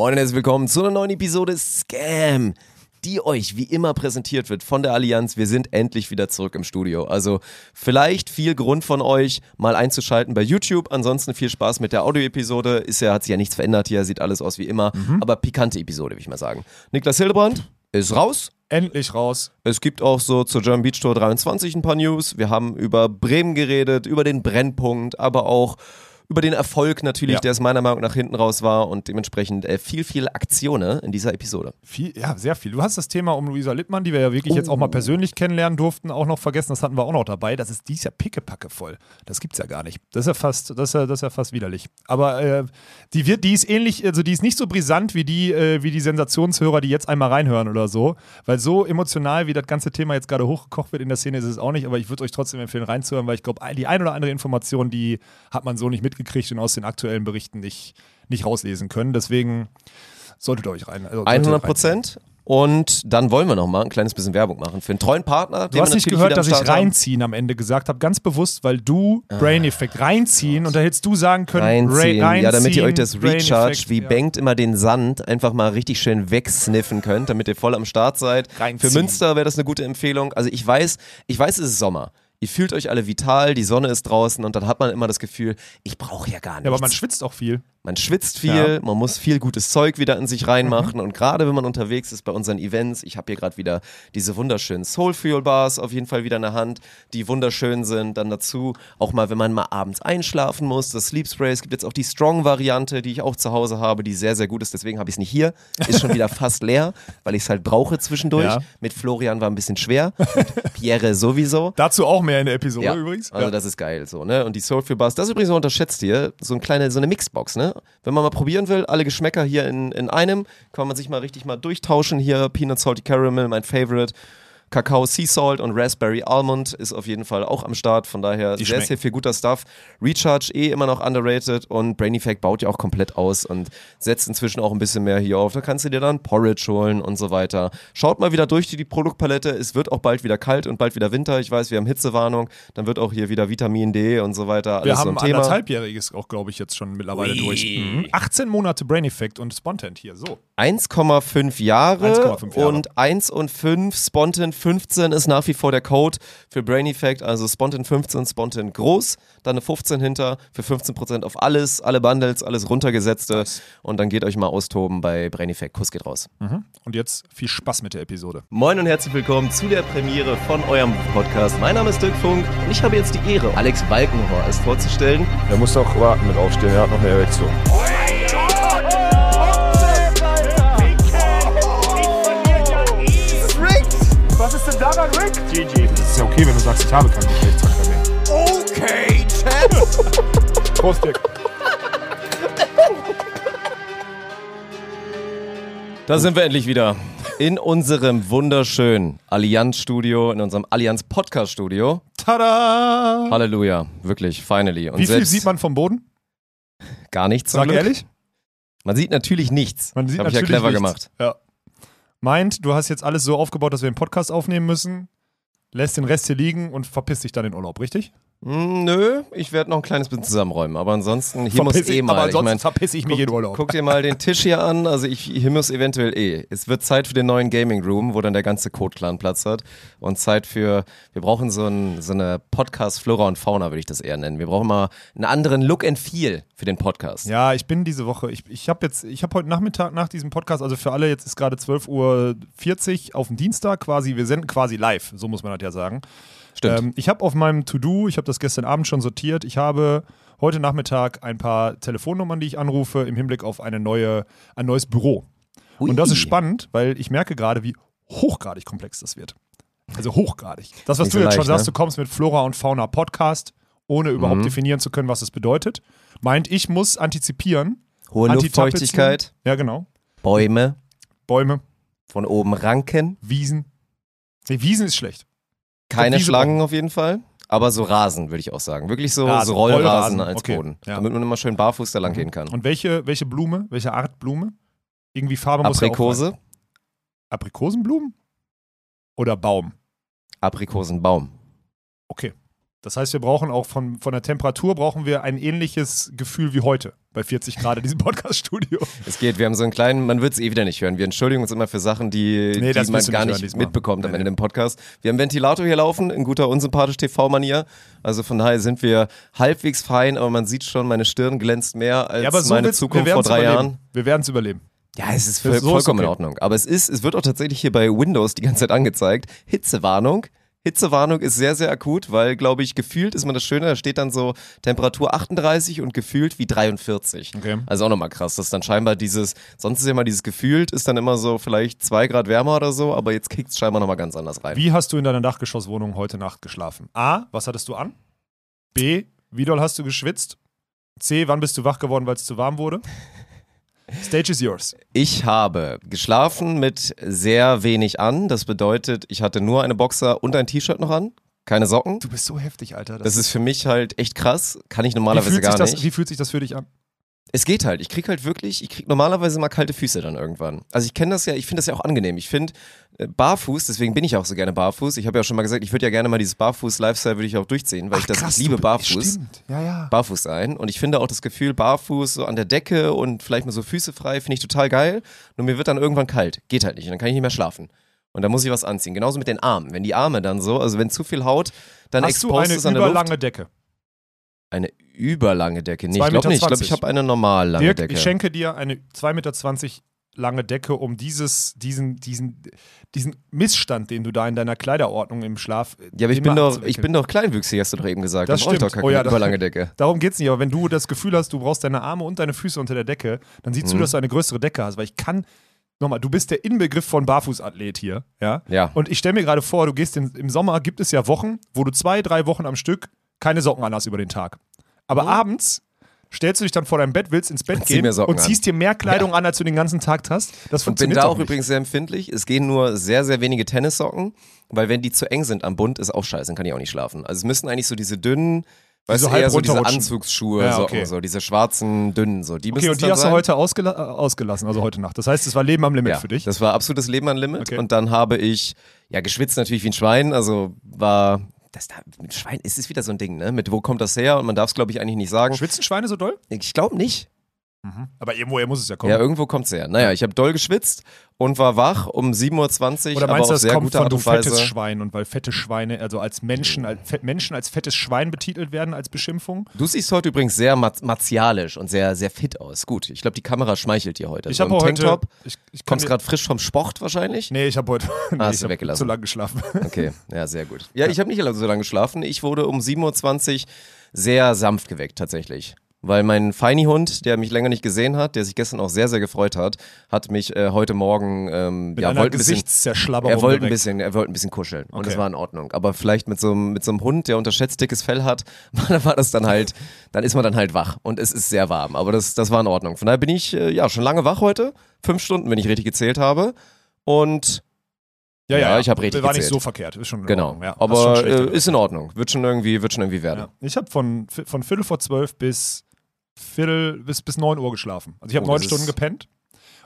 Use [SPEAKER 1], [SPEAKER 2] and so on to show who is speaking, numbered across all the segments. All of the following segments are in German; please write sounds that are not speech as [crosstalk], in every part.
[SPEAKER 1] Moin und herzlich willkommen zu einer neuen Episode Scam, die euch wie immer präsentiert wird von der Allianz. Wir sind endlich wieder zurück im Studio. Also vielleicht viel Grund von euch, mal einzuschalten bei YouTube. Ansonsten viel Spaß mit der Audio-Episode. Ist ja, hat sich ja nichts verändert hier, sieht alles aus wie immer. Aber pikante Episode, will ich mal sagen. Niklas Hildebrand ist raus.
[SPEAKER 2] Endlich raus.
[SPEAKER 1] Es gibt auch so zur German Beach Tour 23 ein paar News. Wir haben über Bremen geredet, über den Brennpunkt, aber auch über den Erfolg natürlich,
[SPEAKER 2] Ja.
[SPEAKER 1] der es meiner Meinung nach hinten raus war und dementsprechend äh, viel, viel Aktionen in dieser Episode.
[SPEAKER 2] Viel, ja, sehr viel. Du hast das Thema um Luisa Littmann, die wir ja wirklich jetzt auch mal
[SPEAKER 1] Oh.
[SPEAKER 2] persönlich kennenlernen durften, auch noch vergessen. Das hatten wir auch noch dabei. Das ist dies Jahr pickepacke voll. Das gibt's ja gar nicht. Das ist ja fast, das ist ja, das ist ja fast widerlich. Aber äh, die wird, die ist ähnlich, also die ist nicht so brisant wie die, äh, wie die Sensationshörer, die jetzt einmal reinhören oder so. Weil so emotional, wie das ganze Thema jetzt gerade hochgekocht wird in der Szene, ist es auch nicht. Aber ich würde euch trotzdem empfehlen, reinzuhören, weil ich glaube, die ein oder andere Information, die hat man so nicht mitgekriegt und aus den aktuellen Berichten nicht, nicht rauslesen können. Deswegen solltet ihr euch rein. Also solltet ihr
[SPEAKER 1] 100
[SPEAKER 2] rein-
[SPEAKER 1] Prozent. Und dann wollen wir noch mal ein kleines bisschen Werbung machen für einen treuen Partner.
[SPEAKER 2] Du hast nicht gehört, dass ich reinziehen am Ende gesagt habe, ganz bewusst, weil du Brain Effect reinziehen und da hättest du sagen können,
[SPEAKER 1] Reinziehen.
[SPEAKER 2] Ra-
[SPEAKER 1] ja, damit ihr euch das Recharge, wie
[SPEAKER 2] ja.
[SPEAKER 1] Bengt immer den Sand, einfach mal richtig schön wegsniffen könnt, damit ihr voll am Start seid.
[SPEAKER 2] Reinziehen.
[SPEAKER 1] Für Münster wäre das eine gute Empfehlung. Also ich weiß, ich weiß, es ist Sommer. Ihr fühlt euch alle vital, die Sonne ist draußen und dann hat man immer das Gefühl, ich brauche ja gar nichts.
[SPEAKER 2] Ja, aber man schwitzt auch viel.
[SPEAKER 1] Man schwitzt viel,
[SPEAKER 2] Ja.
[SPEAKER 1] man muss viel gutes Zeug wieder in sich reinmachen
[SPEAKER 2] Mhm.
[SPEAKER 1] und gerade wenn man unterwegs ist bei unseren Events, ich habe hier gerade wieder diese wunderschönen Soul Fuel Bars auf jeden Fall wieder in der Hand, die wunderschön sind. Dann dazu auch mal, wenn man mal abends einschlafen muss, das Sleep Spray. Es gibt jetzt auch die Strong Variante, die ich auch zu Hause habe, die sehr, sehr gut ist. Deswegen habe ich es nicht hier. Ist schon wieder [laughs] fast leer, weil ich es halt brauche zwischendurch.
[SPEAKER 2] Ja.
[SPEAKER 1] Mit Florian war ein bisschen schwer, mit Pierre sowieso. [laughs]
[SPEAKER 2] Dazu auch mehr in der Episode
[SPEAKER 1] Ja,
[SPEAKER 2] übrigens.
[SPEAKER 1] also das ist geil so, ne? Und die Soulful Bars, das ist übrigens noch unterschätzt hier, so eine kleine, so eine Mixbox, ne? Wenn man mal probieren will, alle Geschmäcker hier in, in einem, kann man sich mal richtig mal durchtauschen hier. Peanut Salty Caramel, mein Favorite. Kakao Sea Salt und Raspberry Almond ist auf jeden Fall auch am Start. Von daher
[SPEAKER 2] Die
[SPEAKER 1] sehr, sehr viel guter Stuff. Recharge eh immer noch underrated und Brain Effect baut ja auch komplett aus und setzt inzwischen auch ein bisschen mehr hier auf. Da kannst du dir dann Porridge holen und so weiter. Schaut mal wieder durch die, die Produktpalette. Es wird auch bald wieder kalt und bald wieder Winter. Ich weiß, wir haben Hitzewarnung. Dann wird auch hier wieder Vitamin D und so weiter. Alles
[SPEAKER 2] Wir
[SPEAKER 1] so
[SPEAKER 2] haben
[SPEAKER 1] ein
[SPEAKER 2] ein anderthalbjähriges auch, glaube ich, jetzt schon mittlerweile durch. Mhm. 18 Monate Brain Effect und Spontent hier. So.
[SPEAKER 1] 1,5 Jahre,
[SPEAKER 2] 1,5 Jahre.
[SPEAKER 1] und 1 und 5, Spontan 15 ist nach wie vor der Code für Brain Effect, also Spontan 15, Spontan groß, dann eine 15 hinter für 15% auf alles, alle Bundles, alles runtergesetzte und dann geht euch mal austoben bei Brain Effect. Kuss geht raus.
[SPEAKER 2] Mhm. Und jetzt viel Spaß mit der Episode.
[SPEAKER 1] Moin und herzlich willkommen zu der Premiere von eurem Podcast. Mein Name ist Dirk Funk und ich habe jetzt die Ehre, Alex Balkenhorst vorzustellen.
[SPEAKER 3] Er muss doch warten mit aufstehen, er hat noch eine Erektion. Ja okay, wenn du sagst, ich habe keinen Geschlechtsverkehr mehr.
[SPEAKER 4] Okay, Chat.
[SPEAKER 3] Prost, Dick.
[SPEAKER 1] Da sind wir endlich wieder in unserem wunderschönen Allianz-Studio, in unserem Allianz-Podcast-Studio.
[SPEAKER 2] Tada!
[SPEAKER 1] Halleluja, wirklich, finally. Und
[SPEAKER 2] Wie viel
[SPEAKER 1] selbst
[SPEAKER 2] sieht man vom Boden?
[SPEAKER 1] Gar nichts.
[SPEAKER 2] Sag ehrlich?
[SPEAKER 1] Man sieht natürlich nichts.
[SPEAKER 2] Man sieht
[SPEAKER 1] Habe ich ja
[SPEAKER 2] natürlich
[SPEAKER 1] clever
[SPEAKER 2] nichts.
[SPEAKER 1] gemacht.
[SPEAKER 2] Ja. Meint, du hast jetzt alles so aufgebaut, dass wir einen Podcast aufnehmen müssen, lässt den Rest hier liegen und verpisst dich dann in Urlaub, richtig?
[SPEAKER 1] Hm, nö, ich werde noch ein kleines bisschen zusammenräumen, aber ansonsten, hier muss
[SPEAKER 2] Verpiss
[SPEAKER 1] eh
[SPEAKER 2] ich,
[SPEAKER 1] mal.
[SPEAKER 2] aber
[SPEAKER 1] ich
[SPEAKER 2] ansonsten
[SPEAKER 1] mein,
[SPEAKER 2] verpiss ich mich
[SPEAKER 1] guck,
[SPEAKER 2] in Urlaub.
[SPEAKER 1] guck dir mal den Tisch hier an, also ich, hier muss eventuell eh. Es wird Zeit für den neuen Gaming Room, wo dann der ganze Code-Clan Platz hat und Zeit für, wir brauchen so, ein, so eine Podcast-Flora und Fauna, würde ich das eher nennen. Wir brauchen mal einen anderen Look and Feel für den Podcast.
[SPEAKER 2] Ja, ich bin diese Woche, ich, ich habe jetzt, ich habe heute Nachmittag nach diesem Podcast, also für alle, jetzt ist gerade 12.40 Uhr auf dem Dienstag quasi, wir senden quasi live, so muss man das ja sagen.
[SPEAKER 1] Stimmt.
[SPEAKER 2] Ähm, ich habe auf meinem To-Do, ich habe das gestern Abend schon sortiert, ich habe heute Nachmittag ein paar Telefonnummern, die ich anrufe, im Hinblick auf eine neue, ein neues Büro. Und das ist
[SPEAKER 1] Ui.
[SPEAKER 2] spannend, weil ich merke gerade, wie hochgradig komplex das wird. Also hochgradig. Das, was
[SPEAKER 1] Nicht
[SPEAKER 2] du
[SPEAKER 1] so
[SPEAKER 2] jetzt schon
[SPEAKER 1] leicht,
[SPEAKER 2] sagst,
[SPEAKER 1] ne?
[SPEAKER 2] du kommst mit Flora und Fauna Podcast, ohne überhaupt
[SPEAKER 1] Mhm.
[SPEAKER 2] definieren zu können, was es bedeutet. Meint, ich muss antizipieren.
[SPEAKER 1] Hohe. Luftfeuchtigkeit,
[SPEAKER 2] Ja, genau.
[SPEAKER 1] Bäume,
[SPEAKER 2] Bäume,
[SPEAKER 1] von oben ranken,
[SPEAKER 2] Wiesen. Nee, Wiesen ist schlecht.
[SPEAKER 1] Keine Schlangen auf jeden Fall. Aber so Rasen, würde ich auch sagen. Wirklich so,
[SPEAKER 2] Rasen,
[SPEAKER 1] so Rollrasen
[SPEAKER 2] Rollrasen,
[SPEAKER 1] als
[SPEAKER 2] okay,
[SPEAKER 1] Boden.
[SPEAKER 2] ja.
[SPEAKER 1] Damit man immer schön barfuß da lang gehen kann.
[SPEAKER 2] Und welche, welche Blume, welche Art Blume? Irgendwie Farbe muss ja.
[SPEAKER 1] Aprikose,
[SPEAKER 2] Aprikosenblumen? Oder Baum?
[SPEAKER 1] Aprikosenbaum.
[SPEAKER 2] Okay. Das heißt, wir brauchen auch von, von der Temperatur brauchen wir ein ähnliches Gefühl wie heute bei 40 Grad in diesem [laughs] Podcast-Studio.
[SPEAKER 1] Es geht, wir haben so einen kleinen, man wird es eh wieder nicht hören. Wir entschuldigen uns immer für Sachen, die,
[SPEAKER 2] Nee,
[SPEAKER 1] die man gar
[SPEAKER 2] nicht
[SPEAKER 1] mitbekommt am
[SPEAKER 2] Nee,
[SPEAKER 1] Ende im Podcast. Wir haben einen Ventilator hier laufen, in guter unsympathisch TV-Manier. Also von daher sind wir halbwegs fein, aber man sieht schon, meine Stirn glänzt mehr als
[SPEAKER 2] Ja, aber so
[SPEAKER 1] meine Zukunft
[SPEAKER 2] wir
[SPEAKER 1] vor drei
[SPEAKER 2] überleben.
[SPEAKER 1] Jahren.
[SPEAKER 2] Wir werden es überleben.
[SPEAKER 1] Ja, es ist voll,
[SPEAKER 2] so ist
[SPEAKER 1] vollkommen in
[SPEAKER 2] okay.
[SPEAKER 1] Ordnung. Aber es ist, es wird auch tatsächlich hier bei Windows die ganze Zeit angezeigt. Hitzewarnung. Hitzewarnung ist sehr, sehr akut, weil, glaube ich, gefühlt ist man das Schöne, da steht dann so Temperatur 38 und gefühlt wie 43.
[SPEAKER 2] Okay.
[SPEAKER 1] Also auch nochmal krass, dass dann scheinbar dieses, sonst ist ja immer dieses gefühlt, ist dann immer so vielleicht zwei Grad wärmer oder so, aber jetzt kickt es scheinbar nochmal ganz anders rein.
[SPEAKER 2] Wie hast du in deiner Dachgeschosswohnung heute Nacht geschlafen? A, was hattest du an? B, wie doll hast du geschwitzt? C, wann bist du wach geworden, weil es zu warm wurde? Stage is yours.
[SPEAKER 1] Ich habe geschlafen mit sehr wenig an. Das bedeutet, ich hatte nur eine Boxer und ein T-Shirt noch an. Keine Socken.
[SPEAKER 2] Du bist so heftig, Alter.
[SPEAKER 1] Das ist für mich halt echt krass. Kann ich normalerweise gar
[SPEAKER 2] das,
[SPEAKER 1] nicht.
[SPEAKER 2] wie fühlt sich das für dich an?
[SPEAKER 1] Es geht halt. Ich krieg halt wirklich, ich krieg normalerweise mal kalte Füße dann irgendwann. Also ich kenne das ja, ich finde das ja auch angenehm. Ich finde äh, barfuß, deswegen bin ich auch so gerne barfuß. Ich habe ja auch schon mal gesagt, ich würde ja gerne mal dieses Barfuß-Lifestyle würde ich auch durchziehen, weil ich das ich liebe
[SPEAKER 2] du-
[SPEAKER 1] barfuß.
[SPEAKER 2] Stimmt, ja, ja.
[SPEAKER 1] Barfuß sein. Und ich finde auch das Gefühl, barfuß so an der Decke und vielleicht mal so Füße frei, finde ich total geil. Nur mir wird dann irgendwann kalt. Geht halt nicht. Und dann kann ich nicht mehr schlafen. Und dann muss ich was anziehen. Genauso mit den Armen. Wenn die Arme dann so, also wenn zu viel Haut, dann
[SPEAKER 2] Hast du
[SPEAKER 1] exposed
[SPEAKER 2] eine
[SPEAKER 1] ist an der Luft.
[SPEAKER 2] überlange Decke?
[SPEAKER 1] Eine überlange Decke. Nee, ich glaube nicht. Ich glaube, ich habe eine normal lange
[SPEAKER 2] Dirk,
[SPEAKER 1] Decke.
[SPEAKER 2] ich schenke dir eine 2,20 Meter lange Decke, um dieses, diesen, diesen, diesen Missstand, den du da in deiner Kleiderordnung im Schlaf.
[SPEAKER 1] Ja, aber ich bin doch, ich bin doch kleinwüchsig, hast du doch eben gesagt.
[SPEAKER 2] Das stimmt.
[SPEAKER 1] doch
[SPEAKER 2] Oh ja,
[SPEAKER 1] überlange Decke.
[SPEAKER 2] Darum geht's nicht, aber wenn du das Gefühl hast, du brauchst deine Arme und deine Füße unter der Decke, dann siehst du,
[SPEAKER 1] Mhm.
[SPEAKER 2] dass du eine größere Decke hast, weil ich kann, nochmal, du bist der Inbegriff von Barfußathlet hier, ja?
[SPEAKER 1] Ja.
[SPEAKER 2] Und ich stelle mir gerade vor, du gehst in, im Sommer, gibt es ja Wochen, wo du zwei, drei Wochen am Stück keine Socken an hast über den Tag. Aber abends stellst du dich dann vor deinem Bett, willst ins Bett
[SPEAKER 1] Und zieh
[SPEAKER 2] gehen
[SPEAKER 1] Socken
[SPEAKER 2] und ziehst dir mehr Kleidung an, als du den ganzen Tag hast. Das
[SPEAKER 1] Und bin
[SPEAKER 2] funktioniert
[SPEAKER 1] da auch
[SPEAKER 2] nicht.
[SPEAKER 1] übrigens sehr empfindlich. Es gehen nur sehr, sehr wenige Tennissocken, weil wenn die zu eng sind am Bund, ist auch scheiße, dann kann ich auch nicht schlafen. Also es müssen eigentlich so diese dünnen, weißt
[SPEAKER 2] so
[SPEAKER 1] du, eher so diese. Anzugsschuhe,
[SPEAKER 2] Ja,
[SPEAKER 1] Socken,
[SPEAKER 2] okay.
[SPEAKER 1] so diese schwarzen, dünnen, so. Die
[SPEAKER 2] Okay, und die hast
[SPEAKER 1] sein.
[SPEAKER 2] du heute ausgela äh, ausgelassen, also heute Nacht. Das heißt, es war Leben am Limit
[SPEAKER 1] ja,
[SPEAKER 2] für dich.
[SPEAKER 1] Das war absolutes Leben an Limit.
[SPEAKER 2] Okay.
[SPEAKER 1] Und dann habe ich, ja, geschwitzt natürlich wie ein Schwein, also war. Das da, mit Schwein ist es wieder so ein Ding, ne? Mit wo kommt das her? Und man darf es, glaube ich, eigentlich nicht sagen.
[SPEAKER 2] Schwitzen Schweine so doll?
[SPEAKER 1] Ich glaube nicht.
[SPEAKER 2] Aber irgendwoher muss es ja kommen.
[SPEAKER 1] Ja, irgendwo kommt's her. Naja, ich habe doll geschwitzt und war wach um 7.20 Uhr,
[SPEAKER 2] Oder meinst du, das
[SPEAKER 1] sehr
[SPEAKER 2] kommt von du fettes Schwein und weil fette Schweine, also als Menschen, als Menschen als fettes Schwein betitelt werden als Beschimpfung?
[SPEAKER 1] Du siehst heute übrigens sehr ma- martialisch und sehr, sehr fit aus. Gut, ich glaube, die Kamera schmeichelt dir heute.
[SPEAKER 2] Ich
[SPEAKER 1] so
[SPEAKER 2] habe heute.
[SPEAKER 1] Tanktop.
[SPEAKER 2] Ich, ich
[SPEAKER 1] Kommst gerade frisch vom Sport wahrscheinlich?
[SPEAKER 2] Nee, ich habe heute. [laughs] Nee,
[SPEAKER 1] hast
[SPEAKER 2] ich
[SPEAKER 1] du weggelassen.
[SPEAKER 2] zu lange geschlafen. [laughs]
[SPEAKER 1] Okay, ja, sehr gut. Ja, ich habe nicht so lange geschlafen. Ich wurde um 7.20 Uhr sehr sanft geweckt tatsächlich. Weil mein Feini-Hund, der mich länger nicht gesehen hat, der sich gestern auch sehr, sehr gefreut hat, hat mich äh, heute Morgen, ähm,
[SPEAKER 2] Mit
[SPEAKER 1] ja,
[SPEAKER 2] einer
[SPEAKER 1] wollte ein bisschen, er wollte ein bisschen, er wollte ein bisschen kuscheln und
[SPEAKER 2] Okay.
[SPEAKER 1] das war in Ordnung. Aber vielleicht mit so, einem- mit so einem Hund, der unterschätzt dickes Fell hat, [laughs] dann war das dann halt, dann ist man dann halt wach und es ist sehr warm. Aber das, das war in Ordnung. Von daher bin ich äh, ja schon lange wach heute, fünf Stunden, wenn ich richtig gezählt habe. Und
[SPEAKER 2] Ja, ja,
[SPEAKER 1] Ja, ich hab richtig
[SPEAKER 2] War nicht
[SPEAKER 1] gezählt.
[SPEAKER 2] so verkehrt. Ist schon in
[SPEAKER 1] genau,
[SPEAKER 2] Ordnung, ja.
[SPEAKER 1] Aber äh, ist in Ordnung. Wird schon irgendwie, wird schon irgendwie werden.
[SPEAKER 2] Ja. Ich habe von, von Viertel vor zwölf bis Viertel bis, bis 9 Uhr geschlafen. Also ich habe
[SPEAKER 1] Oh,
[SPEAKER 2] neun Stunden gepennt.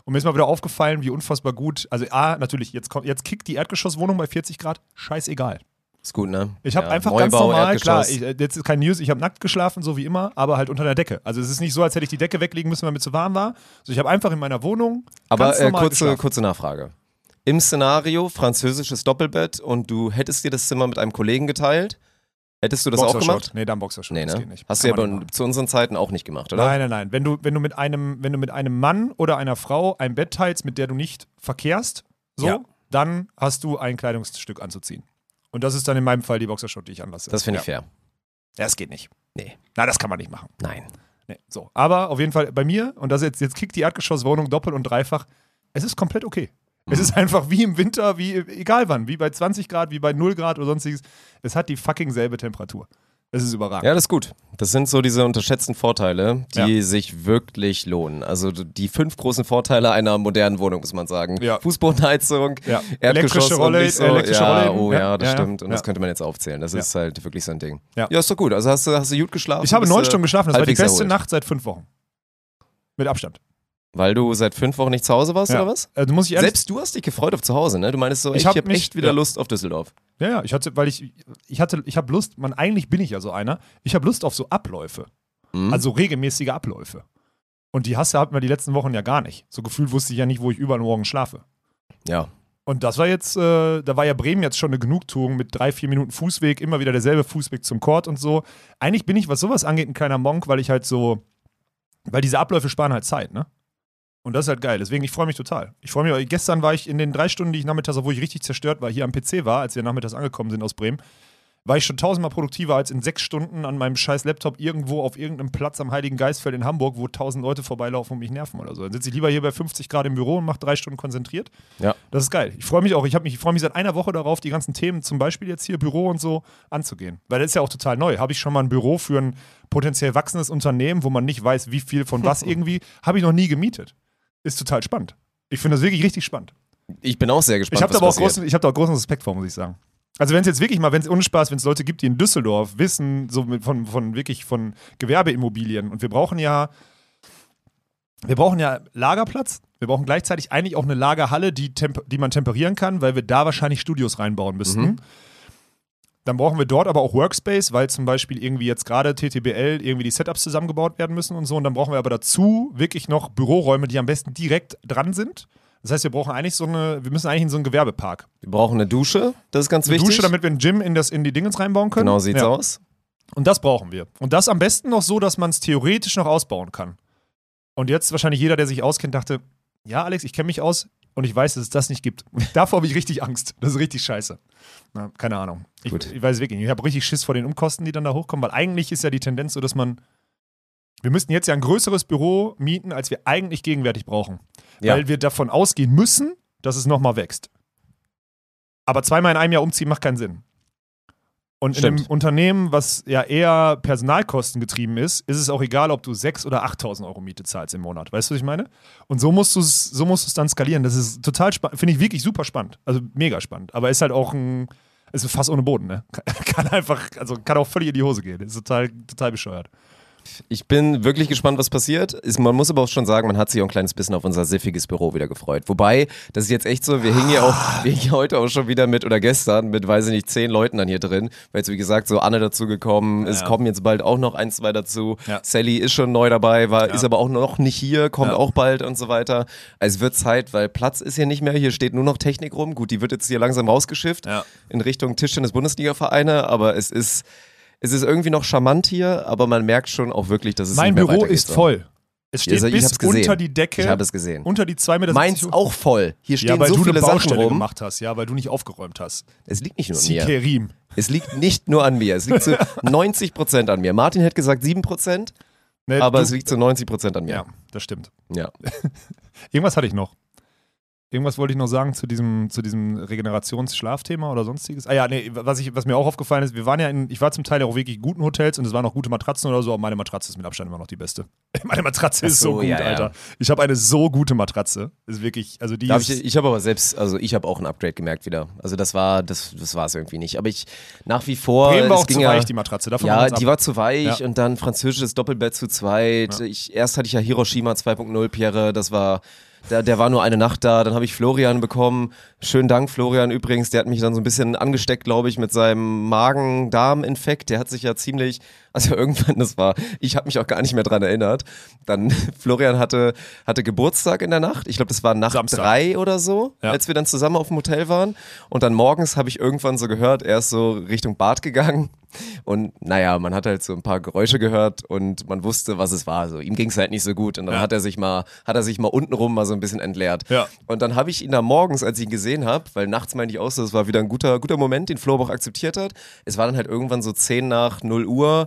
[SPEAKER 2] Und mir ist mal wieder aufgefallen, wie unfassbar gut. Also, A, natürlich, jetzt, kommt, jetzt kickt die Erdgeschosswohnung bei 40 Grad. Scheißegal.
[SPEAKER 1] Ist gut, ne?
[SPEAKER 2] Ich habe
[SPEAKER 1] Ja,
[SPEAKER 2] einfach ganz
[SPEAKER 1] Neubau,
[SPEAKER 2] normal, klar, ich, äh, jetzt ist kein News, ich habe nackt geschlafen, so wie immer, aber halt unter der Decke. Also es ist nicht so, als hätte ich die Decke weglegen müssen, weil mir zu warm war. Also ich habe einfach in meiner Wohnung
[SPEAKER 1] Aber
[SPEAKER 2] ganz
[SPEAKER 1] äh, kurze,
[SPEAKER 2] geschlafen.
[SPEAKER 1] kurze Nachfrage. Im Szenario französisches Doppelbett und du hättest dir das Zimmer mit einem Kollegen geteilt, hättest du das auch gemacht?
[SPEAKER 2] Nee, dann Boxershot,
[SPEAKER 1] Nee,
[SPEAKER 2] das
[SPEAKER 1] ne?
[SPEAKER 2] geht nicht.
[SPEAKER 1] Hast
[SPEAKER 2] Kann
[SPEAKER 1] du ja
[SPEAKER 2] nicht
[SPEAKER 1] zu unseren Zeiten auch nicht gemacht, oder?
[SPEAKER 2] Nein, nein, nein. Wenn du, wenn du mit einem, wenn du mit einem Mann oder einer Frau ein Bett teilst, mit der du nicht verkehrst, so,
[SPEAKER 1] Ja.
[SPEAKER 2] dann hast du ein Kleidungsstück anzuziehen. Und das ist dann in meinem Fall die Boxershot, die ich anlasse.
[SPEAKER 1] Das finde
[SPEAKER 2] ja.
[SPEAKER 1] ich fair.
[SPEAKER 2] Ja, das geht nicht.
[SPEAKER 1] Nee.
[SPEAKER 2] Na, das kann man nicht machen.
[SPEAKER 1] Nein.
[SPEAKER 2] Nee. So. Aber auf jeden Fall bei mir, und das jetzt, jetzt kickt die Erdgeschosswohnung doppelt und dreifach, es ist komplett okay. Es ist einfach wie im Winter, wie egal wann, wie bei 20 Grad, wie bei 0 Grad oder sonstiges. Es hat die fucking selbe Temperatur. Es ist überragend.
[SPEAKER 1] Ja, das ist gut. Das sind so diese unterschätzten Vorteile, die
[SPEAKER 2] Ja.
[SPEAKER 1] sich wirklich lohnen. Also die fünf großen Vorteile einer modernen Wohnung, muss man sagen.
[SPEAKER 2] Ja.
[SPEAKER 1] Fußbodenheizung,
[SPEAKER 2] Ja.
[SPEAKER 1] Erdgeschoss
[SPEAKER 2] Elektrische Rolle-
[SPEAKER 1] so,
[SPEAKER 2] elektrische
[SPEAKER 1] ja. Oh
[SPEAKER 2] Ja,
[SPEAKER 1] das stimmt. Und das könnte man jetzt aufzählen. Das ist halt wirklich so ein Ding.
[SPEAKER 2] Ja.
[SPEAKER 1] ist doch gut. Also hast du, hast du gut geschlafen?
[SPEAKER 2] Ich habe neun Stunden geschlafen. Das war die beste
[SPEAKER 1] erholt?
[SPEAKER 2] Nacht seit fünf Wochen. Mit Abstand.
[SPEAKER 1] Weil du seit fünf Wochen nicht zu Hause warst,
[SPEAKER 2] Ja.
[SPEAKER 1] oder was?
[SPEAKER 2] Du musst ich
[SPEAKER 1] Selbst du hast dich gefreut auf zu Hause, ne? Du meinst so,
[SPEAKER 2] Ich
[SPEAKER 1] ich,
[SPEAKER 2] hab
[SPEAKER 1] hab, echt wieder
[SPEAKER 2] ja.
[SPEAKER 1] Lust auf Düsseldorf.
[SPEAKER 2] Ja, ja, ich hatte, weil ich, ich hatte, ich habe Lust, man, eigentlich bin ich ja so einer, ich habe Lust auf so Abläufe.
[SPEAKER 1] Mhm.
[SPEAKER 2] Also regelmäßige Abläufe. Und die Hasse hatten wir die letzten Wochen ja gar nicht. So gefühlt wusste ich ja nicht, wo ich überall morgen schlafe.
[SPEAKER 1] ja.
[SPEAKER 2] Und das war jetzt, äh, da war ja Bremen jetzt schon eine Genugtuung mit drei, vier Minuten Fußweg, immer wieder derselbe Fußweg zum Court und so. Eigentlich bin ich, was sowas angeht, ein kleiner Monk, weil ich halt so, weil diese Abläufe sparen halt Zeit, ne? Und das ist halt geil. Deswegen, ich freue mich total. Ich freue mich, gestern war ich in den drei Stunden, die ich nachmittags, obwohl ich richtig zerstört war, hier am PC war, als wir nachmittags angekommen sind aus Bremen, war ich schon tausendmal produktiver als in sechs Stunden an meinem scheiß Laptop irgendwo auf irgendeinem Platz am Heiligen Geistfeld in Hamburg, wo tausend Leute vorbeilaufen und mich nerven oder so. Dann sitze ich lieber hier bei 50 Grad im Büro und mache drei Stunden konzentriert.
[SPEAKER 1] Ja.
[SPEAKER 2] Das ist geil. Ich freue mich auch. Ich, mich- ich freue mich seit einer Woche darauf, die ganzen Themen, zum Beispiel jetzt hier Büro und so, anzugehen. Weil das ist ja auch total neu. Habe ich schon mal ein Büro für ein potenziell wachsendes Unternehmen, wo man nicht weiß, wie viel von was [laughs] irgendwie, habe ich noch nie gemietet. Ist total spannend. Ich finde das wirklich richtig spannend.
[SPEAKER 1] Ich bin auch sehr gespannt.
[SPEAKER 2] Ich habe da aber auch großen, ich hab da auch großen Respekt vor, muss ich sagen. Also wenn es jetzt wirklich mal, wenn es ohne Spaß, wenn es Leute gibt, die in Düsseldorf wissen, so von, von wirklich von Gewerbeimmobilien und wir brauchen ja, wir brauchen ja Lagerplatz, wir brauchen gleichzeitig eigentlich auch eine Lagerhalle, die, die man temperieren kann, weil wir da wahrscheinlich Studios reinbauen müssten.
[SPEAKER 1] Mhm.
[SPEAKER 2] Dann brauchen wir dort aber auch Workspace, weil zum Beispiel irgendwie jetzt gerade TTBL irgendwie die Setups zusammengebaut werden müssen und so. Und dann brauchen wir aber dazu wirklich noch Büroräume, die am besten direkt dran sind. Das heißt, wir brauchen eigentlich so eine, wir müssen eigentlich in so einen Gewerbepark.
[SPEAKER 1] Wir brauchen eine Dusche, das ist ganz
[SPEAKER 2] Eine
[SPEAKER 1] wichtig.
[SPEAKER 2] Dusche, damit wir ein Gym in, das, in die Dingens reinbauen können.
[SPEAKER 1] genau sieht's
[SPEAKER 2] ja.
[SPEAKER 1] aus.
[SPEAKER 2] Und das brauchen wir. Und das am besten noch so, dass man es theoretisch noch ausbauen kann. Und jetzt wahrscheinlich jeder, der sich auskennt, dachte, ja, Alex, ich kenne mich aus und ich weiß, dass es das nicht gibt. Davor habe ich richtig Angst. Das ist richtig scheiße. Na, keine Ahnung. Ich, ich weiß wirklich nicht. Ich habe richtig Schiss vor den Umkosten, die dann da hochkommen, weil eigentlich ist ja die Tendenz so, dass man. Wir müssten jetzt ja ein größeres Büro mieten, als wir eigentlich gegenwärtig brauchen.
[SPEAKER 1] Ja.
[SPEAKER 2] Weil wir davon ausgehen müssen, dass es nochmal wächst. Aber zweimal in einem Jahr umziehen macht keinen Sinn. Und in
[SPEAKER 1] Stimmt.
[SPEAKER 2] einem Unternehmen, was ja eher Personalkosten getrieben ist, ist es auch egal, ob du 6.000 oder 8.000 Euro Miete zahlst im Monat. Weißt du, was ich meine? Und so musst du es so musst dann skalieren. Das ist total spannend. Finde ich wirklich super spannend. Also mega spannend. Aber ist halt auch ein, ist fast ohne Boden, ne? Kann, [laughs] kann einfach, also kann auch völlig in die Hose gehen. Ist total, total bescheuert.
[SPEAKER 1] Ich bin wirklich gespannt, was passiert. Ist, man muss aber auch schon sagen, man hat sich auch ein kleines bisschen auf unser siffiges Büro wieder gefreut. Wobei, das ist jetzt echt so, wir hingen ja auch, wir hingen heute auch schon wieder mit, oder gestern, mit, weiß ich nicht, zehn Leuten dann hier drin. Weil jetzt, wie gesagt, so Anne dazu gekommen, es
[SPEAKER 2] Ja.
[SPEAKER 1] kommen jetzt bald auch noch ein, zwei dazu.
[SPEAKER 2] Ja.
[SPEAKER 1] Sally ist schon neu dabei, war, ist aber auch noch nicht hier, kommt auch bald und so weiter. Also es wird Zeit, weil Platz ist hier nicht mehr, hier steht nur noch Technik rum. Gut, die wird jetzt hier langsam rausgeschifft in Richtung Tischtennis-Bundesliga-Vereine, aber es ist, es ist irgendwie noch charmant hier, aber man merkt schon auch wirklich, dass es
[SPEAKER 2] mein
[SPEAKER 1] nicht mehr
[SPEAKER 2] Büro ist voll. Es steht
[SPEAKER 1] also
[SPEAKER 2] bis unter die Decke.
[SPEAKER 1] Ich habe es gesehen.
[SPEAKER 2] unter die 2 Meter.
[SPEAKER 1] Meins auch voll. Hier stehen
[SPEAKER 2] ja, weil
[SPEAKER 1] so
[SPEAKER 2] du
[SPEAKER 1] viele
[SPEAKER 2] eine
[SPEAKER 1] Sachen
[SPEAKER 2] Baustelle
[SPEAKER 1] rum.
[SPEAKER 2] gemacht hast, ja, weil du nicht aufgeräumt hast.
[SPEAKER 1] Es liegt nicht nur an mir.
[SPEAKER 2] Sikerim.
[SPEAKER 1] Es liegt nicht nur an mir. Es liegt zu [laughs] 90 Prozent an mir. Martin hätte gesagt 7 Prozent,
[SPEAKER 2] Nee,
[SPEAKER 1] aber es liegt zu 90 Prozent an mir.
[SPEAKER 2] Ja, das stimmt.
[SPEAKER 1] Ja. [laughs]
[SPEAKER 2] Irgendwas hatte ich noch. Irgendwas wollte ich noch sagen zu diesem, zu diesem Regenerationsschlafthema oder sonstiges. Ah ja, nee, was, ich, was mir auch aufgefallen ist, wir waren ja in, ich war zum Teil auch wirklich guten Hotels und es waren auch gute Matratzen oder so, aber meine Matratze ist mit Abstand immer noch die beste. [laughs] Meine Matratze ist so,
[SPEAKER 1] so,
[SPEAKER 2] gut,
[SPEAKER 1] ja, ja.
[SPEAKER 2] Alter. Ich habe eine so gute Matratze. Ist wirklich, also die ist,
[SPEAKER 1] ich ich habe aber selbst, also ich habe auch ein Upgrade gemerkt wieder. Also das war, das, das war es irgendwie nicht. Aber ich nach wie vor.
[SPEAKER 2] Bremen war auch
[SPEAKER 1] ging
[SPEAKER 2] zu
[SPEAKER 1] ja,
[SPEAKER 2] weich, die Matratze. Davon
[SPEAKER 1] Ja, die
[SPEAKER 2] ab.
[SPEAKER 1] war zu weich
[SPEAKER 2] Ja.
[SPEAKER 1] und dann französisches Doppelbett zu zweit. Ich, erst hatte ich ja Hiroshima 2.0 Pierre, das war, der, der war nur eine Nacht da. Dann habe ich Florian bekommen. Schönen Dank, Florian übrigens. Der hat mich dann so ein bisschen angesteckt, glaube ich, mit seinem Magen-Darm-Infekt. Der hat sich ja ziemlich, also irgendwann, das war, ich habe mich auch gar nicht mehr dran erinnert. Dann [laughs] Florian hatte, hatte Geburtstag in der Nacht. Ich glaube, das war Nacht
[SPEAKER 2] Samstag.
[SPEAKER 1] drei oder so,
[SPEAKER 2] Ja.
[SPEAKER 1] als wir dann zusammen auf dem Hotel waren. Und dann morgens habe ich irgendwann so gehört, er ist so Richtung Bad gegangen. Und naja, man hat halt so ein paar Geräusche gehört und man wusste, was es war. So, ihm ging es halt nicht so gut. Und dann
[SPEAKER 2] Ja.
[SPEAKER 1] hat er sich mal, hat er sich mal untenrum mal so ein bisschen entleert.
[SPEAKER 2] Ja.
[SPEAKER 1] Und dann habe ich ihn da morgens, als ich ihn gesehen habe, weil nachts meinte ich auch so, das war wieder ein guter, guter Moment, den Flo aber auch akzeptiert hat. Es war dann halt irgendwann so 10 nach 0 Uhr.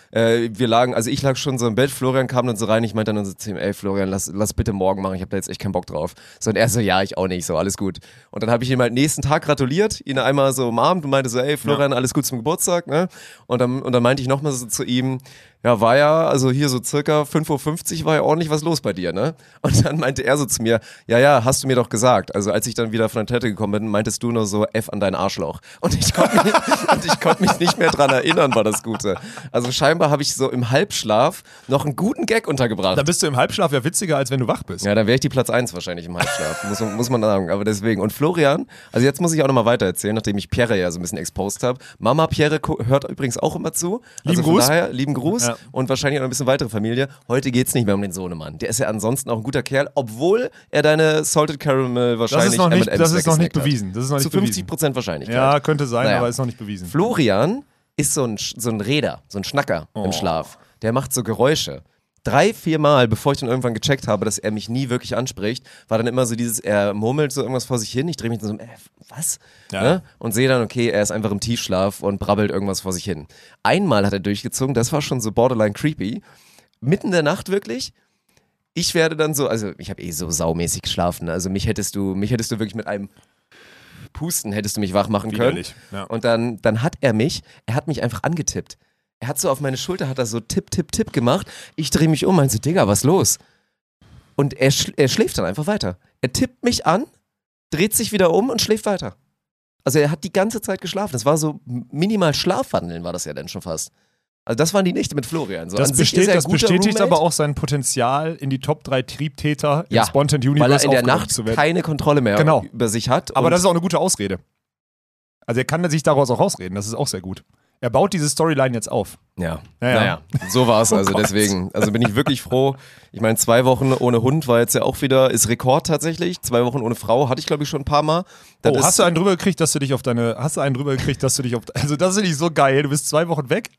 [SPEAKER 1] Äh, wir lagen, also ich lag schon so im Bett, Florian kam dann so rein, ich meinte dann so zu ihm, ey Florian, lass, lass bitte morgen machen, ich habe da jetzt echt keinen Bock drauf. So und er so, ja, ich auch nicht, so alles gut. Und dann habe ich ihm halt nächsten Tag gratuliert, ihn einmal so umarmt und meinte so, ey Florian, alles gut zum Geburtstag, ne? Und dann, und dann meinte ich nochmal so zu ihm, ja, war ja, also hier so circa 5.50 Uhr war ja ordentlich was los bei dir, ne? Und dann meinte er so zu mir, ja, ja, hast du mir doch gesagt. Also als ich dann wieder von der Toilette gekommen bin, meintest du nur so F an deinen Arschloch. Und ich konnte mich, [laughs] und ich konnte mich nicht mehr dran erinnern, war das Gute. Also scheinbar scheinbar habe ich so im Halbschlaf noch einen guten Gag untergebracht.
[SPEAKER 2] Dann bist du im Halbschlaf ja witziger, als wenn du wach bist.
[SPEAKER 1] Ja, dann wäre ich die Platz 1 wahrscheinlich im Halbschlaf, muss, man- muss man sagen. Aber deswegen. Und Florian, also jetzt muss ich auch nochmal weiter erzählen, nachdem ich Pierre ja so ein bisschen exposed habe. Mama Pierre hört übrigens auch immer zu.
[SPEAKER 2] Lieben
[SPEAKER 1] also von
[SPEAKER 2] Gruß.
[SPEAKER 1] Daher, lieben Gruß
[SPEAKER 2] Ja.
[SPEAKER 1] und wahrscheinlich auch noch ein bisschen weitere Familie. Heute geht's nicht mehr um den Sohnemann. Der ist ja ansonsten auch ein guter Kerl, obwohl er deine Salted Caramel
[SPEAKER 2] Das
[SPEAKER 1] wahrscheinlich
[SPEAKER 2] ist noch nicht, das ist noch nicht bewiesen. Das ist noch nicht
[SPEAKER 1] Zu 50
[SPEAKER 2] bewiesen.
[SPEAKER 1] Prozent Wahrscheinlichkeit.
[SPEAKER 2] Ja, könnte sein,
[SPEAKER 1] Naja.
[SPEAKER 2] aber ist noch nicht bewiesen.
[SPEAKER 1] Florian ist so ein, so ein Räder, so ein Schnacker
[SPEAKER 2] Oh.
[SPEAKER 1] im Schlaf. Der macht so Geräusche. Drei, vier Mal, bevor ich dann irgendwann gecheckt habe, dass er mich nie wirklich anspricht, war dann immer so dieses, er murmelt so irgendwas vor sich hin. Ich drehe mich dann so, äh, was?
[SPEAKER 2] Ja.
[SPEAKER 1] Ne? Und sehe dann, okay, er ist einfach im Tiefschlaf und brabbelt irgendwas vor sich hin. Einmal hat er durchgezogen, das war schon so borderline creepy. Mitten in der Nacht wirklich. Ich werde dann so, also ich habe eh so saumäßig geschlafen. Also mich hättest du, mich hättest du wirklich mit einem Pusten hättest du mich wach machen können.
[SPEAKER 2] Ja.
[SPEAKER 1] Und dann, dann hat er mich, er hat mich einfach angetippt. Er hat so auf meine Schulter, hat er so Tipp, Tipp, Tipp gemacht. Ich drehe mich um, meinte, Digga, was los? Und er, schl er schläft dann einfach weiter. Er tippt mich an, dreht sich wieder um und schläft weiter. Also er hat die ganze Zeit geschlafen. Das war so minimal Schlafwandeln, war das ja dann schon fast. Also das waren die Nächte mit Florian. So,
[SPEAKER 2] Das, besteht, das bestätigt
[SPEAKER 1] Roommate,
[SPEAKER 2] aber auch sein Potenzial, in die Top 3 Triebtäter
[SPEAKER 1] Ja,
[SPEAKER 2] im Spontan
[SPEAKER 1] weil er
[SPEAKER 2] Universe
[SPEAKER 1] in der Nacht keine Kontrolle mehr
[SPEAKER 2] Genau.
[SPEAKER 1] über sich hat.
[SPEAKER 2] Aber das ist auch eine gute Ausrede. Also er kann sich daraus auch rausreden, das ist auch sehr gut. Er baut diese Storyline jetzt auf.
[SPEAKER 1] Ja,
[SPEAKER 2] Naja.
[SPEAKER 1] naja, so war es [laughs]
[SPEAKER 2] Oh
[SPEAKER 1] also
[SPEAKER 2] Gott.
[SPEAKER 1] deswegen. Also bin ich wirklich froh. Ich meine, zwei Wochen ohne Hund war jetzt ja auch wieder, ist Rekord tatsächlich. Zwei Wochen ohne Frau hatte ich glaube ich schon ein paar Mal. Das
[SPEAKER 2] Oh, hast du einen drüber gekriegt, dass du dich auf deine, hast du einen drüber gekriegt, dass du dich auf, also das ist nicht so geil, du bist zwei Wochen weg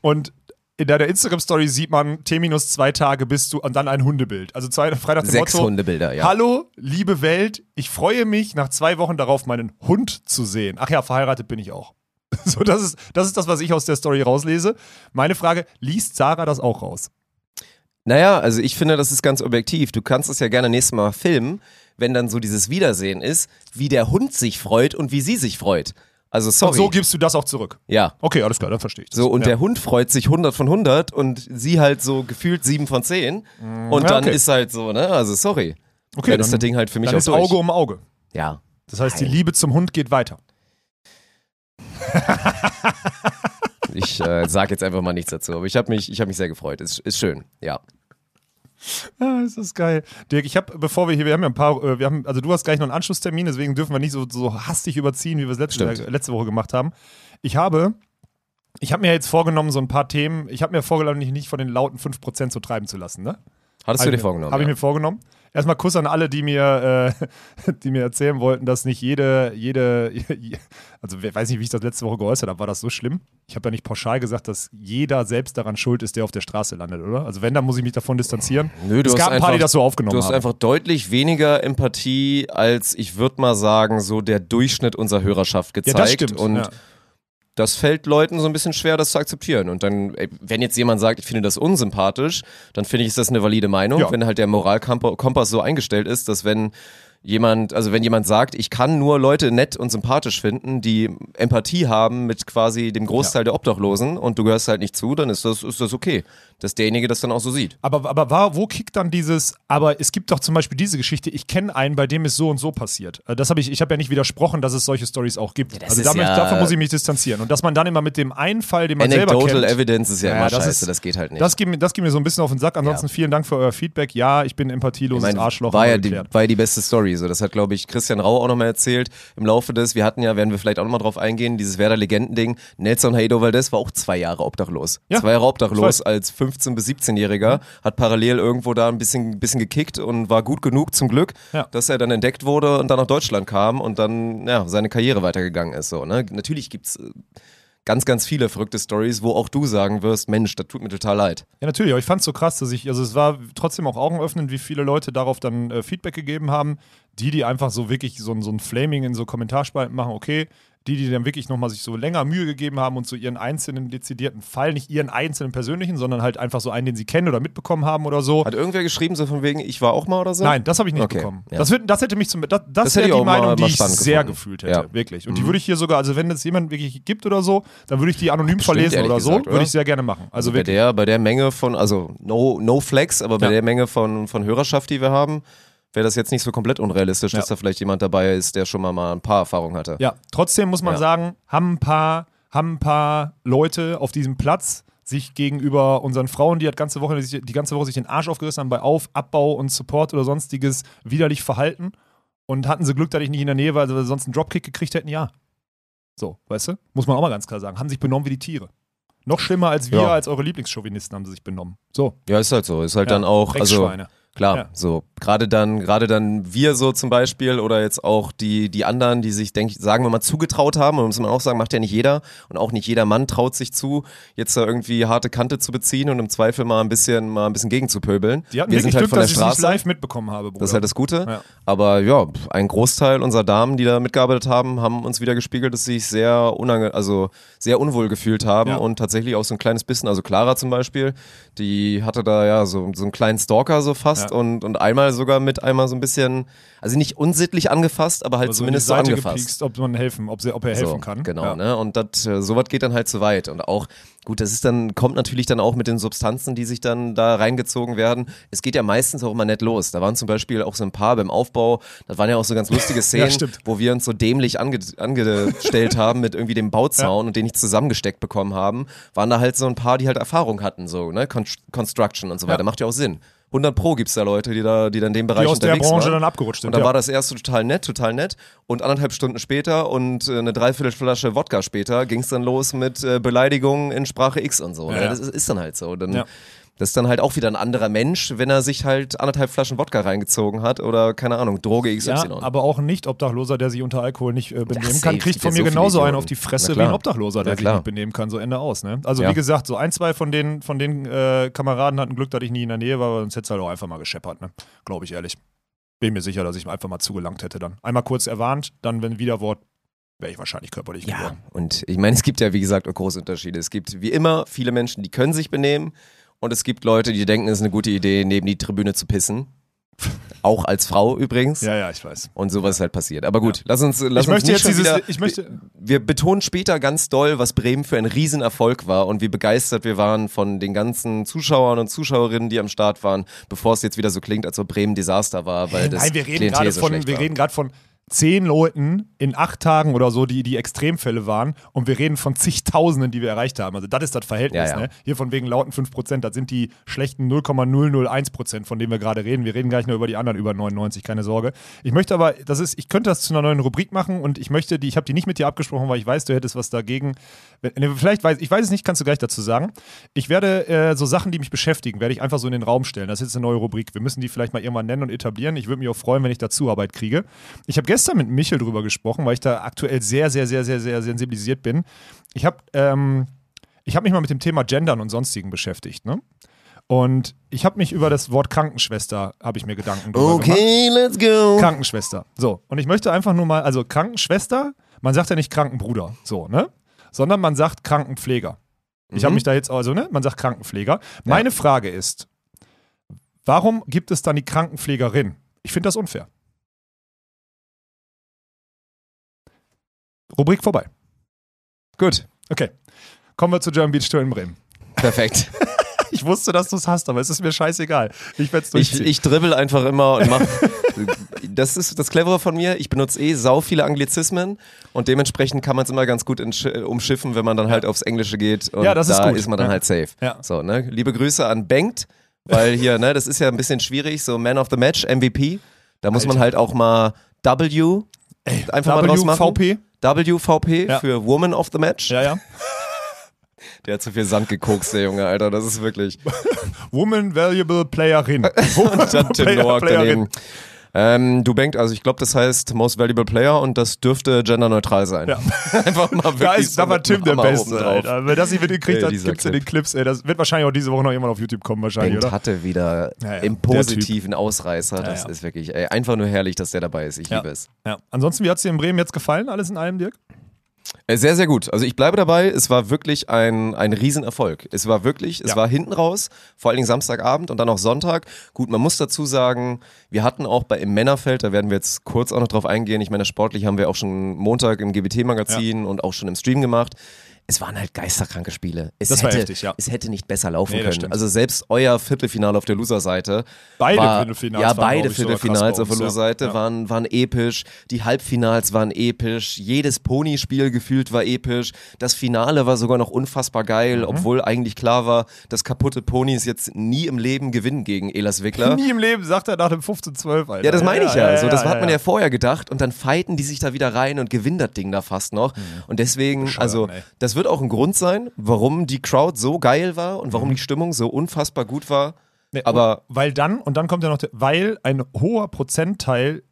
[SPEAKER 2] und in deiner Instagram-Story sieht man, T minus zwei Tage bist du und dann ein Hundebild. Also zwei, frei nach dem
[SPEAKER 1] Sechs
[SPEAKER 2] Motto,
[SPEAKER 1] Hundebilder, ja.
[SPEAKER 2] Hallo, liebe Welt, ich freue mich nach zwei Wochen darauf, meinen Hund zu sehen. Ach ja, verheiratet bin ich auch. [laughs] So, das ist, das ist das, was ich aus der Story rauslese. Meine Frage, liest Sarah das auch raus?
[SPEAKER 1] Naja, also ich finde, das ist ganz objektiv. Du kannst es ja gerne nächstes Mal filmen, wenn dann so dieses Wiedersehen ist, wie der Hund sich freut und wie sie sich freut. Also sorry.
[SPEAKER 2] Und so gibst du das auch zurück.
[SPEAKER 1] ja.
[SPEAKER 2] Okay, alles klar, dann verstehe ich das.
[SPEAKER 1] So, und
[SPEAKER 2] ja.
[SPEAKER 1] der Hund freut sich 100 von 100 und sie halt so gefühlt 7 von 10. Und
[SPEAKER 2] ja,
[SPEAKER 1] dann
[SPEAKER 2] okay.
[SPEAKER 1] ist halt so, ne? Also sorry.
[SPEAKER 2] okay,
[SPEAKER 1] dann ist das Ding halt für mich
[SPEAKER 2] dann
[SPEAKER 1] auch
[SPEAKER 2] ist
[SPEAKER 1] durch.
[SPEAKER 2] Auge um Auge.
[SPEAKER 1] Ja.
[SPEAKER 2] Das heißt, die
[SPEAKER 1] Nein.
[SPEAKER 2] Liebe zum Hund geht weiter.
[SPEAKER 1] Ich äh, sag jetzt einfach mal nichts dazu, aber ich habe mich, ich hab mich sehr gefreut. Ist, ist schön, ja. [laughs]
[SPEAKER 2] Ist das geil. Dirk, ich habe, bevor wir hier, wir haben ja ein paar, äh, wir haben, also du hast gleich noch einen Anschlusstermin, deswegen dürfen wir nicht so, so hastig überziehen, wie wir es letzte, äh, letzte Woche gemacht haben. Ich habe, ich habe mir jetzt vorgenommen, so ein paar Themen, ich habe mir vorgenommen, mich nicht von den lauten 5% so treiben zu lassen, ne?
[SPEAKER 1] Hattest
[SPEAKER 2] Hab
[SPEAKER 1] du dir
[SPEAKER 2] ich mir-
[SPEAKER 1] vorgenommen?
[SPEAKER 2] Habe ich
[SPEAKER 1] ja.
[SPEAKER 2] mir vorgenommen. Erstmal Kuss an alle, die mir, äh, [laughs] die mir erzählen wollten, dass nicht jede, jede, [laughs] also wer- weiß nicht, wie ich das letzte Woche geäußert habe, war das so schlimm? Ich habe ja nicht pauschal gesagt, dass jeder selbst daran schuld ist, der auf der Straße landet, oder? Also wenn, dann muss ich mich davon distanzieren.
[SPEAKER 1] Nö, du
[SPEAKER 2] es
[SPEAKER 1] hast
[SPEAKER 2] gab ein paar, die das so aufgenommen
[SPEAKER 1] Du hast
[SPEAKER 2] haben.
[SPEAKER 1] einfach deutlich weniger Empathie als, ich würde mal sagen, so der Durchschnitt unserer Hörerschaft
[SPEAKER 2] ja,
[SPEAKER 1] gezeigt.
[SPEAKER 2] das stimmt.
[SPEAKER 1] Und
[SPEAKER 2] ja.
[SPEAKER 1] Das fällt Leuten so ein bisschen schwer, das zu akzeptieren. Und dann, ey, wenn jetzt jemand sagt, ich finde das unsympathisch, dann finde ich, ist das eine valide Meinung,
[SPEAKER 2] Ja.
[SPEAKER 1] wenn halt der Moralkompass so eingestellt ist, dass wenn jemand, also wenn jemand sagt, ich kann nur Leute nett und sympathisch finden, die Empathie haben mit quasi dem Großteil der Obdachlosen und du gehörst halt nicht zu, dann ist das, ist das okay. Dass derjenige das dann auch so sieht.
[SPEAKER 2] Aber, aber war, wo kickt dann dieses, aber es gibt doch zum Beispiel diese Geschichte, ich kenne einen, bei dem es so und so passiert. Äh, Das habe ich, ich habe ja nicht widersprochen, dass es solche Stories auch gibt.
[SPEAKER 1] das
[SPEAKER 2] also
[SPEAKER 1] ist
[SPEAKER 2] da möchte-
[SPEAKER 1] ja-
[SPEAKER 2] dafür muss ich mich distanzieren. Und dass man dann immer mit dem einen Fall, den man selber
[SPEAKER 1] Anecdotal
[SPEAKER 2] kennt,
[SPEAKER 1] Evidence ist ja,
[SPEAKER 2] Ja,
[SPEAKER 1] immer
[SPEAKER 2] das
[SPEAKER 1] scheiße,
[SPEAKER 2] ist-
[SPEAKER 1] das geht halt nicht.
[SPEAKER 2] das geht, mir, das geht mir so ein bisschen auf den Sack. Ansonsten vielen Dank für euer Feedback. Ja, ich bin empathieloses
[SPEAKER 1] Ich meine,
[SPEAKER 2] Arschloch.
[SPEAKER 1] war ja, die, war ja die beste Story. So, das hat, glaube ich, Christian Rau auch nochmal erzählt im Laufe des, wir hatten ja, werden wir vielleicht auch nochmal drauf eingehen, dieses Werder-Legenden-Ding. Nelson Heido Valdez war auch zwei Jahre obdachlos.
[SPEAKER 2] Ja,
[SPEAKER 1] zwei Jahre obdachlos als 15- bis 17-Jähriger, hat parallel irgendwo da ein bisschen, bisschen gekickt und war gut genug zum Glück,
[SPEAKER 2] Ja.
[SPEAKER 1] dass er dann entdeckt wurde und dann nach Deutschland kam und dann ja, seine Karriere weitergegangen ist. So, ne? Natürlich gibt's äh, ganz, ganz viele verrückte Stories, wo auch du sagen wirst, Mensch, das tut mir total leid.
[SPEAKER 2] Ja, natürlich, aber ich fand es so krass, dass ich, also es war trotzdem auch augenöffnend, wie viele Leute darauf dann äh, Feedback gegeben haben. Die, die einfach so wirklich so, so ein Flaming in so Kommentarspalten machen, okay. Die, die dann wirklich nochmal sich so länger Mühe gegeben haben und so ihren einzelnen dezidierten Fall, nicht ihren einzelnen persönlichen, sondern halt einfach so einen, den sie kennen oder mitbekommen haben oder so.
[SPEAKER 1] Hat irgendwer geschrieben, so von wegen, ich war auch mal oder so?
[SPEAKER 2] Nein, das habe ich nicht
[SPEAKER 1] Okay,
[SPEAKER 2] bekommen.
[SPEAKER 1] ja.
[SPEAKER 2] Das, wird, das hätte mich zum. Das, das,
[SPEAKER 1] Das
[SPEAKER 2] wäre die
[SPEAKER 1] auch mal-
[SPEAKER 2] Meinung, die ich sehr
[SPEAKER 1] gefunden.
[SPEAKER 2] gefühlt hätte.
[SPEAKER 1] Ja. Mhm.
[SPEAKER 2] Wirklich. Und die würde ich hier sogar, also wenn es jemand wirklich gibt oder so, dann würde ich die anonym verlesen
[SPEAKER 1] ehrlich
[SPEAKER 2] oder so.
[SPEAKER 1] gesagt,
[SPEAKER 2] würde
[SPEAKER 1] oder?
[SPEAKER 2] ich sehr gerne machen. Also
[SPEAKER 1] bei
[SPEAKER 2] wirklich.
[SPEAKER 1] der, bei der Menge von, also no, no flex, aber bei
[SPEAKER 2] Ja.
[SPEAKER 1] der Menge von, von Hörerschaft, die wir haben, wäre das jetzt nicht so komplett unrealistisch,
[SPEAKER 2] Ja.
[SPEAKER 1] dass da vielleicht jemand dabei ist, der schon mal, mal ein paar Erfahrungen hatte.
[SPEAKER 2] Ja, trotzdem muss man
[SPEAKER 1] Ja.
[SPEAKER 2] sagen, haben ein paar, haben ein paar Leute auf diesem Platz sich gegenüber unseren Frauen, die, das ganze Woche, die ganze Woche sich den Arsch aufgerissen haben bei Auf, Abbau und Support oder sonstiges, widerlich verhalten? Und hatten sie Glück, dass ich nicht in der Nähe war, weil sie sonst einen Dropkick gekriegt hätten? Ja. So, weißt du? Muss man auch mal ganz klar sagen. Haben sich benommen wie die Tiere. Noch schlimmer als wir,
[SPEAKER 1] Ja.
[SPEAKER 2] als eure Lieblingschauvinisten haben sie sich benommen. So.
[SPEAKER 1] Ja, ist halt so. Ist halt
[SPEAKER 2] Ja,
[SPEAKER 1] dann auch, also. Klar,
[SPEAKER 2] Ja.
[SPEAKER 1] so gerade dann, gerade dann wir so zum Beispiel oder jetzt auch die die anderen, die sich, denk, ich, sagen wir mal, zugetraut haben, und muss man auch sagen, macht ja nicht jeder und auch nicht jeder Mann traut sich zu, jetzt da irgendwie harte Kante zu beziehen und im Zweifel mal ein bisschen mal ein bisschen gegenzupöbeln.
[SPEAKER 2] Die hatten
[SPEAKER 1] wir sind halt
[SPEAKER 2] Glück,
[SPEAKER 1] von der
[SPEAKER 2] dass ich es nicht
[SPEAKER 1] Straße.
[SPEAKER 2] live mitbekommen habe, Bruder.
[SPEAKER 1] Das ist halt das Gute.
[SPEAKER 2] Ja.
[SPEAKER 1] Aber ja, ein Großteil unserer Damen, die da mitgearbeitet haben, haben uns wieder gespiegelt, dass sie sich sehr unange also sehr unwohl gefühlt haben
[SPEAKER 2] Ja.
[SPEAKER 1] und tatsächlich auch so ein kleines bisschen, also Clara zum Beispiel, die hatte da ja so, so einen kleinen Stalker so fast
[SPEAKER 2] Ja.
[SPEAKER 1] und, und einmal sogar mit einmal so ein bisschen, also nicht unsittlich angefasst, aber halt
[SPEAKER 2] Also
[SPEAKER 1] zumindest
[SPEAKER 2] in
[SPEAKER 1] so angefasst.
[SPEAKER 2] gepiekst, ob man helfen, ob, sie, ob er helfen
[SPEAKER 1] So,
[SPEAKER 2] kann.
[SPEAKER 1] Genau,
[SPEAKER 2] ja.
[SPEAKER 1] ne? Und das, äh, sowas geht dann halt zu weit. Und auch, gut, das ist dann, kommt natürlich dann auch mit den Substanzen, die sich dann da reingezogen werden. Es geht ja meistens auch immer nett los. Da waren zum Beispiel auch so ein paar beim Aufbau, das waren ja auch so ganz lustige [laughs] Szenen,
[SPEAKER 2] stimmt.
[SPEAKER 1] wo wir uns so dämlich ange angestellt [laughs] haben mit irgendwie dem Bauzaun und den nicht zusammengesteckt bekommen haben. Waren da halt so ein paar, die halt Erfahrung hatten, so, ne? Con Construction und so weiter.
[SPEAKER 2] Ja.
[SPEAKER 1] Macht ja auch Sinn. 100 Pro gibt's da Leute, die da, die dann in dem Bereich
[SPEAKER 2] Die aus der Branche
[SPEAKER 1] waren.
[SPEAKER 2] dann abgerutscht sind.
[SPEAKER 1] Und dann
[SPEAKER 2] ja.
[SPEAKER 1] war das erste total nett, total nett. Und anderthalb Stunden später und äh, eine Dreiviertelflasche Wodka später ging es dann los mit äh, Beleidigungen in Sprache X und so.
[SPEAKER 2] Ja,
[SPEAKER 1] ne?
[SPEAKER 2] ja.
[SPEAKER 1] Das ist, ist dann halt so. Dann,
[SPEAKER 2] Ja.
[SPEAKER 1] Das ist dann halt auch wieder ein anderer Mensch, wenn er sich halt anderthalb Flaschen Wodka reingezogen hat oder keine Ahnung, Droge XY.
[SPEAKER 2] Ja, aber auch ein Nicht-Obdachloser, der sich unter Alkohol nicht äh, benehmen
[SPEAKER 1] safe,
[SPEAKER 2] kann, kriegt von mir
[SPEAKER 1] so
[SPEAKER 2] genauso einen auf die Fresse wie ein. Obdachloser, der sich nicht benehmen kann. So Ende aus. Ne? Also
[SPEAKER 1] Ja.
[SPEAKER 2] wie gesagt, so ein, zwei von den, von den äh, Kameraden hatten Glück, dass ich nie in der Nähe war, sonst hätte es halt auch einfach mal gescheppert. Ne? Glaube ich ehrlich. Bin mir sicher, dass ich einfach mal zugelangt hätte dann. Einmal kurz erwarnt, dann, wenn Widerwort, wäre ich wahrscheinlich körperlich
[SPEAKER 1] Ja,
[SPEAKER 2] geworden.
[SPEAKER 1] und ich meine, es gibt ja, wie gesagt, auch große Unterschiede. Es gibt wie immer viele Menschen, die können sich benehmen und es gibt Leute, die denken, es ist eine gute Idee, neben die Tribüne zu pissen. Auch als Frau übrigens.
[SPEAKER 2] Ja, ja, ich weiß.
[SPEAKER 1] Und sowas ist halt passiert. Aber gut, lass uns, lass
[SPEAKER 2] Ich
[SPEAKER 1] uns
[SPEAKER 2] möchte jetzt dieses,
[SPEAKER 1] wieder,
[SPEAKER 2] ich möchte,
[SPEAKER 1] wir betonen später ganz doll, was Bremen für ein Riesenerfolg war und wie begeistert wir waren von den ganzen Zuschauern und Zuschauerinnen, die am Start waren, bevor es jetzt wieder so klingt, als ob Bremen Desaster war, weil das
[SPEAKER 2] Nein, wir reden gerade von, wir reden gerade von zehn Leuten in acht Tagen oder so, die die Extremfälle waren. Und wir reden von zigtausenden, die wir erreicht haben. Also das ist das Verhältnis.
[SPEAKER 1] Ja, ja.
[SPEAKER 2] Ne? Hier von wegen lauten 5%, das sind die schlechten 0,001%, von denen wir gerade reden. Wir reden gleich nur über die anderen über 99, keine Sorge. Ich möchte aber, das ist, ich könnte das zu einer neuen Rubrik machen und ich möchte die, ich habe die nicht mit dir abgesprochen, weil ich weiß, du hättest was dagegen. Vielleicht weiß, ich weiß es nicht, kannst du gleich dazu sagen. Ich werde äh, so Sachen, die mich beschäftigen, werde ich einfach so in den Raum stellen. Das ist jetzt eine neue Rubrik. Wir müssen die vielleicht mal irgendwann nennen und etablieren. Ich würde mich auch freuen, wenn ich dazu Arbeit kriege. Ich habe gestern mit Michel drüber gesprochen, weil ich da aktuell sehr, sehr, sehr, sehr, sehr sensibilisiert bin. Ich habe ähm, ich hab mich mal mit dem Thema Gendern und sonstigen beschäftigt. Ne? Und ich habe mich über das Wort Krankenschwester, habe ich mir Gedanken drüber gemacht.
[SPEAKER 1] Okay, let's go.
[SPEAKER 2] Krankenschwester. So. Und ich möchte einfach nur mal, also Krankenschwester, man sagt ja nicht Krankenbruder, so, ne? Sondern man sagt Krankenpfleger. Ich habe
[SPEAKER 1] Mhm.
[SPEAKER 2] mich da jetzt, also, ne? Man sagt Krankenpfleger. Meine Frage ist, warum gibt es dann die Krankenpflegerin? Ich finde das unfair. Rubrik vorbei.
[SPEAKER 1] Gut,
[SPEAKER 2] Okay. Kommen wir zur German Beach Tour in Bremen.
[SPEAKER 1] perfekt. [laughs]
[SPEAKER 2] Ich wusste, dass du es hast, aber es ist mir scheißegal. Ich werde es
[SPEAKER 1] Ich,
[SPEAKER 2] durchziehen.
[SPEAKER 1] ich dribbel einfach immer und mach. das ist das Clevere von mir. Ich benutze eh sau viele Anglizismen und dementsprechend kann man es immer ganz gut umschiffen, wenn man dann halt aufs Englische geht. Und
[SPEAKER 2] Ja, das ist
[SPEAKER 1] da
[SPEAKER 2] gut.
[SPEAKER 1] ist man dann
[SPEAKER 2] Ja.
[SPEAKER 1] halt safe.
[SPEAKER 2] Ja.
[SPEAKER 1] So, ne? Liebe Grüße an Bengt, weil hier, ne, das ist ja ein bisschen schwierig. So Man of the Match, MVP. Da muss man
[SPEAKER 2] Alter.
[SPEAKER 1] halt auch mal W einfach mal draus machen.
[SPEAKER 2] WVP?
[SPEAKER 1] WVP
[SPEAKER 2] Ja.
[SPEAKER 1] für Woman of the Match.
[SPEAKER 2] Ja, ja. [laughs]
[SPEAKER 1] Der hat zu viel Sand gekokst, der Junge, Alter. Das ist wirklich. [laughs]
[SPEAKER 2] Woman Valuable Playerin. [laughs]
[SPEAKER 1] Und dann Tim
[SPEAKER 2] Player- Playerin.
[SPEAKER 1] Ähm, du Bengt, also ich glaube, das heißt Most Valuable Player und das dürfte genderneutral sein.
[SPEAKER 2] Ja. [laughs]
[SPEAKER 1] Einfach mal wirklich
[SPEAKER 2] Da ist
[SPEAKER 1] so
[SPEAKER 2] da war Tim der Beste. Alter. Wenn das nicht mit den kriegt,
[SPEAKER 1] Ey,
[SPEAKER 2] dann
[SPEAKER 1] dieser
[SPEAKER 2] gibt's in den Clips, ey. Das wird wahrscheinlich auch diese Woche noch jemand auf YouTube kommen, wahrscheinlich,
[SPEAKER 1] Bengt
[SPEAKER 2] oder?
[SPEAKER 1] hatte wieder
[SPEAKER 2] Ja, ja.
[SPEAKER 1] im positiven Ausreißer. Das ist wirklich ey, einfach nur herrlich, dass der dabei ist. Ich liebe es.
[SPEAKER 2] Ja. Ansonsten, wie hat's dir in Bremen jetzt gefallen, alles in allem, Dirk?
[SPEAKER 1] Äh, Sehr, sehr gut. Also ich bleibe dabei, es war wirklich ein, ein Riesenerfolg. Es war wirklich, es
[SPEAKER 2] Ja.
[SPEAKER 1] war hinten raus, vor allen Dingen Samstagabend und dann auch Sonntag. Gut, man muss dazu sagen, wir hatten auch bei im Männerfeld, da werden wir jetzt kurz auch noch drauf eingehen. Ich meine, sportlich haben wir auch schon Montag im GBT-Magazin und auch schon im Stream gemacht. Es waren halt geisterkranke Spiele. Es
[SPEAKER 2] Das war
[SPEAKER 1] hätte,
[SPEAKER 2] heftig, ja.
[SPEAKER 1] Es hätte nicht besser laufen
[SPEAKER 2] Nee,
[SPEAKER 1] können. Also selbst euer Viertelfinale auf der Loser-Seite.
[SPEAKER 2] Beide
[SPEAKER 1] war,
[SPEAKER 2] Viertelfinals
[SPEAKER 1] Ja, beide Viertelfinals auf der
[SPEAKER 2] ja.
[SPEAKER 1] Loser-Seite
[SPEAKER 2] Ja.
[SPEAKER 1] waren, waren episch. Die Halbfinals waren episch. Jedes Pony-Spiel gefühlt war episch. Das Finale war sogar noch unfassbar geil,
[SPEAKER 2] Mhm.
[SPEAKER 1] obwohl eigentlich klar war, dass kaputte Ponys jetzt nie im Leben gewinnen gegen Elas Wickler. [laughs]
[SPEAKER 2] Nie im Leben, sagt er nach dem 15-12, Alter.
[SPEAKER 1] Ja, das meine ich ja. so, das hat man ja,
[SPEAKER 2] ja.
[SPEAKER 1] vorher gedacht und dann fighten die sich da wieder rein und gewinnen das Ding da fast noch. Und deswegen,
[SPEAKER 2] Mhm.
[SPEAKER 1] Also, das wird auch ein Grund sein, warum die Crowd so geil war und
[SPEAKER 2] Mhm.
[SPEAKER 1] warum die Stimmung so unfassbar gut war.
[SPEAKER 2] Nee,
[SPEAKER 1] Aber-
[SPEAKER 2] weil dann, und dann kommt ja noch, weil ein hoher Prozentteil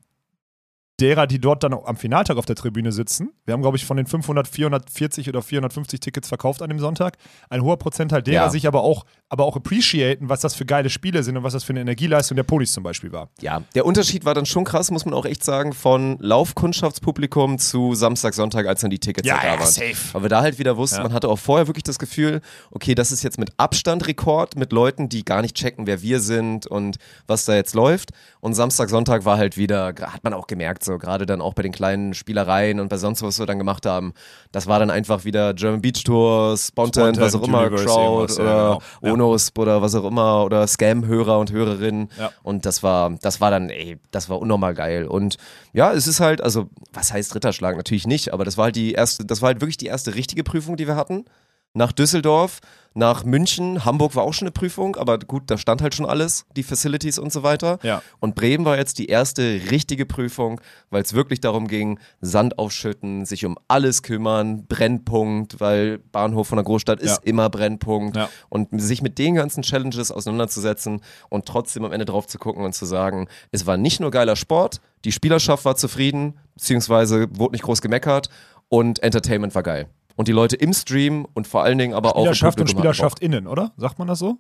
[SPEAKER 2] derer, die dort dann am Finaltag auf der Tribüne sitzen, wir haben, glaube ich, von den 500, 440 oder 450 Tickets verkauft an dem Sonntag, ein hoher Prozentteil derer
[SPEAKER 1] Ja.
[SPEAKER 2] sich aber auch, aber auch appreciaten, was das für geile Spiele sind und was das für eine Energieleistung der Ponys zum Beispiel war.
[SPEAKER 1] Ja, der Unterschied war dann schon krass, muss man auch echt sagen, von Laufkundschaftspublikum zu Samstag, Sonntag, als dann die Tickets
[SPEAKER 2] Ja,
[SPEAKER 1] da
[SPEAKER 2] ja,
[SPEAKER 1] waren.
[SPEAKER 2] safe.
[SPEAKER 1] Weil wir da halt wieder wussten,
[SPEAKER 2] Ja.
[SPEAKER 1] man hatte auch vorher wirklich das Gefühl, okay, das ist jetzt mit Abstand Rekord mit Leuten, die gar nicht checken, wer wir sind und was da jetzt läuft. Und Samstag, Sonntag war halt wieder, hat man auch gemerkt, so gerade dann auch bei den kleinen Spielereien und bei sonst was wir dann gemacht haben, das war dann einfach wieder German Beach Tour, Spontan,
[SPEAKER 2] Spontan,
[SPEAKER 1] was auch immer, Crowd oder
[SPEAKER 2] genau. Ja.
[SPEAKER 1] Onosp oder was auch immer oder Scam-Hörer und Hörerinnen.
[SPEAKER 2] Ja.
[SPEAKER 1] Und das war, das war dann, ey, das war unnormal geil. Und ja, es ist halt, also, was heißt Ritterschlag? Natürlich nicht, aber das war halt die erste, das war halt wirklich die erste richtige Prüfung, die wir hatten. Nach Düsseldorf, nach München, Hamburg war auch schon eine Prüfung, aber gut, da stand halt schon alles, die Facilities und so weiter.
[SPEAKER 2] Ja.
[SPEAKER 1] Und Bremen war jetzt die erste richtige Prüfung, weil es wirklich darum ging, Sand aufschütten, sich um alles kümmern, Brennpunkt, weil Bahnhof von der Großstadt ist
[SPEAKER 2] Ja.
[SPEAKER 1] immer Brennpunkt.
[SPEAKER 2] Ja.
[SPEAKER 1] Und sich mit den ganzen Challenges auseinanderzusetzen und trotzdem am Ende drauf zu gucken und zu sagen, es war nicht nur geiler Sport, die Spielerschaft war zufrieden, beziehungsweise wurde nicht groß gemeckert und Entertainment war geil. Und die Leute im Stream und vor allen Dingen aber auch im
[SPEAKER 2] Spielerschaft und Spielerschaft innen, oder? Sagt man das so?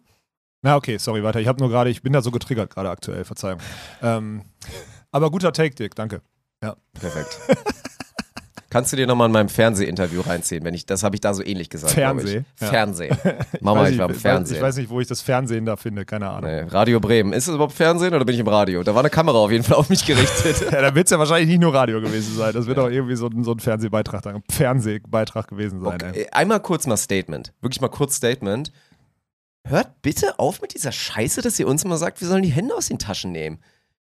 [SPEAKER 2] Na, okay, sorry, weiter. Ich habe nur gerade, ich bin da so getriggert gerade aktuell, Verzeihung. Ähm, aber guter Take, Dick, danke.
[SPEAKER 1] Bock. Perfekt. [laughs] Kannst du dir nochmal in meinem Fernsehinterview reinziehen, wenn ich, das habe ich da so ähnlich gesagt.
[SPEAKER 2] Fernseh?
[SPEAKER 1] Ich.
[SPEAKER 2] Ja.
[SPEAKER 1] Fernsehen. [laughs] Mama,
[SPEAKER 2] Weiß
[SPEAKER 1] ich war im Fernsehen.
[SPEAKER 2] Ich weiß nicht, wo ich das Fernsehen da finde, keine Ahnung.
[SPEAKER 1] Nee, Radio Bremen. Ist es überhaupt Fernsehen oder bin ich im Radio? Da war eine Kamera auf jeden Fall auf mich gerichtet. [laughs]
[SPEAKER 2] Ja, da wird es ja wahrscheinlich nicht nur Radio gewesen sein. Das wird auch irgendwie so, ein- so ein Fernsehbeitrag, ein Fernsehbeitrag gewesen sein.
[SPEAKER 1] Okay, einmal kurz mal Statement. Wirklich mal kurz Statement. Hört bitte auf mit dieser Scheiße, dass ihr uns immer sagt, wir sollen die Hände aus den Taschen nehmen.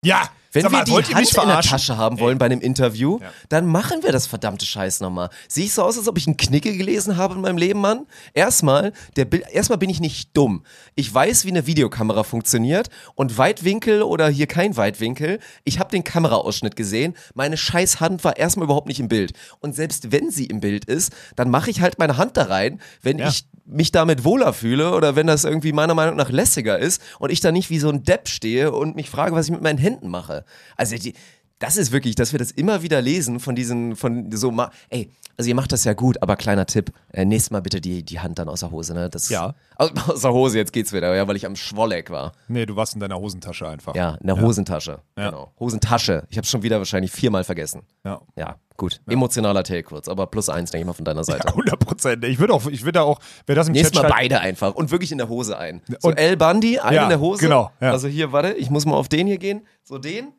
[SPEAKER 2] Ja,
[SPEAKER 1] Wenn
[SPEAKER 2] sag
[SPEAKER 1] wir
[SPEAKER 2] mal,
[SPEAKER 1] die
[SPEAKER 2] wollt
[SPEAKER 1] Hand in der? Tasche haben wollen bei einem Interview,
[SPEAKER 2] Ja.
[SPEAKER 1] dann machen wir das verdammte Scheiß nochmal. Sehe ich so aus, als ob ich einen Knicke gelesen habe in meinem Leben, Mann? Erstmal, der Bild, erstmal bin ich nicht dumm. Ich weiß, wie eine Videokamera funktioniert und Weitwinkel oder hier kein Weitwinkel. Ich habe den Kameraausschnitt gesehen. Meine scheiß Hand war erstmal überhaupt nicht im Bild. Und selbst wenn sie im Bild ist, dann mache ich halt meine Hand da rein, wenn
[SPEAKER 2] Ja.
[SPEAKER 1] ich mich damit wohler fühle oder wenn das irgendwie meiner Meinung nach lässiger ist und ich da nicht wie so ein Depp stehe und mich frage, was ich mit meinen Händen mache. Also die, das ist wirklich, dass wir das immer wieder lesen von diesen, von so, ey, also ihr macht das ja gut, aber kleiner Tipp, äh, nächstes Mal bitte die, die Hand dann aus der Hose, ne? Das,
[SPEAKER 2] Ja.
[SPEAKER 1] Aus, aus der Hose, jetzt geht's wieder, ja, weil ich am Schwolleck war.
[SPEAKER 2] Nee, du warst in deiner Hosentasche einfach.
[SPEAKER 1] Ja, in der Hosentasche.
[SPEAKER 2] Ja.
[SPEAKER 1] Genau. Hosentasche. Ich habe schon wieder wahrscheinlich viermal vergessen.
[SPEAKER 2] Ja.
[SPEAKER 1] Ja, gut. Emotionaler Take kurz, aber plus eins, denke ich mal, von deiner Seite.
[SPEAKER 2] 100 Prozent. Ich würde auch, ich würde auch, wer das im
[SPEAKER 1] Nächstes
[SPEAKER 2] Chat
[SPEAKER 1] Mal beide einfach und wirklich in der Hose ein. So
[SPEAKER 2] Und-
[SPEAKER 1] El Bundy, einen
[SPEAKER 2] Ja,
[SPEAKER 1] in der Hose.
[SPEAKER 2] genau, ja.
[SPEAKER 1] Also hier, warte, ich muss mal auf den hier gehen. So den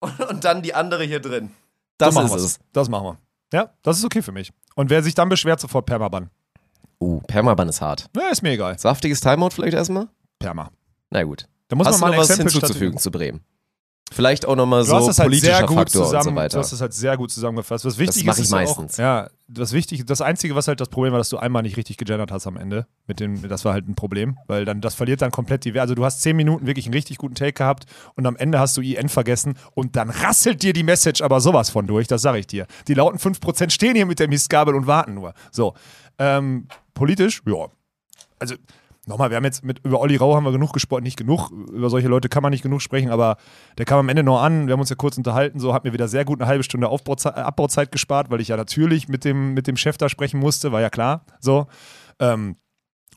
[SPEAKER 1] und, und dann die andere hier drin. Das
[SPEAKER 2] so
[SPEAKER 1] ist
[SPEAKER 2] machen wir's.
[SPEAKER 1] es.
[SPEAKER 2] Das machen wir. Ja, das ist okay für mich. Und wer sich dann beschwert, sofort Permaban.
[SPEAKER 1] Uh, Permaban ist hart.
[SPEAKER 2] Ja, ist mir egal.
[SPEAKER 1] Saftiges Timeout vielleicht erstmal?
[SPEAKER 2] Perma.
[SPEAKER 1] Na gut.
[SPEAKER 2] Da muss
[SPEAKER 1] Hast
[SPEAKER 2] man
[SPEAKER 1] du
[SPEAKER 2] mal
[SPEAKER 1] noch
[SPEAKER 2] ein
[SPEAKER 1] was
[SPEAKER 2] Exempel
[SPEAKER 1] hinzuzufügen zu Bremen? Vielleicht auch nochmal
[SPEAKER 2] Du hast
[SPEAKER 1] so
[SPEAKER 2] das halt
[SPEAKER 1] politischer
[SPEAKER 2] sehr gut
[SPEAKER 1] Faktor und
[SPEAKER 2] zusammen,
[SPEAKER 1] so
[SPEAKER 2] du
[SPEAKER 1] weiter.
[SPEAKER 2] hast das halt sehr gut zusammengefasst. Was wichtig
[SPEAKER 1] mach
[SPEAKER 2] ist,
[SPEAKER 1] ich
[SPEAKER 2] ist
[SPEAKER 1] meistens.
[SPEAKER 2] Auch, ja, das Wichtige, das Einzige, was halt das Problem war, dass du einmal nicht richtig gegendert hast am Ende. Mit dem, das war halt ein Problem, weil dann das verliert dann komplett die Wert. Also du hast zehn Minuten wirklich einen richtig guten Take gehabt und am Ende hast du IN vergessen und dann rasselt dir die Message aber sowas von durch, das sage ich dir. Die lauten 5% stehen hier mit der Mistgabel und warten nur. So. Ähm, politisch, ja. Also Nochmal, wir haben jetzt mit über Olli Rau haben wir genug gesprochen, nicht genug, über solche Leute kann man nicht genug sprechen, aber der kam am Ende noch an, wir haben uns ja kurz unterhalten, so hat mir wieder sehr gut eine halbe Stunde Aufbauzei- Abbauzeit gespart, weil ich ja natürlich mit dem, mit dem Chef da sprechen musste, war ja klar, so. Ähm,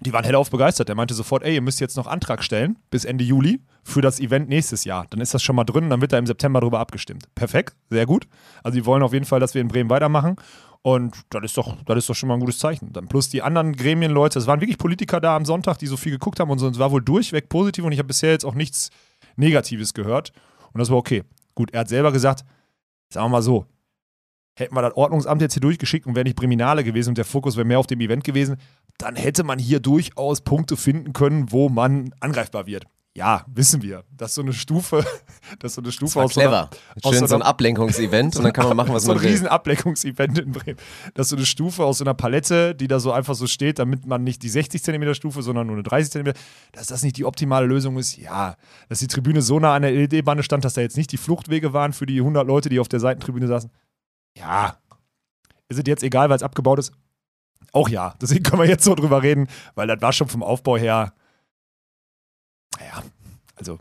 [SPEAKER 2] die waren hellauf begeistert. Der meinte sofort, ey, ihr müsst jetzt noch Antrag stellen bis Ende Juli für das Event nächstes Jahr. Dann ist das schon mal drin, dann wird da im September drüber abgestimmt. Perfekt, sehr gut. Also die wollen auf jeden Fall, dass wir in Bremen weitermachen. Und das ist doch, das ist doch schon mal ein gutes Zeichen. Dann plus die anderen Gremienleute, es waren wirklich Politiker da am Sonntag, die so viel geguckt haben und so. Es war wohl durchweg positiv und ich habe bisher jetzt auch nichts Negatives gehört. Und das war okay. Gut, er hat selber gesagt, sagen wir mal so, hätten wir das Ordnungsamt jetzt hier durchgeschickt und wäre nicht Priminale gewesen und der Fokus wäre mehr auf dem Event gewesen, dann hätte man hier durchaus Punkte finden können, wo man angreifbar wird. Ja, wissen wir. Das ist so eine Stufe, [laughs] das ist so eine Stufe
[SPEAKER 1] Das war
[SPEAKER 2] aus so einer-
[SPEAKER 1] clever. Schön so ein Ablenkungsevent und dann kann man machen, was [laughs]
[SPEAKER 2] so ein
[SPEAKER 1] man will.
[SPEAKER 2] riesen Ablenkungsevent in Bremen. Das ist so eine Stufe aus so einer Palette, die da so einfach so steht, damit man nicht die 60 Zentimeter Stufe, sondern nur eine 30 Zentimeter. Dass das nicht die optimale Lösung ist, ja. Dass die Tribüne so nah an der LED-Bande stand, dass da jetzt nicht die Fluchtwege waren für die 100 Leute, die auf der Seitentribüne saßen. Ja. Ist es jetzt egal, weil es abgebaut ist? Auch ja. Deswegen können wir jetzt so drüber reden, weil das war schon vom Aufbau her. Naja, also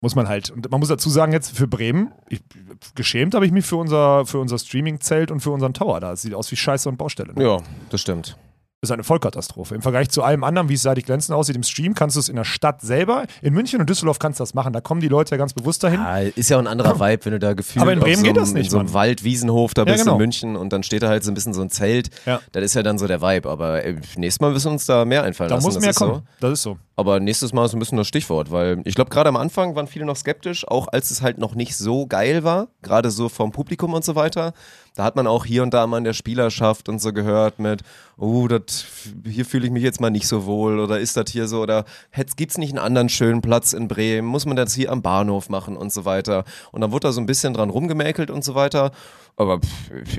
[SPEAKER 2] muss man halt. Und man muss dazu sagen, jetzt für Bremen, ich, geschämt habe ich mich für unser, für unser Streaming-Zelt und für unseren Tower da. Es sieht aus wie Scheiße und Baustelle. Ne?
[SPEAKER 1] Ja, das stimmt.
[SPEAKER 2] Das ist eine Vollkatastrophe. Im Vergleich zu allem anderen, wie es seitig glänzend aussieht, im Stream kannst du es in der Stadt selber. In München und Düsseldorf kannst du das machen. Da kommen die Leute ja ganz bewusst dahin.
[SPEAKER 1] Ja, ist ja auch ein anderer [clears throat] Vibe, wenn du da gefühlt
[SPEAKER 2] Aber in Bremen
[SPEAKER 1] so
[SPEAKER 2] geht das nicht,
[SPEAKER 1] in so einem
[SPEAKER 2] Mann.
[SPEAKER 1] Wald, Wiesenhof da
[SPEAKER 2] Ja,
[SPEAKER 1] bist
[SPEAKER 2] genau.
[SPEAKER 1] in München und dann steht da halt so ein bisschen so ein Zelt.
[SPEAKER 2] Ja.
[SPEAKER 1] Das ist ja dann so der Vibe. Aber ey, nächstes Mal müssen wir uns da mehr einfallen
[SPEAKER 2] Da
[SPEAKER 1] lassen.
[SPEAKER 2] muss
[SPEAKER 1] das
[SPEAKER 2] mehr
[SPEAKER 1] ist
[SPEAKER 2] kommen.
[SPEAKER 1] So.
[SPEAKER 2] Das ist so.
[SPEAKER 1] Aber nächstes Mal ist ein bisschen das Stichwort, weil ich glaube, gerade am Anfang waren viele noch skeptisch, auch als es halt noch nicht so geil war, gerade so vom Publikum und so weiter. Da hat man auch hier und da mal in der Spielerschaft und so gehört mit, oh, das, hier fühle ich mich jetzt mal nicht so wohl oder ist das hier so oder gibt es nicht einen anderen schönen Platz in Bremen, muss man das hier am Bahnhof machen und so weiter. Und dann wurde da so ein bisschen dran rumgemäkelt und so weiter. Aber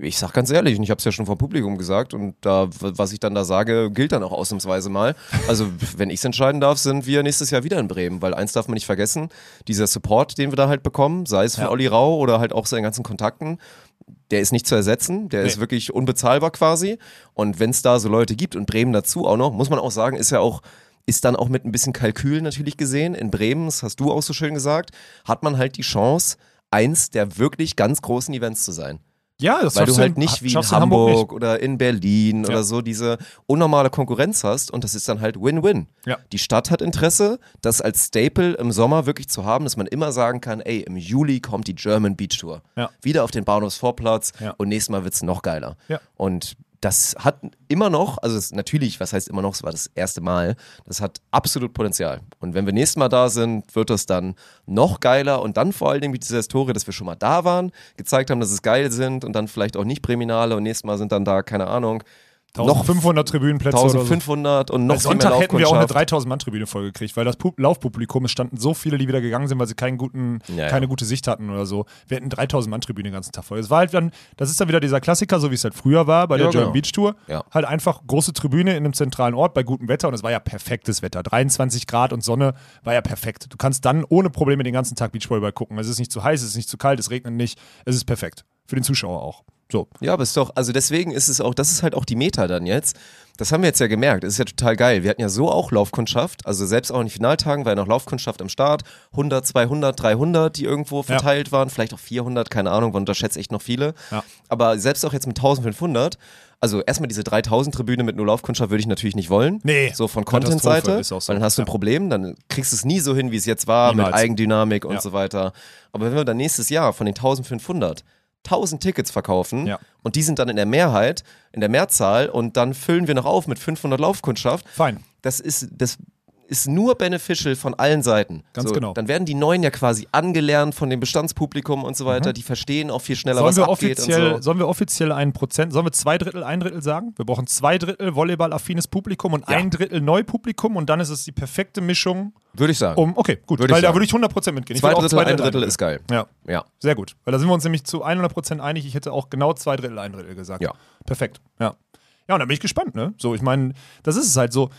[SPEAKER 1] ich sag ganz ehrlich, und ich habe es ja schon vom Publikum gesagt und da, was ich dann da sage, gilt dann auch ausnahmsweise mal. Also wenn ich es entscheiden darf, sind wir nächstes Jahr wieder in Bremen, weil eins darf man nicht vergessen, dieser Support, den wir da halt bekommen, sei es von
[SPEAKER 2] Ja.
[SPEAKER 1] Olli Rau oder halt auch seinen ganzen Kontakten, der ist nicht zu ersetzen, der ist
[SPEAKER 2] Nee.
[SPEAKER 1] wirklich unbezahlbar quasi. Und wenn es da so Leute gibt und Bremen dazu auch noch, muss man auch sagen, ist ja auch, ist dann auch mit ein bisschen Kalkül natürlich gesehen. In Bremen, das hast du auch so schön gesagt, hat man halt die Chance, eins der wirklich ganz großen Events zu sein.
[SPEAKER 2] Ja, das
[SPEAKER 1] Weil du halt
[SPEAKER 2] in-
[SPEAKER 1] nicht wie in Hamburg,
[SPEAKER 2] nicht.
[SPEAKER 1] oder in Berlin
[SPEAKER 2] Ja.
[SPEAKER 1] oder so diese unnormale Konkurrenz hast und das ist dann halt Win-Win.
[SPEAKER 2] Ja.
[SPEAKER 1] Die Stadt hat Interesse, das als Staple im Sommer wirklich zu haben, dass man immer sagen kann, ey, im Juli kommt die German Beach Tour.
[SPEAKER 2] Ja.
[SPEAKER 1] Wieder auf den Bahnhofsvorplatz und nächstes Mal wird es noch geiler. Und das hat immer noch, also es, natürlich, was heißt immer noch, es war das erste Mal, das hat absolut Potenzial. Und wenn wir nächstes Mal da sind, wird das dann noch geiler und dann vor allen Dingen mit dieser Historie, dass wir schon mal da waren, gezeigt haben, dass es geil sind und dann vielleicht auch nicht Präminale und nächstes Mal sind dann da, keine Ahnung,
[SPEAKER 2] 1500 Tribünenplätze oder so.
[SPEAKER 1] 1500 und noch
[SPEAKER 2] Sonntag hätten wir auch eine
[SPEAKER 1] Laufkundschaft.
[SPEAKER 2] 3000-Mann-Tribüne vollgekriegt, weil das Pu- Laufpublikum, es standen so viele, die wieder gegangen sind, weil sie keinen guten,
[SPEAKER 1] Ja, ja.
[SPEAKER 2] keine gute Sicht hatten oder so. Wir hätten 3000-Mann-Tribüne den ganzen Tag voll. Es war halt dann, das ist dann wieder dieser Klassiker, so wie es halt früher war bei der
[SPEAKER 1] Ja,
[SPEAKER 2] German
[SPEAKER 1] genau.
[SPEAKER 2] Beach Tour.
[SPEAKER 1] Ja.
[SPEAKER 2] Halt einfach große Tribüne in einem zentralen Ort bei gutem Wetter und es war ja perfektes Wetter. 23 Grad und Sonne war ja perfekt. Du kannst dann ohne Probleme den ganzen Tag Beachvolleyball gucken. Es ist nicht zu heiß, es ist nicht zu kalt, es regnet nicht. Es ist perfekt. Für den Zuschauer auch. So.
[SPEAKER 1] Ja, aber ist doch, also deswegen ist es auch, das ist halt auch die Meta dann jetzt. Das haben wir jetzt ja gemerkt. Das ist ja total geil. Wir hatten ja so auch Laufkundschaft, also selbst auch in den Finaltagen war ja noch Laufkundschaft am Start. 100, 200, 300, die irgendwo verteilt waren, vielleicht auch 400, keine Ahnung, man unterschätzt echt noch viele.
[SPEAKER 2] Ja.
[SPEAKER 1] Aber selbst auch jetzt mit 1500, also erstmal diese 3000 Tribüne mit nur Laufkundschaft würde ich natürlich nicht wollen.
[SPEAKER 2] Nee,
[SPEAKER 1] So von Content-Seite,
[SPEAKER 2] so.
[SPEAKER 1] weil dann hast du ein
[SPEAKER 2] Ja.
[SPEAKER 1] Problem, dann kriegst du es nie so hin, wie es jetzt war, mit
[SPEAKER 2] Niemals.
[SPEAKER 1] Eigendynamik und
[SPEAKER 2] Ja.
[SPEAKER 1] so weiter. Aber wenn wir dann nächstes Jahr von den 1500 1000 Tickets verkaufen
[SPEAKER 2] Ja.
[SPEAKER 1] und die sind dann in der Mehrheit, in der Mehrzahl und dann füllen wir noch auf mit 500 Laufkundschaft.
[SPEAKER 2] Fein.
[SPEAKER 1] Das ist, das ist nur beneficial von allen Seiten.
[SPEAKER 2] Ganz
[SPEAKER 1] so,
[SPEAKER 2] genau.
[SPEAKER 1] Dann werden die Neuen ja quasi angelernt von dem Bestandspublikum und so weiter. Die verstehen auch viel schneller,
[SPEAKER 2] Mhm. Sollen
[SPEAKER 1] was
[SPEAKER 2] wir,
[SPEAKER 1] abgeht
[SPEAKER 2] offiziell,
[SPEAKER 1] und so.
[SPEAKER 2] sollen wir offiziell ein Prozent, sollen wir zwei Drittel, ein Drittel sagen? Wir brauchen zwei Drittel Volleyball-affines Publikum und
[SPEAKER 1] Ja.
[SPEAKER 2] ein Drittel Neupublikum und dann ist es die perfekte Mischung
[SPEAKER 1] Würde ich sagen.
[SPEAKER 2] um, okay, gut,
[SPEAKER 1] Würde
[SPEAKER 2] weil da würde ich 100% mitgehen. Ich
[SPEAKER 1] zwei
[SPEAKER 2] will auch
[SPEAKER 1] Drittel, ein Drittel ist geil.
[SPEAKER 2] Ja,
[SPEAKER 1] Ja.
[SPEAKER 2] sehr gut. Weil da sind wir uns nämlich zu 100% einig. Ich hätte auch genau zwei Drittel, ein Drittel gesagt.
[SPEAKER 1] Ja.
[SPEAKER 2] Perfekt, ja. Ja, und dann bin ich gespannt, ne? So, ich meine, das ist es halt so.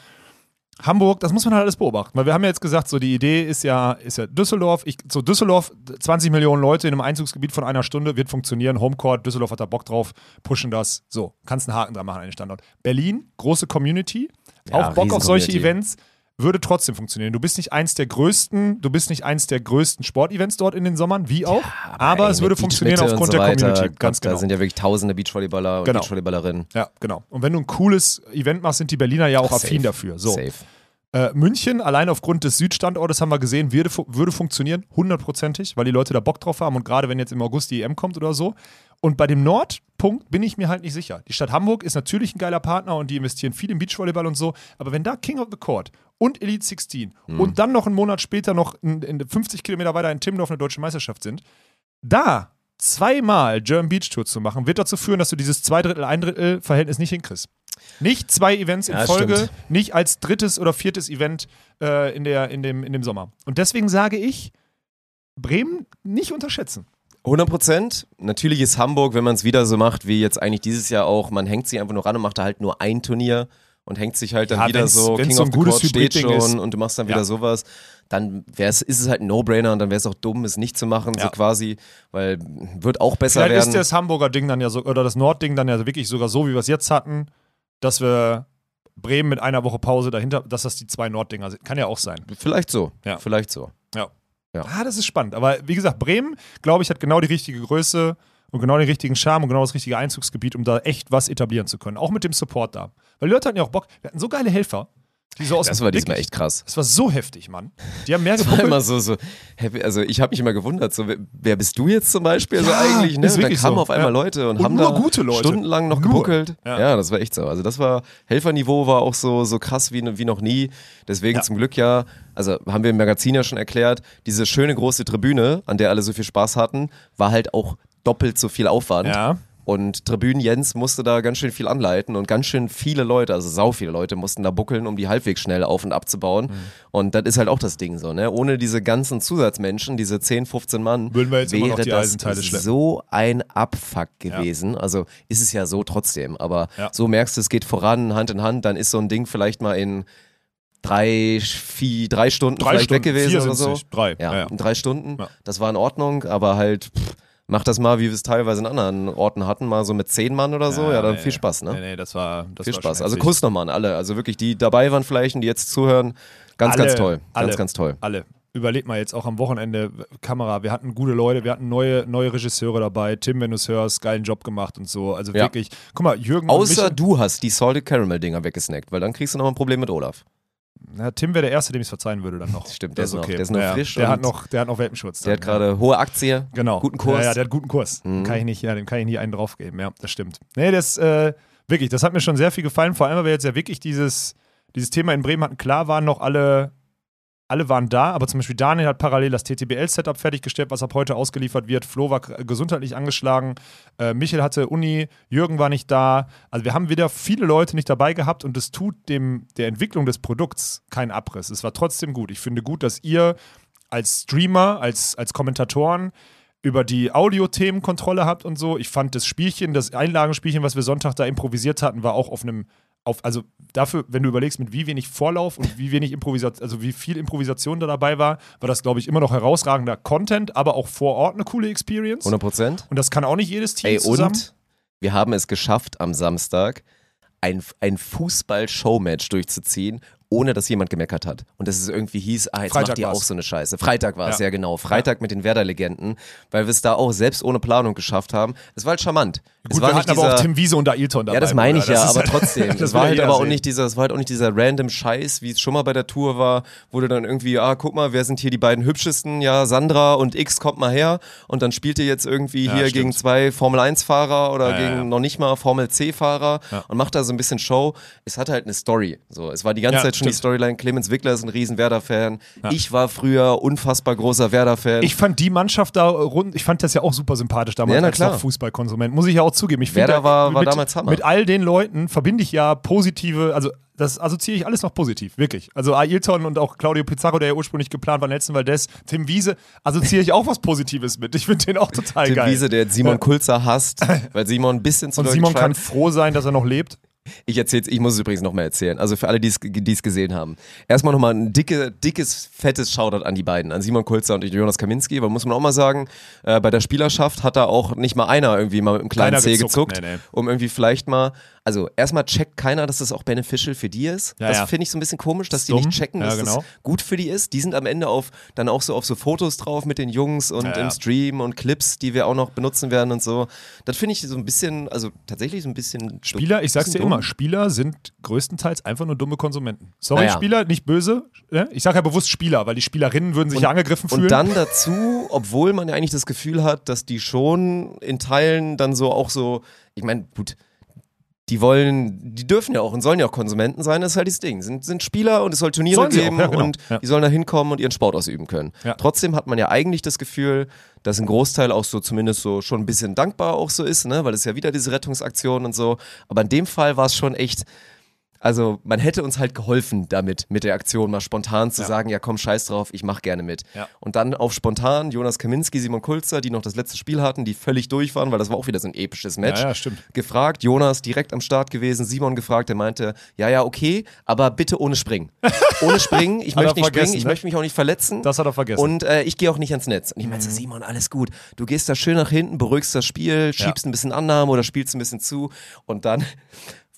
[SPEAKER 2] Hamburg, das muss man halt alles beobachten. Weil wir haben ja jetzt gesagt, so die Idee ist ja, ist ja Düsseldorf. Ich, so Düsseldorf, 20 Millionen Leute in einem Einzugsgebiet von einer Stunde, wird funktionieren. Homecourt, Düsseldorf hat da Bock drauf, pushen das. So, kannst einen Haken dran machen an den Standort. Berlin, große Community,
[SPEAKER 1] Ja,
[SPEAKER 2] auch Bock auf solche. Events. Würde trotzdem funktionieren. Du bist nicht eins der größten, du bist nicht eins der größten Sportevents dort in den Sommern, wie auch. aber
[SPEAKER 1] Ey,
[SPEAKER 2] es würde funktionieren aufgrund
[SPEAKER 1] und so
[SPEAKER 2] der. Community.
[SPEAKER 1] Gott,
[SPEAKER 2] Ganz genau.
[SPEAKER 1] Da sind ja wirklich tausende Beachvolleyballer und
[SPEAKER 2] Genau.
[SPEAKER 1] Beachvolleyballerinnen.
[SPEAKER 2] Ja, genau. Und wenn du ein cooles Event machst, sind die Berliner ja auch
[SPEAKER 1] Ach,
[SPEAKER 2] affin
[SPEAKER 1] safe.
[SPEAKER 2] dafür. So.
[SPEAKER 1] Safe.
[SPEAKER 2] Äh, München, allein aufgrund des Südstandortes haben wir gesehen, würde, würde funktionieren, hundertprozentig, weil die Leute da Bock drauf haben und gerade wenn jetzt im August die EM kommt oder so. Und bei dem Nordpunkt bin ich mir halt nicht sicher. Die Stadt Hamburg ist natürlich ein geiler Partner und die investieren viel in Beachvolleyball und so, aber wenn da King of the Court und Elite 16
[SPEAKER 1] Mhm.
[SPEAKER 2] und dann noch einen Monat später noch in, in 50 Kilometer weiter in Timmendorf eine deutsche Meisterschaft sind, da zweimal German Beach Tour zu machen, wird dazu führen, dass du dieses zwei Drittel, ein Drittel Verhältnis nicht hinkriegst. Nicht zwei Events in
[SPEAKER 1] Ja,
[SPEAKER 2] Folge,
[SPEAKER 1] stimmt.
[SPEAKER 2] nicht als drittes oder viertes Event äh, in, der, in, dem, in dem Sommer. Und deswegen sage ich, Bremen nicht unterschätzen.
[SPEAKER 1] 100 Prozent. Natürlich ist Hamburg, wenn man es wieder so macht, wie jetzt eigentlich dieses Jahr auch, man hängt sich einfach nur ran und macht da halt nur ein Turnier und hängt sich halt dann
[SPEAKER 2] Ja,
[SPEAKER 1] wieder
[SPEAKER 2] wenn's-
[SPEAKER 1] so,
[SPEAKER 2] wenn's
[SPEAKER 1] King
[SPEAKER 2] so
[SPEAKER 1] of
[SPEAKER 2] ein
[SPEAKER 1] the
[SPEAKER 2] gutes
[SPEAKER 1] Court steht schon
[SPEAKER 2] ist.
[SPEAKER 1] und du machst dann wieder
[SPEAKER 2] Ja.
[SPEAKER 1] sowas, dann wär's, ist es halt ein No-Brainer und dann wäre es auch dumm, es nicht zu machen, so
[SPEAKER 2] Ja.
[SPEAKER 1] quasi, weil wird auch besser
[SPEAKER 2] Vielleicht
[SPEAKER 1] werden.
[SPEAKER 2] ist das Hamburger Ding dann ja so, oder das Nordding dann ja wirklich sogar so, wie wir es jetzt hatten, dass wir Bremen mit einer Woche Pause dahinter, dass das die zwei Norddinger sind. Kann ja auch sein.
[SPEAKER 1] Vielleicht so,
[SPEAKER 2] Ja.
[SPEAKER 1] vielleicht so.
[SPEAKER 2] Ja.
[SPEAKER 1] Ja.
[SPEAKER 2] Ah, das ist spannend. Aber wie gesagt, Bremen, glaube ich, hat genau die richtige Größe und genau den richtigen Charme und genau das richtige Einzugsgebiet, um da echt was etablieren zu können. Auch mit dem Support da. Weil die Leute hatten ja auch Bock. Wir hatten so geile Helfer. Die so aus
[SPEAKER 1] Das war diesmal echt krass.
[SPEAKER 2] Das war so heftig, Mann. Die haben mehr
[SPEAKER 1] Das [laughs] war immer so, so happy. Also ich habe mich immer gewundert, so, wer- bist du jetzt zum Beispiel so
[SPEAKER 2] Ja,
[SPEAKER 1] eigentlich? Ne?
[SPEAKER 2] ist
[SPEAKER 1] Und dann kamen
[SPEAKER 2] so.
[SPEAKER 1] auf einmal
[SPEAKER 2] Ja.
[SPEAKER 1] Leute und,
[SPEAKER 2] Und
[SPEAKER 1] haben
[SPEAKER 2] nur
[SPEAKER 1] da
[SPEAKER 2] gute Leute.
[SPEAKER 1] stundenlang noch
[SPEAKER 2] Nur.
[SPEAKER 1] gebuckelt.
[SPEAKER 2] Ja.
[SPEAKER 1] Ja. das war echt so. Also das war, Helferniveau war auch so, so krass wie, wie noch nie. Deswegen zum Glück ja, also haben wir im Magazin ja schon erklärt, diese schöne große Tribüne, an der alle so viel Spaß hatten, war halt auch doppelt so viel Aufwand.
[SPEAKER 2] Ja.
[SPEAKER 1] Und Tribünen Jens musste da ganz schön viel anleiten und ganz schön viele Leute, also sau viele Leute, mussten da buckeln, um die halbwegs schnell auf- und abzubauen.
[SPEAKER 2] Mhm.
[SPEAKER 1] Und das ist halt auch das Ding so, ne? Ohne diese ganzen Zusatzmenschen, diese 10, 15 Mann,
[SPEAKER 2] Würden wir jetzt
[SPEAKER 1] wäre
[SPEAKER 2] die
[SPEAKER 1] das so ein Abfuck gewesen. Also ist es ja so trotzdem, aber
[SPEAKER 2] Ja.
[SPEAKER 1] so merkst du, es geht voran, Hand in Hand, dann ist so ein Ding vielleicht mal in drei, vier, drei Stunden
[SPEAKER 2] Drei
[SPEAKER 1] vielleicht
[SPEAKER 2] Stunden,
[SPEAKER 1] weg gewesen oder so.
[SPEAKER 2] drei.
[SPEAKER 1] Ja,
[SPEAKER 2] Ja, ja.
[SPEAKER 1] in drei Stunden.
[SPEAKER 2] Ja.
[SPEAKER 1] Das war in Ordnung, aber halt, pff, mach das mal, wie wir es teilweise in anderen Orten hatten, mal so mit zehn Mann oder so. Ja, dann
[SPEAKER 2] nee,
[SPEAKER 1] viel Spaß, ne?
[SPEAKER 2] Nee, nee, das war das
[SPEAKER 1] viel
[SPEAKER 2] war
[SPEAKER 1] Spaß. Also. Kuss nochmal an alle. Also wirklich, die dabei waren vielleicht und die jetzt zuhören. Ganz,
[SPEAKER 2] Alle,
[SPEAKER 1] ganz toll.
[SPEAKER 2] alle.
[SPEAKER 1] Ganz, ganz toll.
[SPEAKER 2] Alle. Überleg mal jetzt auch am Wochenende Kamera. Wir hatten gute Leute, wir hatten neue, neue Regisseure dabei. Tim, wenn du es hörst, geilen Job gemacht und so. Also
[SPEAKER 1] Ja.
[SPEAKER 2] wirklich. Guck mal, Jürgen
[SPEAKER 1] Außer du hast die Salted Caramel Dinger weggesnackt, weil dann kriegst du noch ein Problem mit Olaf.
[SPEAKER 2] Na, Tim wäre der Erste, dem ich es verzeihen würde dann noch. [laughs]
[SPEAKER 1] Stimmt,
[SPEAKER 2] das
[SPEAKER 1] der ist noch- der ist noch
[SPEAKER 2] ja,
[SPEAKER 1] frisch
[SPEAKER 2] Der hat, noch, der hat noch Welpenschutz.
[SPEAKER 1] Der hat
[SPEAKER 2] dann, ja.
[SPEAKER 1] gerade hohe Aktie,
[SPEAKER 2] Genau.
[SPEAKER 1] guten Kurs.
[SPEAKER 2] Ja, ja, der hat guten Kurs.
[SPEAKER 1] Mhm.
[SPEAKER 2] Kann ich nicht, ja, dem kann ich nie einen draufgeben. Ja, das stimmt. Nee, das, äh, wirklich, das hat mir schon sehr viel gefallen. Vor allem, weil wir jetzt ja wirklich dieses, dieses Thema in Bremen hatten. Klar waren noch alle, alle waren da, aber zum Beispiel Daniel hat parallel das TTBL-Setup fertiggestellt, was ab heute ausgeliefert wird. Flo war gesundheitlich angeschlagen. Äh, Michael hatte Uni, Jürgen war nicht da. Also wir haben wieder viele Leute nicht dabei gehabt und es tut dem, der Entwicklung des Produkts keinen Abriss. Es war trotzdem gut. Ich finde gut, dass ihr als Streamer, als, als Kommentatoren über die Audiothemen Kontrolle habt und so. Ich fand das Spielchen, das Einlagenspielchen, was wir Sonntag da improvisiert hatten, war auch auf einem, auf, also dafür, wenn du überlegst, mit wie wenig Vorlauf und wie wenig Improvisation, also wie viel Improvisation da dabei war, war das, glaube ich, immer noch herausragender Content, aber auch vor Ort eine coole Experience.
[SPEAKER 1] 100 Prozent.
[SPEAKER 2] Und das kann auch nicht jedes Team
[SPEAKER 1] Ey,
[SPEAKER 2] zusammen.
[SPEAKER 1] und wir haben es geschafft am Samstag, ein, ein Fußball-Showmatch durchzuziehen, ohne dass jemand gemeckert hat. Und dass es irgendwie hieß, ah, jetzt
[SPEAKER 2] Freitag
[SPEAKER 1] macht ihr
[SPEAKER 2] war's.
[SPEAKER 1] auch so eine Scheiße. Freitag war es,
[SPEAKER 2] Ja.
[SPEAKER 1] ja. genau. Freitag mit den Werder-Legenden, weil wir es da auch selbst ohne Planung geschafft haben. Es war halt charmant. es
[SPEAKER 2] Gut,
[SPEAKER 1] war
[SPEAKER 2] wir
[SPEAKER 1] nicht
[SPEAKER 2] hatten aber auch
[SPEAKER 1] dieser-
[SPEAKER 2] Tim Wiese und Ailton dabei.
[SPEAKER 1] ja, das meine ich ja, aber
[SPEAKER 2] halt-
[SPEAKER 1] trotzdem. [laughs]
[SPEAKER 2] das
[SPEAKER 1] Es war
[SPEAKER 2] ja
[SPEAKER 1] halt aber auch nicht dieser, es war halt auch nicht dieser random Scheiß, wie es schon mal bei der Tour war, wo du dann irgendwie, ah, guck mal, wer sind hier die beiden hübschesten? Ja, Sandra und X kommt mal her und dann spielt ihr jetzt irgendwie
[SPEAKER 2] Ja,
[SPEAKER 1] hier
[SPEAKER 2] stimmt.
[SPEAKER 1] gegen zwei Formel 1 Fahrer oder
[SPEAKER 2] Ja, ja,
[SPEAKER 1] gegen
[SPEAKER 2] ja.
[SPEAKER 1] noch nicht mal Formel C Fahrer
[SPEAKER 2] Ja.
[SPEAKER 1] und macht da so ein bisschen Show. Es hatte halt eine Story. So, es war die ganze
[SPEAKER 2] Ja,
[SPEAKER 1] Zeit schon die
[SPEAKER 2] stimmt.
[SPEAKER 1] Storyline. Clemens Wickler ist ein riesen Werder-Fan. Ich war früher unfassbar großer Werder-Fan.
[SPEAKER 2] Ich fand die Mannschaft da rund, ich fand das ja auch super sympathisch damals
[SPEAKER 1] Ja, na
[SPEAKER 2] als
[SPEAKER 1] klar.
[SPEAKER 2] Fußballkonsument. Muss ich ja auch zugeben. Ich
[SPEAKER 1] Werder war- war
[SPEAKER 2] mit,
[SPEAKER 1] damals Hammer.
[SPEAKER 2] Mit all den Leuten verbinde ich ja positive, also das assoziiere ich alles noch positiv, wirklich. Also Ailton und auch Claudio Pizarro, der ja ursprünglich geplant war, Nelson Valdez, Tim Wiese, assoziiere ich auch was Positives mit. Ich finde den auch total
[SPEAKER 1] Tim
[SPEAKER 2] geil.
[SPEAKER 1] Wiese, der Simon Kulzer hasst, [laughs] weil Simon ein bisschen zu
[SPEAKER 2] und Simon kann
[SPEAKER 1] geschreit-
[SPEAKER 2] froh sein, dass er noch lebt.
[SPEAKER 1] Ich erzähl's, ich muss es übrigens nochmal erzählen. Also für alle, die es gesehen haben. Erstmal nochmal ein dicke, dickes, fettes Shoutout an die beiden, an Simon Kulzer und Jonas Kaminski, weil muss man auch mal sagen, äh, bei der Spielerschaft hat da auch nicht mal einer irgendwie mal mit einem kleinen
[SPEAKER 2] Keiner
[SPEAKER 1] Zeh
[SPEAKER 2] gezuckt,
[SPEAKER 1] gezuckt,
[SPEAKER 2] nee, nee.
[SPEAKER 1] um irgendwie vielleicht mal, also erstmal checkt keiner, dass das auch beneficial für die ist.
[SPEAKER 2] Ja,
[SPEAKER 1] das
[SPEAKER 2] ja.
[SPEAKER 1] finde ich so ein bisschen komisch, dass
[SPEAKER 2] Ist
[SPEAKER 1] die nicht
[SPEAKER 2] dumm.
[SPEAKER 1] checken, dass
[SPEAKER 2] genau.
[SPEAKER 1] das gut für die ist. Die sind am Ende auf, dann auch so auf so Fotos drauf mit den Jungs und im Stream und Clips, die wir auch noch benutzen werden und so. Das finde ich so ein bisschen, also tatsächlich so ein bisschen
[SPEAKER 2] Spieler, ich sag's dir
[SPEAKER 1] bisschen
[SPEAKER 2] immer,
[SPEAKER 1] dumm.
[SPEAKER 2] Spieler sind größtenteils einfach nur dumme Konsumenten. Sorry. Spieler, nicht böse. ne? Ich sage ja bewusst Spieler, weil die Spielerinnen würden sich ja angegriffen fühlen.
[SPEAKER 1] Und dann dazu, obwohl man ja eigentlich das Gefühl hat, dass die schon in Teilen dann so auch so, ich meine, gut, die wollen, die dürfen ja auch und sollen ja auch Konsumenten sein, das ist halt das Ding. Sind, sind Spieler und es soll Turniere
[SPEAKER 2] Sollen auch,
[SPEAKER 1] geben
[SPEAKER 2] ja, genau.
[SPEAKER 1] und
[SPEAKER 2] Ja.
[SPEAKER 1] die sollen da hinkommen und ihren Sport ausüben können.
[SPEAKER 2] Ja.
[SPEAKER 1] Trotzdem hat man ja eigentlich das Gefühl, dass ein Großteil auch so zumindest so schon ein bisschen dankbar auch so ist, ne? weil es ja wieder diese Rettungsaktion und so. Aber in dem Fall war es schon echt, also man hätte uns halt geholfen damit, mit der Aktion mal spontan zu
[SPEAKER 2] Ja.
[SPEAKER 1] sagen, ja komm, scheiß drauf, ich mach gerne mit.
[SPEAKER 2] Ja.
[SPEAKER 1] Und dann auf spontan Jonas Kaminski, Simon Kulzer, die noch das letzte Spiel hatten, die völlig durch waren, weil das war auch wieder so ein episches Match
[SPEAKER 2] Ja, ja, stimmt.
[SPEAKER 1] gefragt, Jonas direkt am Start gewesen, Simon gefragt, der meinte, ja, ja, okay, aber bitte ohne Springen. [laughs] Ohne Springen, ich möchte nicht springen, ich
[SPEAKER 2] ne?
[SPEAKER 1] möchte mich auch nicht verletzen.
[SPEAKER 2] Das hat er vergessen.
[SPEAKER 1] Und äh, ich gehe auch nicht ans Netz. Und ich meinte,
[SPEAKER 2] Mhm.
[SPEAKER 1] Simon, alles gut. Du gehst da schön nach hinten, beruhigst das Spiel, schiebst ein bisschen Annahme oder spielst ein bisschen zu und dann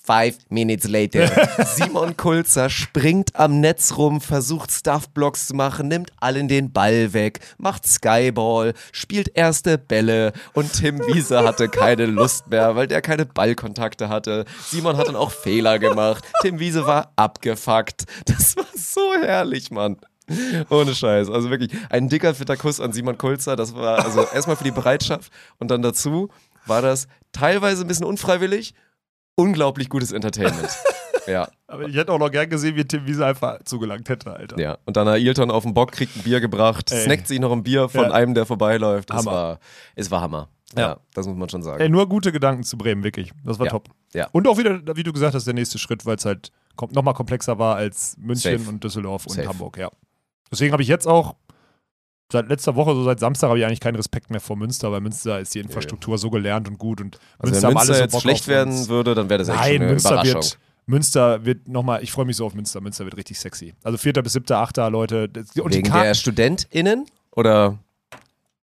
[SPEAKER 1] Five minutes later. [laughs] Simon Kulzer springt am Netz rum, versucht Stuffblocks zu machen, nimmt allen den Ball weg, macht Skyball, spielt erste Bälle und Tim Wiese hatte keine Lust mehr, weil der keine Ballkontakte hatte. Simon hat dann auch Fehler gemacht. Tim Wiese war abgefuckt. Das war so herrlich, Mann. Ohne Scheiß. Also wirklich ein dicker, fitter Kuss an Simon Kulzer. Das war also erstmal für die Bereitschaft und dann dazu war das teilweise ein bisschen unfreiwillig. Unglaublich gutes Entertainment. [laughs] ja,
[SPEAKER 2] Aber ich hätte auch noch gern gesehen, wie Tim Wiese einfach zugelangt hätte, Alter.
[SPEAKER 1] ja. Und dann Ailton auf dem Bock, kriegt ein Bier gebracht,
[SPEAKER 2] Ey.
[SPEAKER 1] snackt sich noch ein Bier von
[SPEAKER 2] Ja.
[SPEAKER 1] einem, der vorbeiläuft. Es
[SPEAKER 2] Hammer.
[SPEAKER 1] war, es war Hammer. Ja.
[SPEAKER 2] Ja.
[SPEAKER 1] das muss man schon sagen.
[SPEAKER 2] Ey, nur gute Gedanken zu Bremen, wirklich. Das war
[SPEAKER 1] Ja.
[SPEAKER 2] top.
[SPEAKER 1] Ja.
[SPEAKER 2] Und auch wieder, wie du gesagt hast, der nächste Schritt, weil es halt kom- noch mal komplexer war als München
[SPEAKER 1] Safe.
[SPEAKER 2] und Düsseldorf und
[SPEAKER 1] Safe.
[SPEAKER 2] Hamburg, ja. Deswegen habe ich jetzt auch seit letzter Woche, so seit Samstag, habe ich eigentlich keinen Respekt mehr vor Münster, weil Münster ist die Infrastruktur so gelernt und gut und
[SPEAKER 1] Also
[SPEAKER 2] Münster
[SPEAKER 1] wenn Münster
[SPEAKER 2] alle so
[SPEAKER 1] jetzt schlecht werden würde, dann wäre das echt
[SPEAKER 2] Nein,
[SPEAKER 1] eine
[SPEAKER 2] Münster
[SPEAKER 1] Überraschung.
[SPEAKER 2] wird, Münster wird nochmal, ich freue mich so auf Münster. Münster wird richtig sexy. Also vierter bis siebter, achter, Leute. Das- Und
[SPEAKER 1] Wegen der StudentInnen? Oder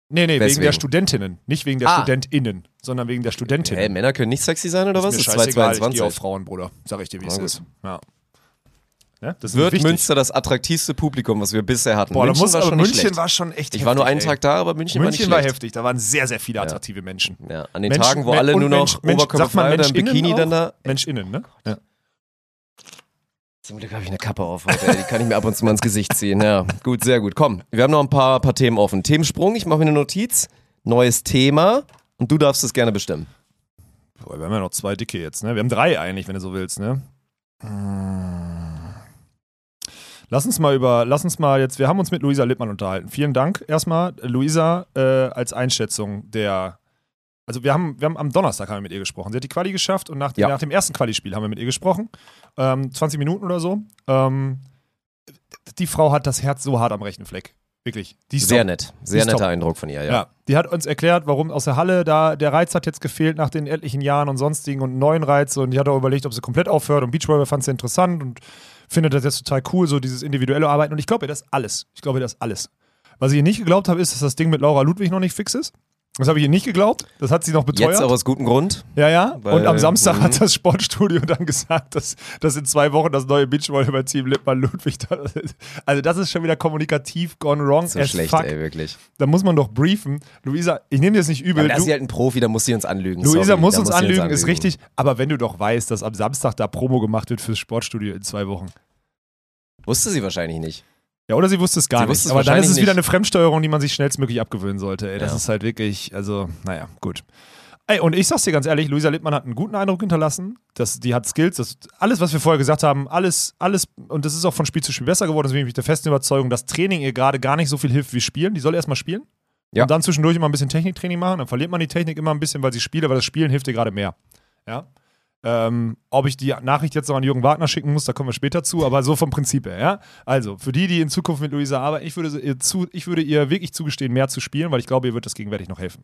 [SPEAKER 2] nee, nee, wegen
[SPEAKER 1] Weswegen?
[SPEAKER 2] der Studentinnen. Nicht wegen der
[SPEAKER 1] Ah.
[SPEAKER 2] StudentInnen, sondern wegen der Studentinnen.
[SPEAKER 1] hey, Männer können nicht sexy sein oder was?
[SPEAKER 2] ist
[SPEAKER 1] Das
[SPEAKER 2] mir
[SPEAKER 1] ist
[SPEAKER 2] scheißegal, ich gehe
[SPEAKER 1] 2022.
[SPEAKER 2] auf Frauen, Bruder. Sag ich dir, wie es ist. Ja. Ja, das
[SPEAKER 1] Wird
[SPEAKER 2] wichtig.
[SPEAKER 1] Münster das attraktivste Publikum, was wir bisher hatten?
[SPEAKER 2] Boah, da
[SPEAKER 1] München
[SPEAKER 2] muss,
[SPEAKER 1] war schon nicht
[SPEAKER 2] München
[SPEAKER 1] schlecht.
[SPEAKER 2] war schon echt
[SPEAKER 1] Ich war nur einen
[SPEAKER 2] heftig,
[SPEAKER 1] Tag da, aber München,
[SPEAKER 2] ey.
[SPEAKER 1] war nicht
[SPEAKER 2] München war
[SPEAKER 1] schlecht.
[SPEAKER 2] heftig, da waren sehr, sehr viele attraktive Menschen.
[SPEAKER 1] Ja, an den
[SPEAKER 2] Menschen-
[SPEAKER 1] Tagen, wo alle nur noch
[SPEAKER 2] Mensch- Mensch- sagt man
[SPEAKER 1] oberkörperfrei oder Bikini
[SPEAKER 2] auch?
[SPEAKER 1] dann da.
[SPEAKER 2] MenschInnen, ne? Ja.
[SPEAKER 1] Zum Glück habe ich eine Kappe auf heute, ey. die kann ich mir ab und zu mal ins Gesicht ziehen. Ja, gut, sehr gut. Komm, wir haben noch ein paar, paar Themen offen. Themensprung, ich mache mir eine Notiz. Neues Thema und du darfst es gerne bestimmen.
[SPEAKER 2] Boah, wir haben ja noch zwei dicke jetzt, ne? Wir haben drei eigentlich, wenn du so willst, ne? Hm. Lass uns mal über, lass uns mal jetzt, wir haben uns mit Luisa Lippmann unterhalten. Vielen Dank erstmal, Luisa, äh, als Einschätzung der, also wir haben, wir haben am Donnerstag haben wir mit ihr gesprochen. Sie hat die Quali geschafft und nach dem,
[SPEAKER 1] Ja.
[SPEAKER 2] nach dem ersten Quali-Spiel haben wir mit ihr gesprochen. Ähm, 20 Minuten oder so. Ähm, die Frau hat das Herz so hart am rechten Fleck. Wirklich.
[SPEAKER 1] Sehr
[SPEAKER 2] top.
[SPEAKER 1] nett, sehr netter
[SPEAKER 2] top.
[SPEAKER 1] Eindruck von ihr, ja.
[SPEAKER 2] Ja. die hat uns erklärt, warum aus der Halle da der Reiz hat jetzt gefehlt nach den etlichen Jahren und sonstigen und neuen Reiz und die hat auch überlegt, ob sie komplett aufhört und Beachvolleyball fand sie interessant und findet das jetzt total cool, so dieses individuelle Arbeiten und ich glaube ihr das alles. Ich glaube ihr das alles. Was ich nicht geglaubt habe, ist, dass das Ding mit Laura Ludwig noch nicht fix ist. Das habe ich ihr nicht geglaubt. Das hat sie noch beteuert.
[SPEAKER 1] Jetzt auch aus gutem Grund.
[SPEAKER 2] Ja, ja. Und am Samstag
[SPEAKER 1] mhm.
[SPEAKER 2] hat das Sportstudio dann gesagt, dass, dass in zwei Wochen das neue Beachvolleyball-Team Lippmann Ludwig da Also das ist schon wieder kommunikativ gone wrong
[SPEAKER 1] So
[SPEAKER 2] as
[SPEAKER 1] schlecht,
[SPEAKER 2] fuck.
[SPEAKER 1] ey, wirklich.
[SPEAKER 2] Da muss man doch briefen. Luisa, ich nehme dir das nicht übel.
[SPEAKER 1] Aber da ist
[SPEAKER 2] du,
[SPEAKER 1] sie halt ein Profi, da muss sie uns anlügen.
[SPEAKER 2] Luisa
[SPEAKER 1] Sorry,
[SPEAKER 2] muss uns
[SPEAKER 1] sie
[SPEAKER 2] anlügen, ist richtig. Aber wenn du doch weißt, dass am Samstag da Promo gemacht wird fürs Sportstudio in zwei Wochen.
[SPEAKER 1] Wusste sie wahrscheinlich nicht.
[SPEAKER 2] Ja, oder sie wusste es gar
[SPEAKER 1] Sie
[SPEAKER 2] nicht.
[SPEAKER 1] es
[SPEAKER 2] Aber dann ist es wieder
[SPEAKER 1] nicht.
[SPEAKER 2] eine Fremdsteuerung, die man sich schnellstmöglich abgewöhnen sollte. Ey, das
[SPEAKER 1] Ja.
[SPEAKER 2] ist halt wirklich, also, naja, gut. Ey, und ich sag's dir ganz ehrlich, Luisa Lippmann hat einen guten Eindruck hinterlassen. Das, die hat Skills, das, alles, was wir vorher gesagt haben, alles, alles, und das ist auch von Spiel zu Spiel besser geworden, deswegen bin ich der festen Überzeugung, dass Training ihr gerade gar nicht so viel hilft wie Spielen. Die soll erstmal spielen.
[SPEAKER 1] Ja.
[SPEAKER 2] Und dann zwischendurch immer ein bisschen Techniktraining machen. Dann verliert man die Technik immer ein bisschen, weil sie spielt, aber das Spielen hilft ihr gerade mehr. Ja. Ähm, ob ich die Nachricht jetzt noch an Jürgen Wagner schicken muss, da kommen wir später zu, aber so vom Prinzip her, ja. Also, für die, die in Zukunft mit Luisa arbeiten, ich würde, ihr zu, ich würde ihr wirklich zugestehen, mehr zu spielen, weil ich glaube, ihr wird das gegenwärtig noch helfen.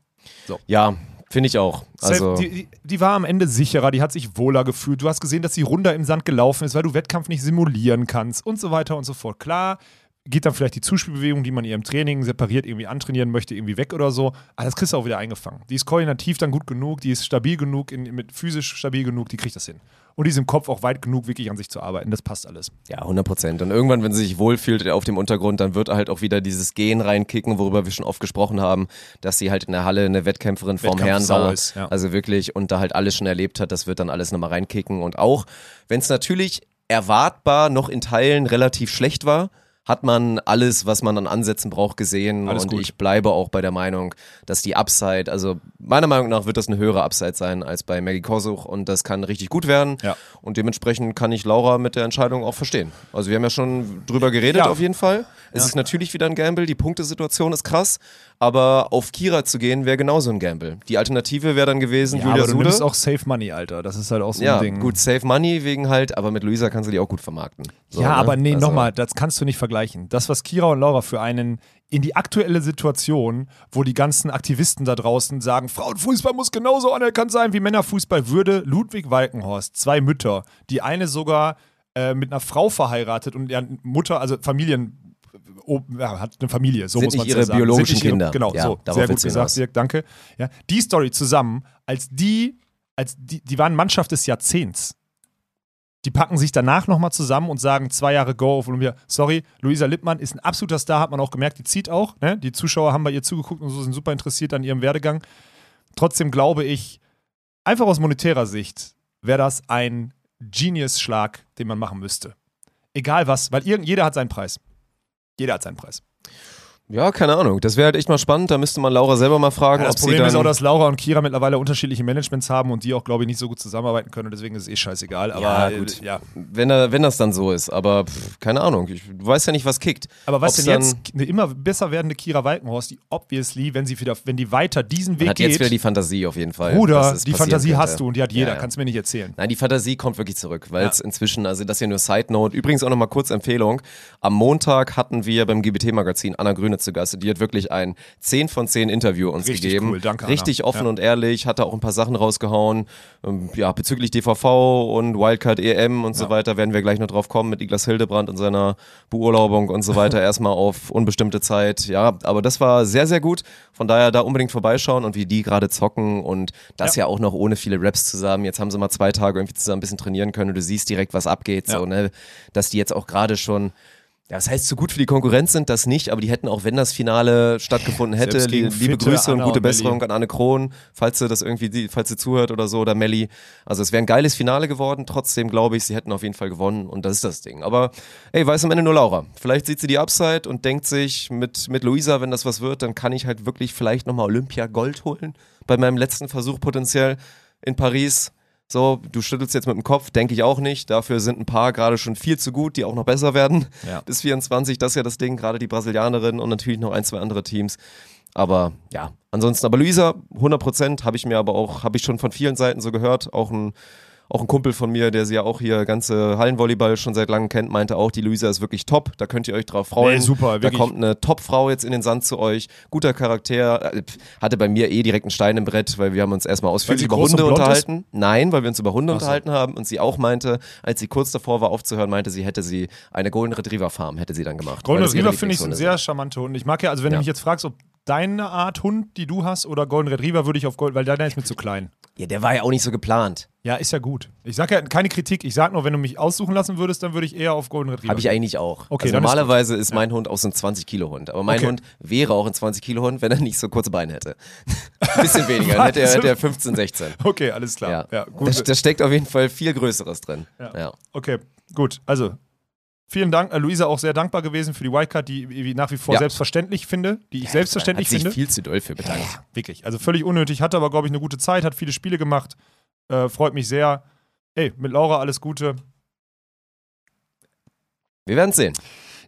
[SPEAKER 1] Ja, finde ich auch. Also,
[SPEAKER 2] die, die, die war am Ende sicherer, die hat sich wohler gefühlt. Du hast gesehen, dass sie runder im Sand gelaufen ist, weil du Wettkampf nicht simulieren kannst und so weiter und so fort. Klar, geht dann vielleicht die Zuspielbewegung, die man ihr im Training separiert irgendwie antrainieren möchte, irgendwie weg oder so. Aber das kriegst du auch wieder eingefangen. Die ist koordinativ dann gut genug, die ist stabil genug, in, mit physisch stabil genug, die kriegt das hin. Und die ist im Kopf auch weit genug, wirklich an sich zu arbeiten. Das passt alles.
[SPEAKER 1] ja, 100 Prozent. Und irgendwann, wenn sie sich wohlfühlt auf dem Untergrund, dann wird halt auch wieder dieses Gehen reinkicken, worüber wir schon oft gesprochen haben, dass sie halt in der Halle eine Wettkämpferin vorm Herrn war.
[SPEAKER 2] ist, ja.
[SPEAKER 1] Also wirklich, und da halt alles schon erlebt hat, das wird dann alles nochmal reinkicken. Und auch, wenn es natürlich erwartbar noch in Teilen relativ schlecht war, hat man alles, was man an Ansätzen braucht, gesehen.
[SPEAKER 2] Alles
[SPEAKER 1] und
[SPEAKER 2] gut.
[SPEAKER 1] ich bleibe auch bei der Meinung, dass die Upside, also meiner Meinung nach wird das eine höhere Upside sein als bei Maggie Kosuch und das kann richtig gut werden.
[SPEAKER 2] Ja.
[SPEAKER 1] Und dementsprechend kann ich Laura mit der Entscheidung auch verstehen. Also wir haben ja schon drüber geredet
[SPEAKER 2] Ja.
[SPEAKER 1] auf jeden Fall. Es ist natürlich wieder ein Gamble, die Punktesituation ist krass, aber auf Kira zu gehen wäre genauso ein Gamble. Die Alternative wäre dann gewesen,
[SPEAKER 2] Ja,
[SPEAKER 1] Julia
[SPEAKER 2] aber du
[SPEAKER 1] Sude.
[SPEAKER 2] auch Safe Money, Alter. Das ist halt auch so
[SPEAKER 1] ja,
[SPEAKER 2] ein Ding.
[SPEAKER 1] gut, Save Money wegen halt, aber mit Luisa kannst du die auch gut vermarkten. So,
[SPEAKER 2] ja,
[SPEAKER 1] ne?
[SPEAKER 2] aber nee,
[SPEAKER 1] Also-
[SPEAKER 2] nochmal, das kannst du nicht vergleichen. Das, was Kira und Laura für einen in die aktuelle Situation, wo die ganzen Aktivisten da draußen sagen, Frauenfußball muss genauso anerkannt sein wie Männerfußball, würde Ludwig Walkenhorst, zwei Mütter, die eine sogar äh, mit einer Frau verheiratet und deren Mutter, also Familien, oh, ja, hat eine Familie, so
[SPEAKER 1] Sind
[SPEAKER 2] muss man
[SPEAKER 1] ihre
[SPEAKER 2] sagen.
[SPEAKER 1] biologischen
[SPEAKER 2] ihre-
[SPEAKER 1] Kinder.
[SPEAKER 2] Genau,
[SPEAKER 1] Ja,
[SPEAKER 2] so, sehr gut gesagt. Dirk, danke. Ja, die Story zusammen, als die, als die, die waren Mannschaft des Jahrzehnts. Die packen sich danach nochmal zusammen und sagen zwei Jahre Go auf Olympia. Sorry, Luisa Lippmann ist ein absoluter Star, hat man auch gemerkt, die zieht auch. Ne? Die Zuschauer haben bei ihr zugeguckt und so sind super interessiert an ihrem Werdegang. Trotzdem glaube ich, einfach aus monetärer Sicht wäre das ein Genius-Schlag, den man machen müsste. Egal was, weil jeder hat seinen Preis. Jeder hat seinen Preis.
[SPEAKER 1] Ja, keine Ahnung. Das wäre halt echt mal spannend. Da müsste man Laura selber mal fragen,
[SPEAKER 2] Ja, das
[SPEAKER 1] ob
[SPEAKER 2] Problem ist auch, dass Laura und Kira mittlerweile unterschiedliche Managements haben und die auch, glaube ich, nicht so gut zusammenarbeiten können und deswegen ist es eh scheißegal. Aber
[SPEAKER 1] Ja,
[SPEAKER 2] äh,
[SPEAKER 1] gut.
[SPEAKER 2] ja.
[SPEAKER 1] wenn, wenn das dann so ist. Aber pff, keine Ahnung. Ich du weißt ja nicht, was kickt.
[SPEAKER 2] Aber was
[SPEAKER 1] Ob's
[SPEAKER 2] denn jetzt eine immer besser werdende Kira Walkenhorst, die obviously, wenn sie wieder, wenn die weiter diesen Weg
[SPEAKER 1] Man hat jetzt
[SPEAKER 2] geht,
[SPEAKER 1] wieder die Fantasie auf jeden Fall.
[SPEAKER 2] Bruder, die Fantasie
[SPEAKER 1] könnte.
[SPEAKER 2] hast du und die hat jeder,
[SPEAKER 1] Ja, ja.
[SPEAKER 2] kannst du mir nicht erzählen.
[SPEAKER 1] Nein, die Fantasie kommt wirklich zurück, weil es inzwischen, also das hier nur Side Note. Übrigens auch nochmal kurz Empfehlung. Am Montag hatten wir beim GBT-Magazin Anna Grüne zu Gast. Die hat wirklich ein 10 von 10 Interview uns
[SPEAKER 2] Richtig
[SPEAKER 1] gegeben.
[SPEAKER 2] cool, danke, Anna.
[SPEAKER 1] Richtig offen
[SPEAKER 2] Ja.
[SPEAKER 1] und ehrlich, hatte auch ein paar Sachen rausgehauen. Ähm, Ja, bezüglich DVV und Wildcard EM und so weiter werden wir gleich noch drauf kommen mit Iglas Hildebrand und seiner Beurlaubung und so [laughs] weiter. Erstmal auf unbestimmte Zeit. Ja, aber das war sehr, sehr gut. Von daher da unbedingt vorbeischauen und wie die gerade zocken und das ja. auch noch ohne viele Raps zusammen. Jetzt haben sie mal zwei Tage irgendwie zusammen ein bisschen trainieren können und du siehst direkt, was abgeht.
[SPEAKER 2] Ja.
[SPEAKER 1] So, ne? Dass die jetzt auch gerade schon ja, das heißt, so gut für die Konkurrenz sind das nicht, aber die hätten auch, wenn das Finale stattgefunden [laughs] hätte, liebe
[SPEAKER 2] fitte
[SPEAKER 1] Grüße und
[SPEAKER 2] Anna
[SPEAKER 1] gute
[SPEAKER 2] und.
[SPEAKER 1] Besserung an Anne Krohn, falls sie das irgendwie, die- falls sie zuhört oder so, oder Melli. Also es wäre ein geiles Finale geworden, trotzdem glaube ich, sie hätten auf jeden Fall gewonnen und das ist das Ding. Aber ey, weiß am Ende nur Laura. Vielleicht sieht sie die Upside und denkt sich, mit, mit Luisa, wenn das was wird, dann kann ich halt wirklich vielleicht nochmal Olympia Gold holen. Bei meinem letzten Versuch potenziell in Paris. So, du schüttelst jetzt mit dem Kopf, denke ich auch nicht. Dafür sind ein paar gerade schon viel zu gut, die auch noch besser werden.
[SPEAKER 2] Ja.
[SPEAKER 1] Bis 24, das ist ja das Ding, gerade die Brasilianerin und natürlich noch ein, zwei andere Teams. Aber ja, ansonsten, aber Luisa, 100 Prozent, habe ich mir aber auch, habe ich schon von vielen Seiten so gehört. Auch ein, auch ein Kumpel von mir, der sie ja auch hier ganze Hallenvolleyball schon seit langem kennt, meinte auch, die Luisa ist wirklich top. Da könnt ihr euch drauf freuen.
[SPEAKER 2] Nee, super,
[SPEAKER 1] Da
[SPEAKER 2] wirklich.
[SPEAKER 1] kommt eine Top-Frau jetzt in den Sand zu euch. Guter Charakter. Äh, Hatte bei mir eh direkt einen Stein im Brett, weil wir haben uns erstmal ausführlich über Hunde
[SPEAKER 2] blond ist?
[SPEAKER 1] unterhalten. Nein, weil wir uns über Hunde
[SPEAKER 2] so.
[SPEAKER 1] unterhalten haben und sie auch meinte, als sie kurz davor war aufzuhören, meinte sie, hätte sie eine Golden Retriever Farm, hätte sie dann gemacht.
[SPEAKER 2] Golden Retriever finde ich
[SPEAKER 1] Lieblingshunde
[SPEAKER 2] sehr charmanter Hund. Ich mag ja, also wenn
[SPEAKER 1] Ja.
[SPEAKER 2] du mich jetzt fragst, ob deine Art Hund, die du hast, oder Golden Retriever, würde ich auf Gold, weil deiner ist mir zu klein.
[SPEAKER 1] Ja, der war ja auch nicht so geplant.
[SPEAKER 2] Ja, ist ja gut. Ich sage ja keine Kritik. Ich sage nur, wenn du mich aussuchen lassen würdest, dann würde ich eher auf Golden Retriever.
[SPEAKER 1] Habe ich eigentlich auch.
[SPEAKER 2] Okay,
[SPEAKER 1] also
[SPEAKER 2] dann ist
[SPEAKER 1] normalerweise ist, mein Hund auch so ein 20-Kilo-Hund. Aber mein
[SPEAKER 2] Okay.
[SPEAKER 1] Hund wäre auch ein 20-Kilo-Hund, wenn er nicht so kurze Beine hätte. [laughs] Ein bisschen weniger. Dann hätte er, hätte er 15, 16.
[SPEAKER 2] Okay, alles klar.
[SPEAKER 1] Ja,
[SPEAKER 2] Ja, gut.
[SPEAKER 1] Da, da steckt auf jeden Fall viel Größeres drin.
[SPEAKER 2] Ja. Okay, gut. Also, vielen Dank. Äh, Luisa auch sehr dankbar gewesen für die Wildcard, die ich nach wie vor
[SPEAKER 1] Ja.
[SPEAKER 2] selbstverständlich finde, die ich selbstverständlich
[SPEAKER 1] Hat sich
[SPEAKER 2] finde.
[SPEAKER 1] viel zu doll für bedankt.
[SPEAKER 2] Wirklich. Also völlig unnötig. Hatte aber, glaube ich, eine gute Zeit, hat viele Spiele gemacht. Äh, freut mich sehr. Ey, mit Laura alles Gute.
[SPEAKER 1] Wir werden sehen.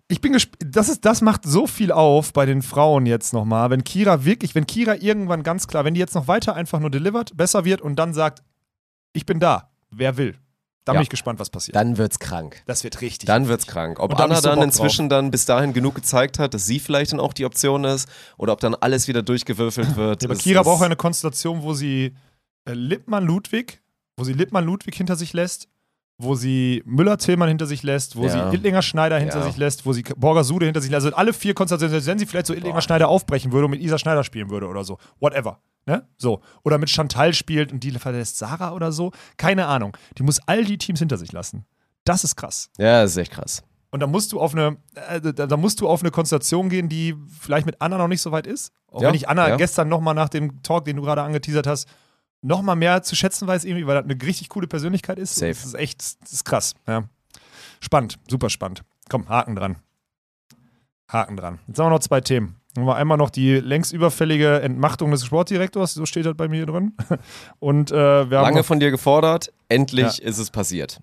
[SPEAKER 2] Ich bin gespannt. Das, ist, das macht so viel auf bei den Frauen jetzt nochmal. Wenn Kira wirklich, wenn Kira irgendwann ganz klar, wenn die jetzt noch weiter einfach nur delivert, besser wird und dann sagt, ich bin da, wer will. Dann
[SPEAKER 1] Ja.
[SPEAKER 2] bin ich gespannt, was passiert.
[SPEAKER 1] Dann wird's krank.
[SPEAKER 2] das wird richtig.
[SPEAKER 1] Dann wird's krank. Ob
[SPEAKER 2] da
[SPEAKER 1] Anna dann inzwischen dann bis dahin genug gezeigt hat, dass sie vielleicht dann auch die Option ist oder ob dann alles wieder durchgewürfelt [laughs] wird.
[SPEAKER 2] Ja, aber Kira braucht eine Konstellation, wo sie äh, Lippmann-Ludwig, wo sie Lippmann-Ludwig hinter sich lässt, wo sie Müller-Tillmann hinter sich lässt, wo
[SPEAKER 1] Ja.
[SPEAKER 2] sie Ittlinger-Schneider hinter
[SPEAKER 1] Ja.
[SPEAKER 2] sich lässt, wo sie Borger-Sude hinter sich lässt. Also alle vier Konstellationen, wenn sie vielleicht so Ittlinger-Schneider aufbrechen würde und mit Isa Schneider spielen würde oder so. Whatever. Ne? So. Oder mit Chantal spielt und die verlässt Sarah oder so. Keine Ahnung. Die muss all die Teams hinter sich lassen. Das ist krass.
[SPEAKER 1] Ja, das ist echt krass.
[SPEAKER 2] Und da musst du auf eine, äh, da, da musst du auf eine Konstellation gehen, die vielleicht mit Anna noch nicht so weit ist. Auch
[SPEAKER 1] Ja,
[SPEAKER 2] wenn ich Anna
[SPEAKER 1] ja.
[SPEAKER 2] gestern nochmal nach dem Talk, den du gerade angeteasert hast, nochmal mehr zu schätzen weiß, irgendwie, weil das eine richtig coole Persönlichkeit ist.
[SPEAKER 1] Safe.
[SPEAKER 2] Das ist echt, das ist krass. Ja. Spannend, super spannend. Komm, Haken dran. Haken dran. Jetzt haben wir noch zwei Themen. Haben wir einmal noch die längst überfällige Entmachtung des Sportdirektors, so steht das bei mir drin. [laughs] Und äh, wir haben
[SPEAKER 1] Lange
[SPEAKER 2] noch,
[SPEAKER 1] von dir gefordert, endlich ist es passiert.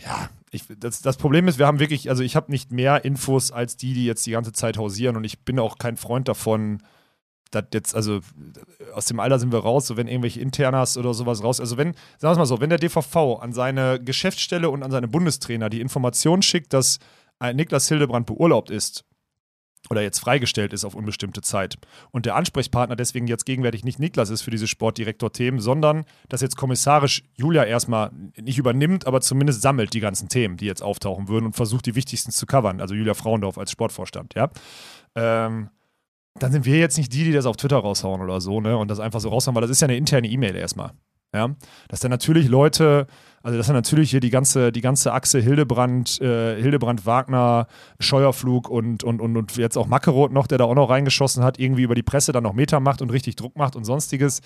[SPEAKER 2] ja, ich, das, das Problem ist, wir haben wirklich, also ich habe nicht mehr Infos als die, die jetzt die ganze Zeit hausieren und ich bin auch kein Freund davon, dass jetzt, also aus dem Alter sind wir raus, so wenn irgendwelche Internas oder sowas raus, also wenn, sagen wir mal so, wenn der DVV an seine Geschäftsstelle und an seine Bundestrainer die Information schickt, dass ein Niklas Hildebrand beurlaubt ist oder jetzt freigestellt ist auf unbestimmte Zeit und der Ansprechpartner deswegen jetzt gegenwärtig nicht Niklas ist für diese Sportdirektor-Themen, sondern dass jetzt kommissarisch Julia erstmal nicht übernimmt, aber zumindest sammelt die ganzen Themen, die jetzt auftauchen würden und versucht die wichtigsten zu covern, also Julia Frauendorf als Sportvorstand, ja. Ähm, dann sind wir jetzt nicht die, die das auf Twitter raushauen oder so, ne? Und das einfach so raushauen, weil das ist ja eine interne E-Mail erstmal. Ja, dass dann natürlich Leute, also dass dann natürlich hier die ganze, die ganze Achse Hildebrand, äh, Hildebrand, Wagner, Scheuerflug und, und, und, und jetzt auch Mackeroth noch, der da auch noch reingeschossen hat, irgendwie über die Presse dann noch Meter macht und richtig Druck macht und sonstiges.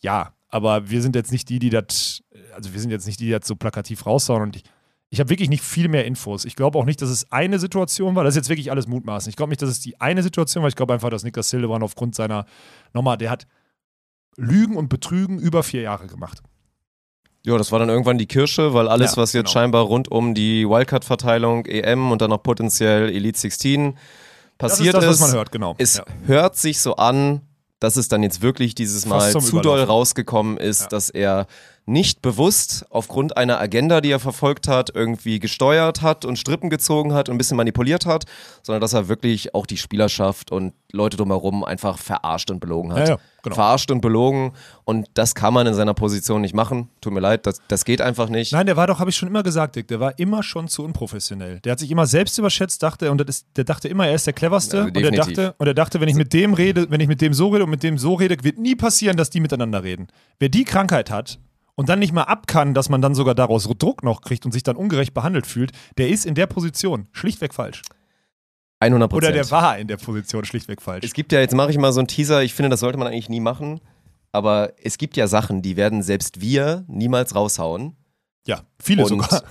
[SPEAKER 2] Ja, aber wir sind jetzt nicht die, die das, also wir sind jetzt nicht die, die das so plakativ raushauen und ich, ich habe wirklich nicht viel mehr Infos. Ich glaube auch nicht, dass es eine Situation war. Das ist jetzt wirklich alles mutmaßen. Ich glaube nicht, dass es die eine Situation war. Ich glaube einfach, dass Niklas Hildebrand aufgrund seiner, nochmal, der hat Lügen und Betrügen über vier Jahre gemacht.
[SPEAKER 1] Ja, das war dann irgendwann die Kirsche, weil alles,
[SPEAKER 2] Ja,
[SPEAKER 1] was jetzt
[SPEAKER 2] genau.
[SPEAKER 1] scheinbar rund um die Wildcard-Verteilung, EM und dann noch potenziell Elite 16 passiert
[SPEAKER 2] das ist
[SPEAKER 1] ist,
[SPEAKER 2] das, was man hört, genau.
[SPEAKER 1] es
[SPEAKER 2] ja.
[SPEAKER 1] hört sich so an, dass es dann jetzt wirklich dieses Mal zu doll rausgekommen ist,
[SPEAKER 2] Ja.
[SPEAKER 1] dass er nicht bewusst aufgrund einer Agenda, die er verfolgt hat, irgendwie gesteuert hat und Strippen gezogen hat und ein bisschen manipuliert hat, sondern dass er wirklich auch die Spielerschaft und Leute drumherum einfach verarscht und belogen hat.
[SPEAKER 2] Ja, ja, genau.
[SPEAKER 1] Verarscht und belogen und das kann man in seiner Position nicht machen. Tut mir leid, das, das geht einfach nicht.
[SPEAKER 2] Nein, der war doch, habe ich schon immer gesagt, Dick, der war immer schon zu unprofessionell. Der hat sich immer selbst überschätzt, dachte, und ist, der dachte immer, er ist der cleverste.
[SPEAKER 1] Ja,
[SPEAKER 2] und, er dachte, und er dachte, wenn ich mit dem rede, wenn ich mit dem so rede und mit dem so rede, wird nie passieren, dass die miteinander reden. Wer die Krankheit hat und dann nicht mal ab kann, dass man dann sogar daraus Druck noch kriegt und sich dann ungerecht behandelt fühlt, der ist in der Position schlichtweg falsch.
[SPEAKER 1] 100
[SPEAKER 2] Oder der war in der Position schlichtweg falsch.
[SPEAKER 1] Es gibt ja, jetzt mache ich mal so einen Teaser, ich finde, das sollte man eigentlich nie machen, aber es gibt ja Sachen, die werden selbst wir niemals raushauen,
[SPEAKER 2] ja, viele
[SPEAKER 1] Und-
[SPEAKER 2] sogar.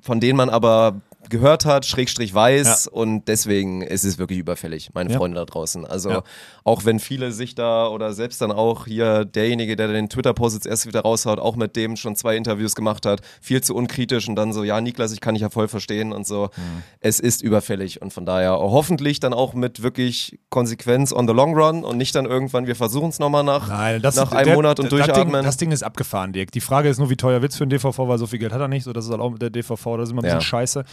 [SPEAKER 1] von denen man aber gehört hat, Schrägstrich weiß und deswegen ist es wirklich überfällig, meine
[SPEAKER 2] Ja.
[SPEAKER 1] Freunde da draußen. Also
[SPEAKER 2] Ja.
[SPEAKER 1] auch wenn viele sich da oder selbst dann auch hier derjenige, der den Twitter-Post jetzt erst wieder raushaut, auch mit dem schon zwei Interviews gemacht hat, viel zu unkritisch und dann so, ja Niklas, ich kann dich ja voll verstehen und so.
[SPEAKER 2] Mhm.
[SPEAKER 1] Es ist überfällig und von daher hoffentlich dann auch mit wirklich Konsequenz on the long run und nicht dann irgendwann, wir versuchen es nochmal nach,
[SPEAKER 2] Nein, das,
[SPEAKER 1] nach einem
[SPEAKER 2] der-
[SPEAKER 1] Monat und
[SPEAKER 2] das
[SPEAKER 1] durchatmen.
[SPEAKER 2] Ding, das Ding ist abgefahren, Dirk. Die Frage ist nur, wie teuer wird es für den DVV, weil so viel Geld hat er nicht. So, das ist halt auch der DVV, das ist immer ein bisschen
[SPEAKER 1] Ja.
[SPEAKER 2] scheiße.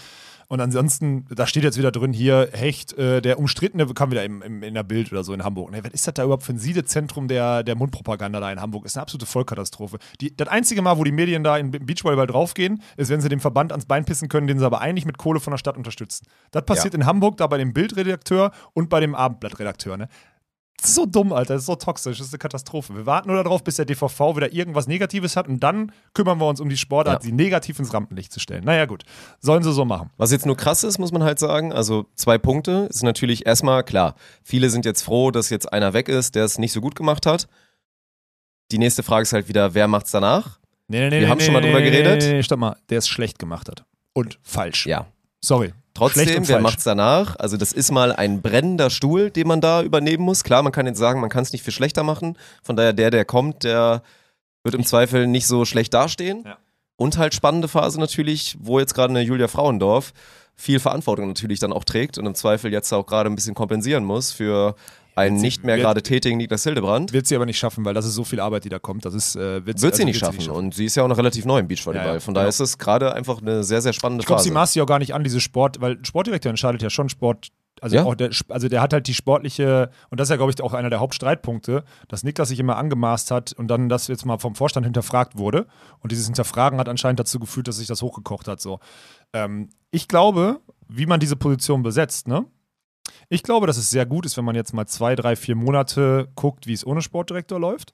[SPEAKER 2] Und ansonsten, da steht jetzt wieder drin hier, Hecht, äh, der umstrittene, kam wieder im, im, in der Bild oder so in Hamburg. Ne, was ist das da überhaupt für ein Siedezentrum der, der Mundpropaganda da in Hamburg? Ist eine absolute Vollkatastrophe. Die, das einzige Mal, wo die Medien da in Beachvolleyball draufgehen, ist, wenn sie dem Verband ans Bein pissen können, den sie aber eigentlich mit Kohle von der Stadt unterstützen. Das passiert in Hamburg, da bei dem Bildredakteur und bei dem Abendblattredakteur. Ne? Das ist so dumm, Alter. Das ist so toxisch. Das ist eine Katastrophe. Wir warten nur darauf, bis der DVV wieder irgendwas Negatives hat und dann kümmern wir uns um die Sportart,
[SPEAKER 1] Ja.
[SPEAKER 2] sie negativ ins Rampenlicht zu stellen. Naja, gut. Sollen sie so machen.
[SPEAKER 1] Was jetzt nur krass ist, muss man halt sagen, also zwei Punkte, ist natürlich erstmal klar, viele sind jetzt froh, dass jetzt einer weg ist, der es nicht so gut gemacht hat. Die nächste Frage ist halt wieder, wer macht's danach?
[SPEAKER 2] Nee, nee, nee.
[SPEAKER 1] Wir haben schon mal drüber geredet.
[SPEAKER 2] Nee, nee, stopp mal. Der es schlecht gemacht hat. Und falsch.
[SPEAKER 1] Ja.
[SPEAKER 2] Sorry.
[SPEAKER 1] Trotzdem, wer
[SPEAKER 2] falsch.
[SPEAKER 1] macht's danach? Also das ist mal ein brennender Stuhl, den man da übernehmen muss. Klar, man kann jetzt sagen, man kann es nicht viel schlechter machen. Von daher, der, der kommt, der wird im Zweifel nicht so schlecht dastehen.
[SPEAKER 2] Ja.
[SPEAKER 1] Und halt spannende Phase natürlich, wo jetzt gerade eine Julia Frauendorf viel Verantwortung natürlich dann auch trägt und im Zweifel jetzt auch gerade ein bisschen kompensieren muss für einen
[SPEAKER 2] Wird sie-
[SPEAKER 1] nicht mehr
[SPEAKER 2] wird-
[SPEAKER 1] gerade tätigen Niklas Hildebrand.
[SPEAKER 2] Wird sie aber nicht schaffen, weil das ist so viel Arbeit, die da kommt. Das ist, äh, wird,
[SPEAKER 1] Wird sie
[SPEAKER 2] also
[SPEAKER 1] nicht schaffen. Und sie ist ja auch noch relativ neu im Beachvolleyball.
[SPEAKER 2] Ja, ja,
[SPEAKER 1] Von daher
[SPEAKER 2] genau.
[SPEAKER 1] ist es gerade einfach eine sehr, sehr spannende
[SPEAKER 2] Ich glaube,
[SPEAKER 1] Phase.
[SPEAKER 2] sie maßt sich auch gar nicht an, diese Sport, weil ein Sportdirektor entscheidet ja schon Sport. Also,
[SPEAKER 1] Ja.
[SPEAKER 2] auch der, also der hat halt die sportliche, und das ist ja, glaube ich, auch einer der Hauptstreitpunkte, dass Niklas sich immer angemaßt hat und dann das jetzt mal vom Vorstand hinterfragt wurde. Und dieses Hinterfragen hat anscheinend dazu geführt, dass sich das hochgekocht hat. So. Ähm, ich glaube, wie man diese Position besetzt, ne? Ich glaube, dass es sehr gut ist, wenn man jetzt mal zwei, drei, vier Monate guckt, wie es ohne Sportdirektor läuft.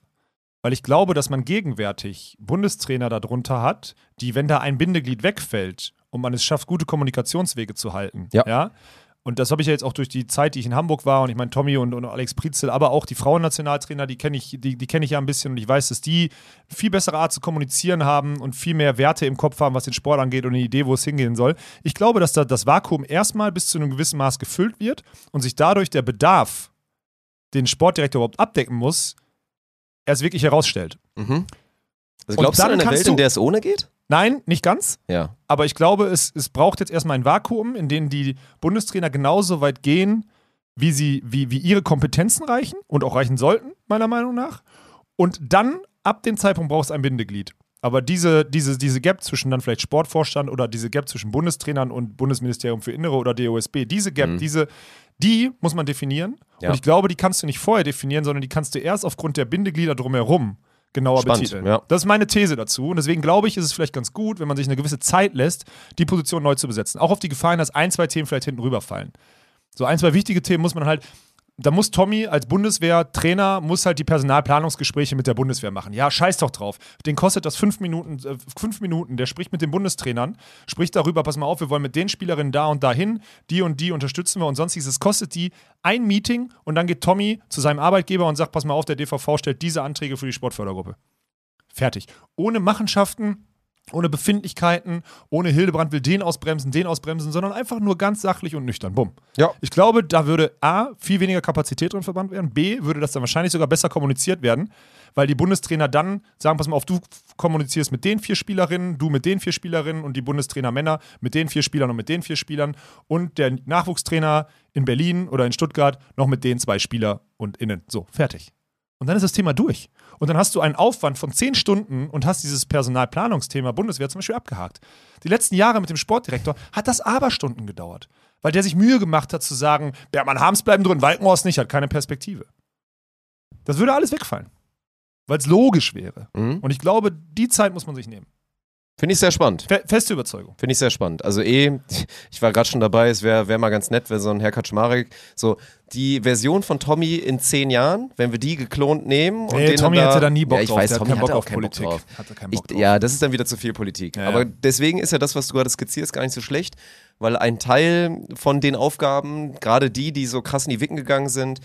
[SPEAKER 2] Weil ich glaube, dass man gegenwärtig Bundestrainer darunter hat, die, wenn da ein Bindeglied wegfällt und man es schafft, gute Kommunikationswege zu halten,
[SPEAKER 1] Ja.
[SPEAKER 2] Und das habe ich ja jetzt auch durch die Zeit, die ich in Hamburg war und ich meine Tommy und, und Alex Prizel, aber auch die Frauennationaltrainer, die kenne ich, die, die kenne ich ja ein bisschen und ich weiß, dass die viel bessere Art zu kommunizieren haben und viel mehr Werte im Kopf haben, was den Sport angeht und eine Idee, wo es hingehen soll. Ich glaube, dass da das Vakuum erstmal bis zu einem gewissen Maß gefüllt wird und sich dadurch der Bedarf, den Sportdirektor überhaupt abdecken muss, erst wirklich herausstellt.
[SPEAKER 1] Mhm. Also glaubst du an eine Welt, in der es ohne geht?
[SPEAKER 2] Nein, nicht ganz.
[SPEAKER 1] Ja.
[SPEAKER 2] Aber ich glaube, es, es braucht jetzt erstmal ein Vakuum, in dem die Bundestrainer genauso weit gehen, wie, sie, wie, wie ihre Kompetenzen reichen und auch reichen sollten, meiner Meinung nach. Und dann, ab dem Zeitpunkt, braucht es ein Bindeglied. Aber diese, diese, diese Gap zwischen dann vielleicht Sportvorstand oder diese Gap zwischen Bundestrainern und Bundesministerium für Innere oder DOSB, diese Gap, diese, die muss man definieren.
[SPEAKER 1] Ja.
[SPEAKER 2] Und ich glaube, die kannst du nicht vorher definieren, sondern die kannst du erst aufgrund der Bindeglieder drumherum genauer
[SPEAKER 1] Spannend,
[SPEAKER 2] betiteln.
[SPEAKER 1] ja.
[SPEAKER 2] Das ist meine These dazu. Und deswegen glaube ich, ist es vielleicht ganz gut, wenn man sich eine gewisse Zeit lässt, die Position neu zu besetzen. Auch auf die Gefahr hin, dass ein, zwei Themen vielleicht hinten rüberfallen. So ein, zwei wichtige Themen muss man halt. Da muss Tommy als Bundeswehr-Trainer muss halt die Personalplanungsgespräche mit der Bundeswehr machen. Ja, scheiß doch drauf. Den kostet das fünf Minuten, äh, fünf Minuten. Der spricht mit den Bundestrainern, spricht darüber, pass mal auf, wir wollen mit den Spielerinnen da und dahin, die und die unterstützen wir und sonstiges. Es kostet die ein Meeting und dann geht Tommy zu seinem Arbeitgeber und sagt, pass mal auf, der DVV stellt diese Anträge für die Sportfördergruppe. Fertig. Ohne Machenschaften, ohne Befindlichkeiten, ohne Hildebrand will den ausbremsen, den ausbremsen, sondern einfach nur ganz sachlich und nüchtern. Bumm.
[SPEAKER 1] Ja.
[SPEAKER 2] Ich glaube, da würde A, viel weniger Kapazität drin verbannt werden, B, würde das dann wahrscheinlich sogar besser kommuniziert werden, weil die Bundestrainer dann sagen, pass mal auf, du kommunizierst mit den vier Spielerinnen, du mit den vier Spielerinnen und die Bundestrainer Männer mit den vier Spielern und mit den vier Spielern und der Nachwuchstrainer in Berlin oder in Stuttgart noch mit den zwei Spieler und innen. So, fertig. Und dann ist das Thema durch. Und dann hast du einen Aufwand von zehn Stunden und hast dieses Personalplanungsthema Bundeswehr zum Beispiel abgehakt. Die letzten Jahre mit dem Sportdirektor hat das aber Stunden gedauert, weil der sich Mühe gemacht hat zu sagen, Bergmann Harms bleiben drin, Walkenhorst nicht, hat keine Perspektive. Das würde alles wegfallen, weil es logisch wäre.
[SPEAKER 1] Mhm.
[SPEAKER 2] Und ich glaube, die Zeit muss man sich nehmen.
[SPEAKER 1] Finde ich sehr spannend.
[SPEAKER 2] Fe feste Überzeugung.
[SPEAKER 1] Finde ich sehr spannend. Also eh, [laughs] ich war gerade schon dabei, es wäre wär mal ganz nett, wenn so ein Herr Kaczmarek, so die Version von Tommy in zehn Jahren, wenn wir die geklont nehmen und
[SPEAKER 2] Nee,
[SPEAKER 1] den
[SPEAKER 2] Tommy
[SPEAKER 1] dann
[SPEAKER 2] hatte da nie Bock
[SPEAKER 1] ja, ich
[SPEAKER 2] drauf.
[SPEAKER 1] weiß, Tommy
[SPEAKER 2] keinen
[SPEAKER 1] hatte
[SPEAKER 2] Bock
[SPEAKER 1] auch
[SPEAKER 2] auf
[SPEAKER 1] keinen Bock
[SPEAKER 2] Politik.
[SPEAKER 1] drauf.
[SPEAKER 2] Hatte keinen
[SPEAKER 1] Ich,
[SPEAKER 2] Bock drauf.
[SPEAKER 1] ja, das ist dann wieder zu viel Politik.
[SPEAKER 2] Ja,
[SPEAKER 1] Aber
[SPEAKER 2] ja.
[SPEAKER 1] deswegen ist ja das, was du gerade skizzierst, gar nicht so schlecht, weil ein Teil von den Aufgaben, gerade die, die so krass in die Wicken gegangen sind,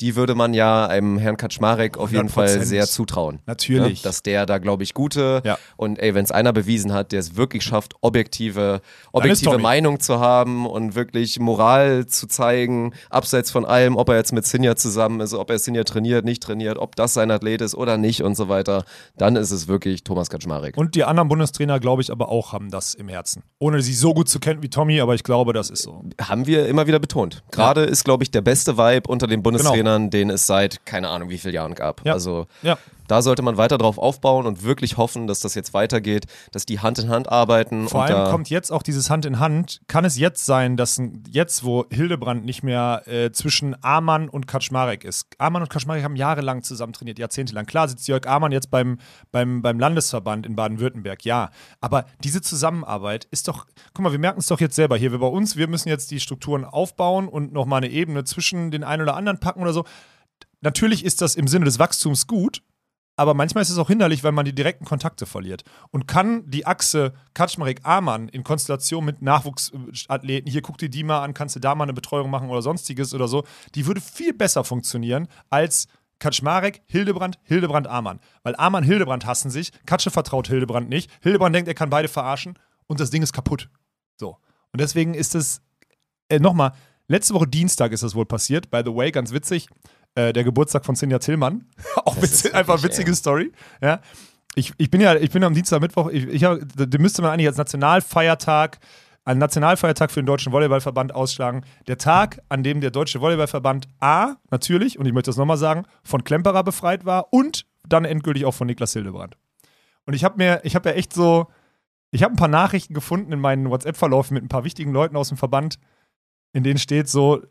[SPEAKER 1] die würde man ja einem Herrn Kaczmarek auf jeden Fall
[SPEAKER 2] 100%.
[SPEAKER 1] sehr zutrauen.
[SPEAKER 2] Natürlich.
[SPEAKER 1] Ne? Dass der da, glaube ich, gute
[SPEAKER 2] Ja.
[SPEAKER 1] und ey, wenn es einer bewiesen hat, der es wirklich schafft, objektive, objektive. Meinung zu haben und wirklich Moral zu zeigen, abseits von allem, ob er jetzt mit Sinja zusammen ist, ob er Sinja trainiert, nicht trainiert, ob das sein Athlet ist oder nicht und so weiter, dann ist es wirklich Thomas Kaczmarek.
[SPEAKER 2] Und die anderen Bundestrainer, glaube ich, aber auch haben das im Herzen. Ohne sie so gut zu kennen wie Tommy, aber ich glaube, das ist so.
[SPEAKER 1] haben wir immer wieder betont. Gerade ist, glaube ich, der beste Vibe unter den Bundestrainern, den es seit keine Ahnung wie vielen Jahren gab.
[SPEAKER 2] Ja.
[SPEAKER 1] Also
[SPEAKER 2] Ja.
[SPEAKER 1] Da sollte man weiter drauf aufbauen und wirklich hoffen, dass das jetzt weitergeht, dass die Hand in Hand arbeiten.
[SPEAKER 2] Vor
[SPEAKER 1] und
[SPEAKER 2] allem kommt jetzt auch dieses Hand in Hand. Kann es jetzt sein, dass jetzt, wo Hildebrand nicht mehr äh, zwischen Amann und Kaczmarek ist. Amann und Kaczmarek haben jahrelang zusammen trainiert, jahrzehntelang. Klar sitzt Jörg Amann jetzt beim, beim, beim Landesverband in Baden-Württemberg, ja. Aber diese Zusammenarbeit ist doch, guck mal, wir merken es doch jetzt selber hier. Wir bei uns, wir müssen jetzt die Strukturen aufbauen und nochmal eine Ebene zwischen den einen oder anderen packen oder so. Natürlich ist das im Sinne des Wachstums gut, aber manchmal ist es auch hinderlich, weil man die direkten Kontakte verliert. Und kann die Achse Kaczmarek-Amann in Konstellation mit Nachwuchsathleten, hier guck dir die mal an, kannst du da mal eine Betreuung machen oder sonstiges oder so, die würde viel besser funktionieren als Kaczmarek, Hildebrand, Hildebrand, Amann. Weil Amann, Hildebrand hassen sich, Katsche vertraut Hildebrand nicht, Hildebrand denkt, er kann beide verarschen und das Ding ist kaputt. So. Und deswegen ist es, äh, nochmal, letzte Woche Dienstag ist das wohl passiert, by the way, ganz witzig, äh, der Geburtstag von Sinja Tillmann. [laughs] Auch
[SPEAKER 1] ist
[SPEAKER 2] einfach witzige
[SPEAKER 1] ey.
[SPEAKER 2] Story. Ja. Ich, ich bin ja, ich bin am Dienstag, Mittwoch, ich, ich hab, den müsste man eigentlich als Nationalfeiertag, einen Nationalfeiertag für den Deutschen Volleyballverband ausschlagen. Der Tag, an dem der Deutsche Volleyballverband A, natürlich, und ich möchte das nochmal sagen, von Klemperer befreit war und dann endgültig auch von Niklas Hildebrand. Und ich habe mir, ich habe ja echt so, ich habe ein paar Nachrichten gefunden in meinen WhatsApp-Verläufen mit ein paar wichtigen Leuten aus dem Verband, in denen steht so,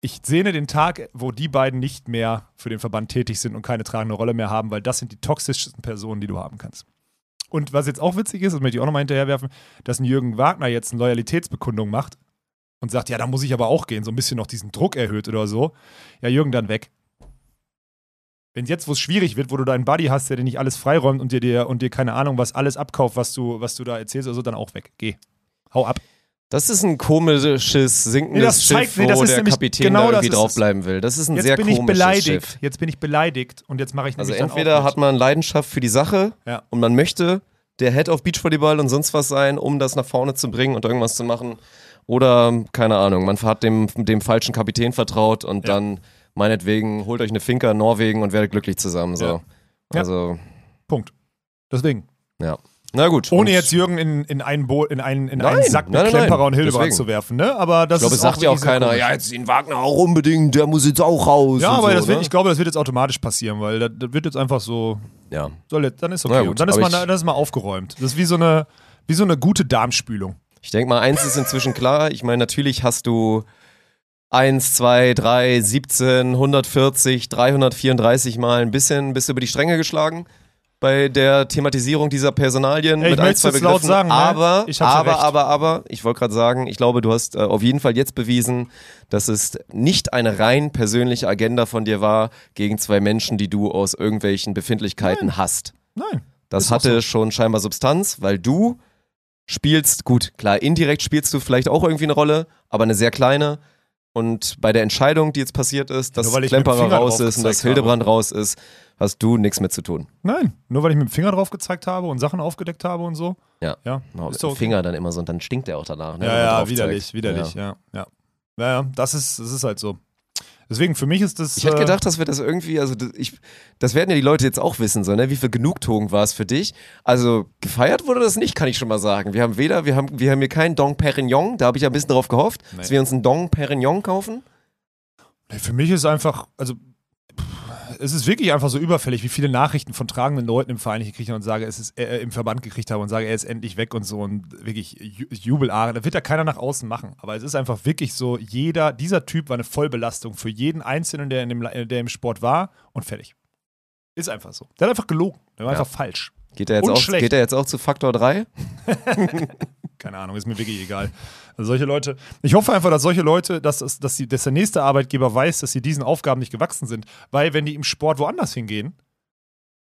[SPEAKER 2] ich sehne den Tag, wo die beiden nicht mehr für den Verband tätig sind und keine tragende Rolle mehr haben, weil das sind die toxischsten Personen, die du haben kannst. Und was jetzt auch witzig ist, das möchte ich auch nochmal hinterherwerfen, dass ein Jürgen Wagner jetzt eine Loyalitätsbekundung macht und sagt, ja, da muss ich aber auch gehen, so ein bisschen noch diesen Druck erhöht oder so. Ja, Jürgen, dann weg. Wenn jetzt, wo es schwierig wird, wo du deinen Buddy hast, der dir nicht alles freiräumt und dir, dir und dir keine Ahnung, was alles abkauft, was du, was du da erzählst oder so, dann auch weg. Geh. Hau ab.
[SPEAKER 1] Das ist ein komisches, sinkendes
[SPEAKER 2] Nee, das zeigt-
[SPEAKER 1] Schiff,
[SPEAKER 2] nee, das
[SPEAKER 1] wo
[SPEAKER 2] ist
[SPEAKER 1] der Kapitän
[SPEAKER 2] genau
[SPEAKER 1] da
[SPEAKER 2] das
[SPEAKER 1] irgendwie draufbleiben will. Das ist ein
[SPEAKER 2] Jetzt
[SPEAKER 1] sehr
[SPEAKER 2] bin ich
[SPEAKER 1] komisches
[SPEAKER 2] beleidigt.
[SPEAKER 1] Schiff.
[SPEAKER 2] Jetzt bin ich beleidigt und jetzt mache ich
[SPEAKER 1] Also entweder hat man Leidenschaft für die Sache
[SPEAKER 2] Ja.
[SPEAKER 1] und man möchte der Head of Beachvolleyball und sonst was sein, um das nach vorne zu bringen und irgendwas zu machen. Oder, keine Ahnung, man hat dem, dem falschen Kapitän vertraut und
[SPEAKER 2] Ja.
[SPEAKER 1] dann meinetwegen holt euch eine Finca in Norwegen und werdet glücklich zusammen. So.
[SPEAKER 2] Ja.
[SPEAKER 1] Also,
[SPEAKER 2] Punkt. Deswegen.
[SPEAKER 1] ja. Na gut.
[SPEAKER 2] Ohne jetzt Jürgen in, in einen, Bo in einen, in
[SPEAKER 1] Nein,
[SPEAKER 2] einen Sack mit
[SPEAKER 1] nein, nein.
[SPEAKER 2] Klemperer und Hildebrand zu werfen, ne? Aber das
[SPEAKER 1] Ich glaube, es sagt ja auch keiner,
[SPEAKER 2] komisch.
[SPEAKER 1] ja, jetzt den Wagner auch unbedingt, der muss jetzt auch raus.
[SPEAKER 2] Ja, aber
[SPEAKER 1] so,
[SPEAKER 2] das wird,
[SPEAKER 1] ne?
[SPEAKER 2] ich glaube, das wird jetzt automatisch passieren, weil das, das wird jetzt einfach so,
[SPEAKER 1] Ja.
[SPEAKER 2] soll jetzt, dann ist okay.
[SPEAKER 1] gut,
[SPEAKER 2] dann ist, man, dann ist mal aufgeräumt. Das ist wie so eine, wie so eine gute Darmspülung.
[SPEAKER 1] Ich denke mal, eins ist inzwischen klar. Ich meine, natürlich hast du 1, 2, 3, 17, 140, 334 Mal ein bisschen du über die Stränge geschlagen bei der Thematisierung dieser Personalien
[SPEAKER 2] Ey, ich
[SPEAKER 1] mit ein, zwei
[SPEAKER 2] jetzt laut
[SPEAKER 1] Begriffen.
[SPEAKER 2] sagen, ne?
[SPEAKER 1] aber,
[SPEAKER 2] Ich hab's ja
[SPEAKER 1] aber, aber, aber, ich wollte gerade sagen, ich glaube, du hast äh, auf jeden Fall jetzt bewiesen, dass es nicht eine rein persönliche Agenda von dir war gegen zwei Menschen, die du aus irgendwelchen Befindlichkeiten hast.
[SPEAKER 2] Nein.
[SPEAKER 1] Das hatte
[SPEAKER 2] so.
[SPEAKER 1] schon scheinbar Substanz, weil du spielst, gut, klar, indirekt spielst du vielleicht auch irgendwie eine Rolle, aber eine sehr kleine. Und bei der Entscheidung, die jetzt passiert ist, dass
[SPEAKER 2] dem
[SPEAKER 1] Klemperer raus ist und dass Hildebrand raus ist, hast du nichts mit zu tun.
[SPEAKER 2] Nein. Nur weil ich mit dem Finger drauf gezeigt habe und Sachen aufgedeckt habe und so.
[SPEAKER 1] Ja.
[SPEAKER 2] Ja.
[SPEAKER 1] Genau,
[SPEAKER 2] Ist doch okay.
[SPEAKER 1] Finger dann immer so und dann stinkt der auch danach. Ne,
[SPEAKER 2] Ja, ja, widerlich, widerlich,
[SPEAKER 1] Ja.
[SPEAKER 2] ja. Ja, ja, das, ist, das ist halt so. Deswegen, für mich ist das.
[SPEAKER 1] Ich hätte
[SPEAKER 2] äh,
[SPEAKER 1] gedacht, dass wir das irgendwie, also das- ich, das werden ja die Leute jetzt auch wissen, so, ne? Wie viel Genugtuung war es für dich? Also gefeiert wurde das nicht, kann ich schon mal sagen. Wir haben weder, wir haben, wir haben hier keinen Dong Perignon, da habe ich ja ein bisschen drauf gehofft, dass
[SPEAKER 2] Nee.
[SPEAKER 1] wir uns einen Dong Perignon kaufen.
[SPEAKER 2] Nee, Für mich ist einfach, also es ist wirklich einfach so überfällig, wie viele Nachrichten von tragenden Leuten im Verein ich gekriegt habe und sage, es ist äh, im Verband gekriegt habe und sage, er ist endlich weg und so und wirklich Ju- Jubelare. Da wird ja keiner nach außen machen. Aber es ist einfach wirklich so, jeder, dieser Typ war eine Vollbelastung für jeden Einzelnen, der, in dem, La- der im Sport war und fertig. Ist einfach so. Der hat einfach gelogen. Der war
[SPEAKER 1] Ja.
[SPEAKER 2] einfach falsch.
[SPEAKER 1] Geht er jetzt, auch, geht er jetzt auch zu Faktor 3? [laughs]
[SPEAKER 2] Keine Ahnung, ist mir wirklich egal. Also solche Leute, ich hoffe einfach, dass solche Leute, dass, dass, die, dass der nächste Arbeitgeber weiß, dass sie diesen Aufgaben nicht gewachsen sind. Weil wenn die im Sport woanders hingehen,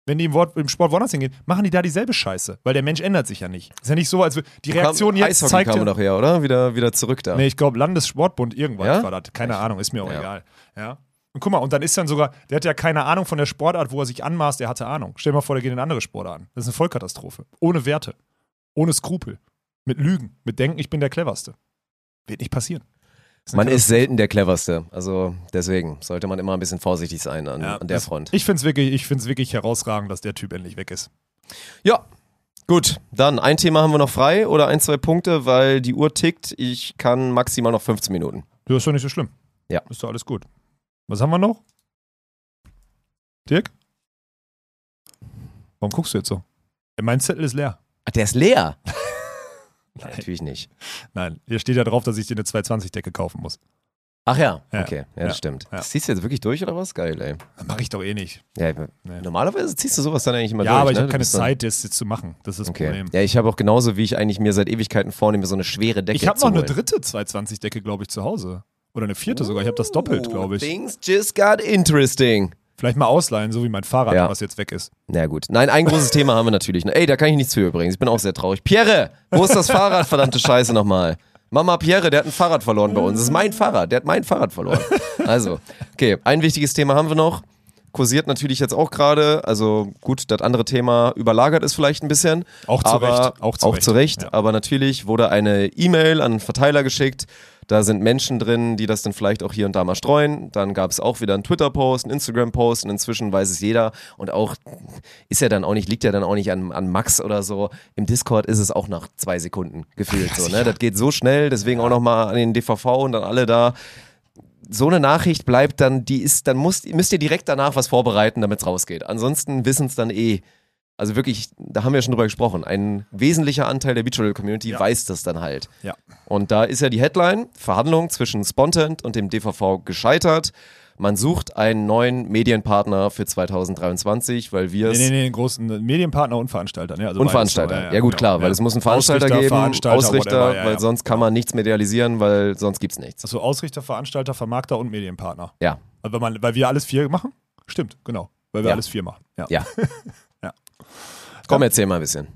[SPEAKER 2] wenn die im, Wort, im Sport woanders hingehen, machen die da dieselbe Scheiße. Weil der Mensch ändert sich ja nicht. Ist ja nicht so, als die Reaktion jetzt
[SPEAKER 1] Eishockey
[SPEAKER 2] zeigt
[SPEAKER 1] kam
[SPEAKER 2] ja,
[SPEAKER 1] doch her, oder? Wieder, wieder zurück da.
[SPEAKER 2] Nee, ich glaube Landessportbund irgendwas
[SPEAKER 1] Ja?
[SPEAKER 2] war das. Keine Ahnung, ist mir auch
[SPEAKER 1] Ja.
[SPEAKER 2] egal. Ja. Und guck mal, und dann ist dann sogar, der hat ja keine Ahnung von der Sportart, wo er sich anmaßt, der hatte Ahnung. Stell dir mal vor, der geht in eine andere Sportart an. Das ist eine Vollkatastrophe. Ohne Werte. Ohne Skrupel. Mit Lügen. Mit Denken, ich bin der Cleverste. Wird nicht passieren. Das
[SPEAKER 1] Man ist selten der cleverste. Also deswegen sollte man immer ein bisschen vorsichtig sein an,
[SPEAKER 2] Ja,
[SPEAKER 1] an der
[SPEAKER 2] das-
[SPEAKER 1] Front.
[SPEAKER 2] Ich finde es wirklich, ich find's wirklich herausragend, dass der Typ endlich weg ist.
[SPEAKER 1] Ja. Gut, dann ein Thema haben wir noch frei oder ein, zwei Punkte, weil die Uhr tickt. Ich kann maximal noch 15 Minuten.
[SPEAKER 2] Du ist doch nicht so schlimm.
[SPEAKER 1] Ja.
[SPEAKER 2] Ist doch alles gut. Was haben wir noch? Dirk? Warum guckst du jetzt so? Mein Zettel ist leer.
[SPEAKER 1] Ach, der ist leer. [laughs] Nein, natürlich nicht.
[SPEAKER 2] Nein, hier steht ja drauf, dass ich dir eine 220-Decke kaufen muss.
[SPEAKER 1] Ach ja,
[SPEAKER 2] Ja.
[SPEAKER 1] okay, ja,
[SPEAKER 2] Ja.
[SPEAKER 1] das stimmt.
[SPEAKER 2] Ja.
[SPEAKER 1] Das ziehst du jetzt wirklich durch oder was? Geil, ey.
[SPEAKER 2] Das mache ich doch eh nicht.
[SPEAKER 1] Ja. Normalerweise ziehst du sowas dann eigentlich immer
[SPEAKER 2] ja,
[SPEAKER 1] durch.
[SPEAKER 2] aber ich
[SPEAKER 1] ne?
[SPEAKER 2] habe keine Zeit, das jetzt zu machen. Das ist das
[SPEAKER 1] Okay.
[SPEAKER 2] Problem.
[SPEAKER 1] Ja, ich habe auch genauso, wie ich eigentlich mir seit Ewigkeiten vornehme, so eine schwere Decke
[SPEAKER 2] Ich habe noch eine dritte 220-Decke, glaube ich, zu Hause. Oder eine vierte sogar. Ich habe das doppelt, glaube ich.
[SPEAKER 1] Things just got interesting.
[SPEAKER 2] Vielleicht mal ausleihen, so wie mein Fahrrad,
[SPEAKER 1] Ja.
[SPEAKER 2] was jetzt weg ist.
[SPEAKER 1] Na gut. Nein, ein großes Thema haben wir natürlich. Ey, da kann ich nichts für übrigens. Ich bin auch sehr traurig. Pierre, wo ist das Fahrrad, verdammte Scheiße nochmal? Mama Pierre, der hat ein Fahrrad verloren bei uns. Das ist mein Fahrrad. Der hat mein Fahrrad verloren. Also, okay, ein wichtiges Thema haben wir noch. Kursiert natürlich jetzt auch gerade. Also gut, das andere Thema überlagert ist vielleicht ein bisschen.
[SPEAKER 2] Auch zu Recht. Auch zu
[SPEAKER 1] auch
[SPEAKER 2] Recht.
[SPEAKER 1] zu Recht.
[SPEAKER 2] Ja.
[SPEAKER 1] Aber natürlich wurde eine E-Mail an einen Verteiler geschickt. Da sind Menschen drin, die das dann vielleicht auch hier und da mal streuen. Dann gab es auch wieder einen Twitter-Post, einen Instagram-Post und inzwischen weiß es jeder. Und auch ist ja dann auch nicht, liegt ja dann auch nicht an, an Max oder so. Im Discord ist es auch nach zwei Sekunden gefühlt so. Ne? Das geht so schnell, deswegen auch nochmal an den DVV und dann alle da. So eine Nachricht bleibt dann, die ist, dann musst, müsst ihr direkt danach was vorbereiten, damit es rausgeht. Ansonsten wissen es dann eh. Also wirklich, da haben wir schon drüber gesprochen. Ein wesentlicher Anteil der Beachvolleyball-Community
[SPEAKER 2] Ja.
[SPEAKER 1] weiß das dann halt.
[SPEAKER 2] Ja.
[SPEAKER 1] Und da ist ja die Headline: Verhandlung zwischen Spontent und dem DVV gescheitert. Man sucht einen neuen Medienpartner für 2023, weil wir
[SPEAKER 2] Nee,
[SPEAKER 1] es.
[SPEAKER 2] nee, nee, einen großen Medienpartner und Veranstalter. Ne? Also
[SPEAKER 1] und Veranstalter.
[SPEAKER 2] so,
[SPEAKER 1] ja, gut,
[SPEAKER 2] genau,
[SPEAKER 1] klar, weil
[SPEAKER 2] ja.
[SPEAKER 1] es muss einen Veranstalter
[SPEAKER 2] Ausrichter,
[SPEAKER 1] geben,
[SPEAKER 2] Veranstalter,
[SPEAKER 1] Ausrichter,
[SPEAKER 2] whatever, ja,
[SPEAKER 1] weil
[SPEAKER 2] ja.
[SPEAKER 1] sonst kann man nichts medialisieren, weil sonst gibt's nichts.
[SPEAKER 2] Also Ausrichter, Veranstalter, Vermarkter und Medienpartner.
[SPEAKER 1] Ja,
[SPEAKER 2] Also weil, man, weil wir alles vier machen? Stimmt, genau. Weil wir
[SPEAKER 1] Ja.
[SPEAKER 2] alles vier machen. Ja. [laughs]
[SPEAKER 1] Komm, erzähl mal ein bisschen.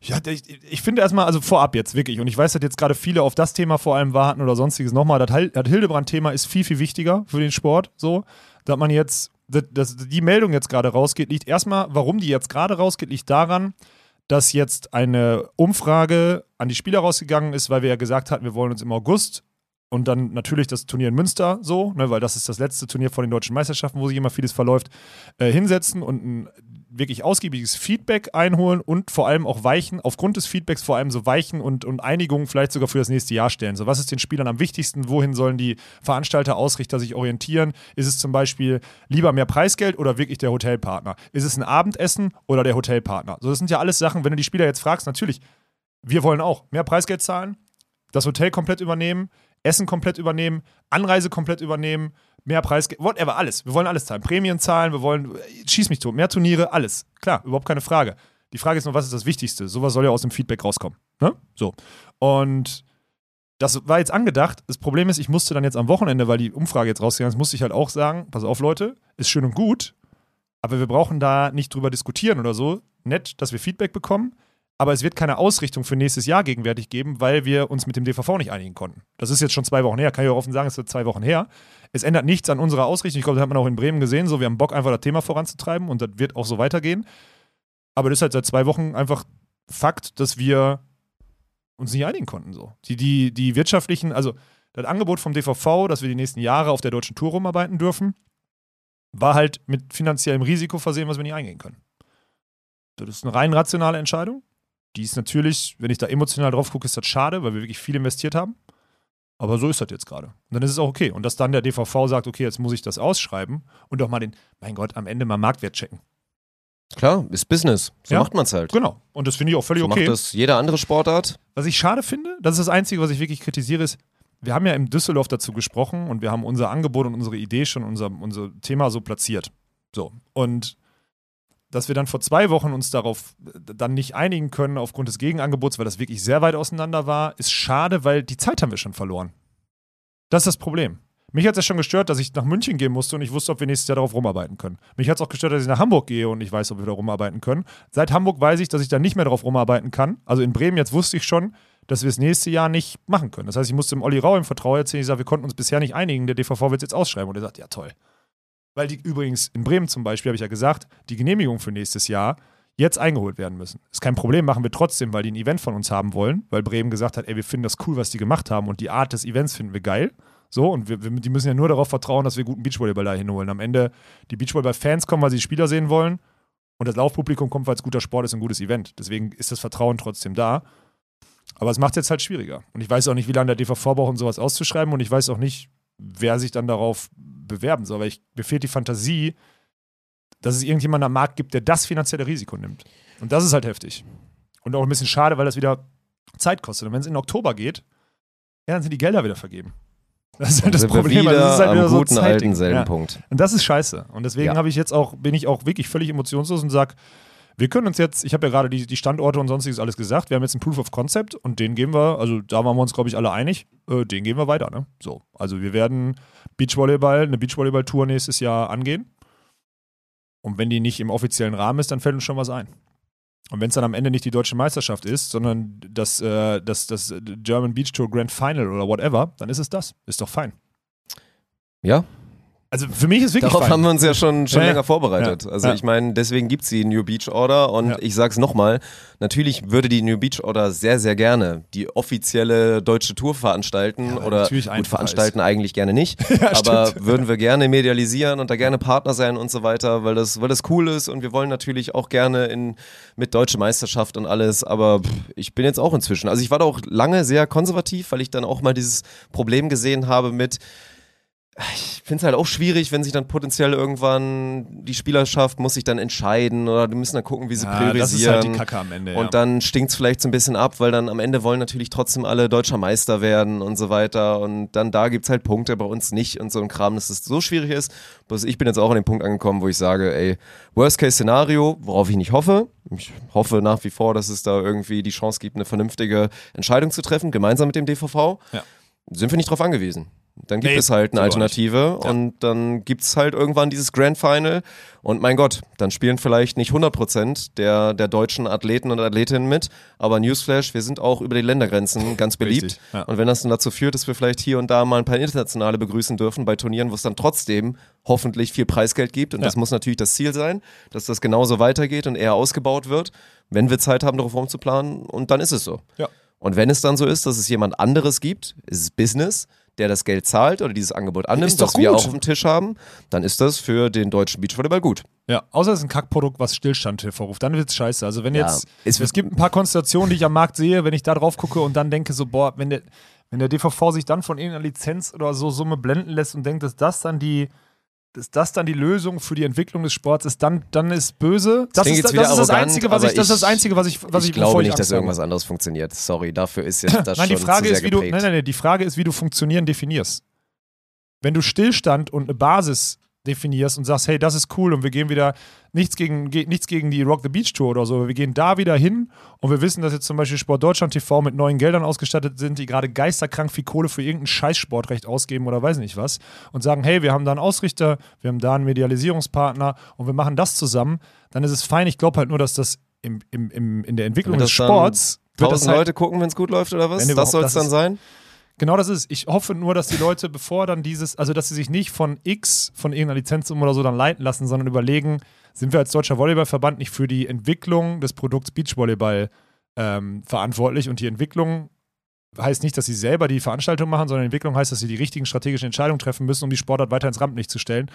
[SPEAKER 2] Ja, ich, ich finde erstmal, also vorab jetzt wirklich, und ich weiß, dass jetzt gerade viele auf das Thema vor allem warten oder sonstiges nochmal, das, das Hildebrand-Thema ist viel, viel wichtiger für den Sport, so, dass man jetzt, dass die Meldung jetzt gerade rausgeht, liegt erstmal, warum die jetzt gerade rausgeht, liegt daran, dass jetzt eine Umfrage an die Spieler rausgegangen ist, weil wir ja gesagt hatten, wir wollen uns im August und dann natürlich das Turnier in Münster so, ne, weil das ist das letzte Turnier vor den deutschen Meisterschaften, wo sich immer vieles verläuft, äh, hinsetzen und ein wirklich ausgiebiges Feedback einholen und vor allem auch Weichen, aufgrund des Feedbacks vor allem so Weichen und, und Einigungen vielleicht sogar für das nächste Jahr stellen. So, was ist den Spielern am wichtigsten? Wohin sollen die Veranstalter, Ausrichter sich orientieren? Ist es zum Beispiel lieber mehr Preisgeld oder wirklich der Hotelpartner? Ist es ein Abendessen oder der Hotelpartner? So, das sind ja alles Sachen, wenn du die Spieler jetzt fragst, natürlich, wir wollen auch mehr Preisgeld zahlen, das Hotel komplett übernehmen, Essen komplett übernehmen, Anreise komplett übernehmen, mehr Preisgeld, whatever, alles. Wir wollen alles zahlen. Prämien zahlen, wir wollen, schieß mich tot, mehr Turniere, alles. Klar, überhaupt keine Frage. Die Frage ist nur, was ist das Wichtigste? Sowas soll ja aus dem Feedback rauskommen. Ne? So. Und das war jetzt angedacht. Das Problem ist, ich musste dann jetzt am Wochenende, weil die Umfrage jetzt rausgegangen ist, musste ich halt auch sagen, pass auf Leute, ist schön und gut, aber wir brauchen da nicht drüber diskutieren oder so. Nett, dass wir Feedback bekommen, aber es wird keine Ausrichtung für nächstes Jahr gegenwärtig geben, weil wir uns mit dem DVV nicht einigen konnten. Das ist jetzt schon zwei Wochen her, kann ich auch offen sagen, es ist zwei Wochen her. Es ändert nichts an unserer Ausrichtung. Ich glaube, das hat man auch in Bremen gesehen. So, wir haben Bock, einfach das Thema voranzutreiben und das wird auch so weitergehen. Aber das ist halt seit zwei Wochen einfach Fakt, dass wir uns nicht einigen konnten. So. Die, die, die wirtschaftlichen, also das Angebot vom DVV, dass wir die nächsten Jahre auf der deutschen Tour rumarbeiten dürfen, war halt mit finanziellem Risiko versehen, was wir nicht eingehen können. Das ist eine rein rationale Entscheidung. Die ist natürlich, wenn ich da emotional drauf gucke, ist das schade, weil wir wirklich viel investiert haben. Aber so ist das jetzt gerade. Und dann ist es auch okay. Und dass dann der DVV sagt, okay, jetzt muss ich das ausschreiben und auch mal den, mein Gott, am Ende mal Marktwert checken.
[SPEAKER 1] Klar, ist Business. So
[SPEAKER 2] Ja.
[SPEAKER 1] macht man es halt.
[SPEAKER 2] Genau. Und das finde ich auch völlig
[SPEAKER 1] So
[SPEAKER 2] okay.
[SPEAKER 1] macht das jede andere Sportart.
[SPEAKER 2] Was ich schade finde, das ist das Einzige, was ich wirklich kritisiere, ist, wir haben ja im Düsseldorf dazu gesprochen und wir haben unser Angebot und unsere Idee schon, unser, unser Thema so platziert. So. Und dass wir dann vor zwei Wochen uns darauf äh, dann nicht einigen können aufgrund des Gegenangebots, weil das wirklich sehr weit auseinander war, ist schade, weil die Zeit haben wir schon verloren. Das ist das Problem. Mich hat es ja schon gestört, dass ich nach München gehen musste und ich wusste, ob wir nächstes Jahr darauf rumarbeiten können. Mich hat es auch gestört, dass ich nach Hamburg gehe und ich weiß, ob wir da rumarbeiten können. Seit Hamburg weiß ich, dass ich da nicht mehr drauf rumarbeiten kann. Also in Bremen jetzt wusste ich schon, dass wir es nächste Jahr nicht machen können. Das heißt, ich musste dem Olli Rau im Vertrauen erzählen, ich sage, wir konnten uns bisher nicht einigen, der DVV wird es jetzt ausschreiben. Und er sagt, ja toll. Weil die übrigens in Bremen zum Beispiel, habe ich ja gesagt, die Genehmigung für nächstes Jahr jetzt eingeholt werden müssen. Ist kein Problem, machen wir trotzdem, weil die ein Event von uns haben wollen, weil Bremen gesagt hat, ey, wir finden das cool, was die gemacht haben und die Art des Events finden wir geil. So, und wir, wir, die müssen ja nur darauf vertrauen, dass wir guten Beachvolleyball da hinholen. Am Ende, die Beachvolleyball-Fans kommen, weil sie die Spieler sehen wollen und das Laufpublikum kommt, weil es guter Sport ist und ein gutes Event. Deswegen ist das Vertrauen trotzdem da. Aber es macht es jetzt halt schwieriger. Und ich weiß auch nicht, wie lange der DVV braucht, um sowas auszuschreiben und ich weiß auch nicht, wer sich dann darauf bewerben soll. Aber ich, mir fehlt die Fantasie, dass es irgendjemanden am Markt gibt, der das finanzielle Risiko nimmt. Und das ist halt heftig. Und auch ein bisschen schade, weil das wieder Zeit kostet. Und wenn es in Oktober geht, ja, dann sind die Gelder wieder vergeben. Das ist halt das Problem.
[SPEAKER 1] wieder
[SPEAKER 2] also das ist halt
[SPEAKER 1] am
[SPEAKER 2] wieder so ein
[SPEAKER 1] guten alten selben
[SPEAKER 2] Ja.
[SPEAKER 1] Punkt.
[SPEAKER 2] Und das ist scheiße. Und deswegen
[SPEAKER 1] Ja.
[SPEAKER 2] ich jetzt auch, bin ich auch wirklich völlig emotionslos und sage, wir können uns jetzt, ich habe ja gerade die, die Standorte und sonstiges alles gesagt, wir haben jetzt einen Proof of Concept und den gehen wir, also da waren wir uns, glaube ich, alle einig, äh, den gehen wir weiter. Ne? So, also wir werden Beachvolleyball, eine Beachvolleyball-Tour nächstes Jahr angehen. Und wenn die nicht im offiziellen Rahmen ist, dann fällt uns schon was ein. Und wenn es dann am Ende nicht die deutsche Meisterschaft ist, sondern das, äh, das, das German Beach Tour Grand Final oder whatever, dann ist es das. Ist doch fein.
[SPEAKER 1] Ja,
[SPEAKER 2] Also für mich ist wirklich
[SPEAKER 1] Darauf
[SPEAKER 2] fein.
[SPEAKER 1] haben wir uns ja schon, schon
[SPEAKER 2] Ja,
[SPEAKER 1] länger vorbereitet.
[SPEAKER 2] Ja.
[SPEAKER 1] Also
[SPEAKER 2] Ja.
[SPEAKER 1] ich meine, deswegen gibt es die New Beach Order und ich sag's nochmal, natürlich würde die New Beach Order sehr, sehr gerne die offizielle deutsche Tour veranstalten oder gut, veranstalten eigentlich gerne nicht, [laughs] aber
[SPEAKER 2] stimmt.
[SPEAKER 1] würden wir gerne medialisieren und da gerne Partner sein und so weiter, weil das, weil das cool ist und wir wollen natürlich auch gerne in, mit deutsche Meisterschaft und alles, aber pff, ich bin jetzt auch inzwischen, also ich war da auch lange sehr konservativ, weil ich dann auch mal dieses Problem gesehen habe mit, ich finde es halt auch schwierig, wenn sich dann potenziell irgendwann die Spielerschaft muss sich dann entscheiden oder die müssen dann gucken, wie sie
[SPEAKER 2] Ja, das ist
[SPEAKER 1] priorisieren.
[SPEAKER 2] halt die Kacke am Ende.
[SPEAKER 1] Und
[SPEAKER 2] ja.
[SPEAKER 1] dann stinkt es vielleicht so ein bisschen ab, weil dann am Ende wollen natürlich trotzdem alle deutscher Meister werden und so weiter. Und dann da gibt es halt Punkte, bei uns nicht und so ein Kram, dass es so schwierig ist. Bloß ich bin jetzt auch an den Punkt angekommen, wo ich sage, ey, Worst-Case-Szenario, worauf ich nicht hoffe. Ich hoffe nach wie vor, dass es da irgendwie die Chance gibt, eine vernünftige Entscheidung zu treffen, gemeinsam mit dem DVV.
[SPEAKER 2] Ja.
[SPEAKER 1] Sind wir nicht drauf angewiesen. Dann gibt
[SPEAKER 2] Nee,
[SPEAKER 1] es halt eine Alternative
[SPEAKER 2] Ja.
[SPEAKER 1] und dann gibt es halt irgendwann dieses Grand Final und mein Gott, dann spielen vielleicht nicht 100% der, der deutschen Athleten und Athletinnen mit, aber Newsflash, wir sind auch über die Ländergrenzen ganz beliebt
[SPEAKER 2] Richtig, ja.
[SPEAKER 1] und wenn das dann dazu führt, dass wir vielleicht hier und da mal ein paar Internationale begrüßen dürfen bei Turnieren, wo es dann trotzdem hoffentlich viel Preisgeld gibt und
[SPEAKER 2] Ja.
[SPEAKER 1] das muss natürlich das Ziel sein, dass das genauso weitergeht und eher ausgebaut wird, wenn wir Zeit haben, darauf umzuplanen und dann ist es so.
[SPEAKER 2] Ja.
[SPEAKER 1] Und wenn es dann so ist, dass es jemand anderes gibt, ist es Business, der das Geld zahlt oder dieses Angebot annimmt,
[SPEAKER 2] doch
[SPEAKER 1] was wir
[SPEAKER 2] gut.
[SPEAKER 1] auch auf dem Tisch haben, dann ist das für den deutschen Beachvolleyball gut.
[SPEAKER 2] Ja, außer es ist ein Kackprodukt, was Stillstand hervorruft. Dann wird's scheiße. Also wenn
[SPEAKER 1] Ja,
[SPEAKER 2] jetzt,
[SPEAKER 1] es-
[SPEAKER 2] es, gibt ein paar Konstellationen, die ich am Markt sehe, wenn ich da drauf gucke und dann denke so, boah, wenn der, wenn der DVV sich dann von irgendeiner Lizenz oder so Summe blenden lässt und denkt, dass das dann die, dass das dann die Lösung für die Entwicklung des Sports ist, dann, dann ist böse. Das, ist, das,
[SPEAKER 1] wieder
[SPEAKER 2] ist das Einzige, was ich, das ist das
[SPEAKER 1] ich-
[SPEAKER 2] Einzige, was ich, was
[SPEAKER 1] ich
[SPEAKER 2] ich,
[SPEAKER 1] glaube nicht, dass irgendwas anderes funktioniert. Sorry, dafür ist jetzt [laughs] das
[SPEAKER 2] Nein, die
[SPEAKER 1] schon
[SPEAKER 2] Frage ist, wie du, nein, nein, nein, die Frage ist, wie du funktionieren definierst. Wenn du Stillstand und eine Basis definierst und sagst, hey, das ist cool und wir gehen wieder nichts gegen, ge, nichts gegen die Rock the Beach Tour oder so, wir gehen da wieder hin und wir wissen, dass jetzt zum Beispiel Sport Deutschland TV mit neuen Geldern ausgestattet sind, die gerade geisterkrank viel Kohle für irgendein Scheißsportrecht ausgeben oder weiß nicht was und sagen, hey, wir haben da einen Ausrichter, wir haben da einen Medialisierungspartner und wir machen das zusammen, dann ist es fein. Ich glaube halt nur, dass das im, im, im, in der Entwicklung des Sports wird das
[SPEAKER 1] Tausend
[SPEAKER 2] halt
[SPEAKER 1] Leute gucken, wenn es gut läuft oder was? Das soll es dann sein?
[SPEAKER 2] Genau das ist. Ich hoffe nur, dass die Leute, bevor dann dieses, also dass sie sich nicht von X, von irgendeiner Lizenz oder so dann leiten lassen, sondern überlegen, sind wir als deutscher Volleyballverband nicht für die Entwicklung des Produkts Beachvolleyball ähm, verantwortlich und die Entwicklung heißt nicht, dass sie selber die Veranstaltung machen, sondern Entwicklung heißt, dass sie die richtigen strategischen Entscheidungen treffen müssen, um die Sportart weiter ins Rampenlicht zu stellen.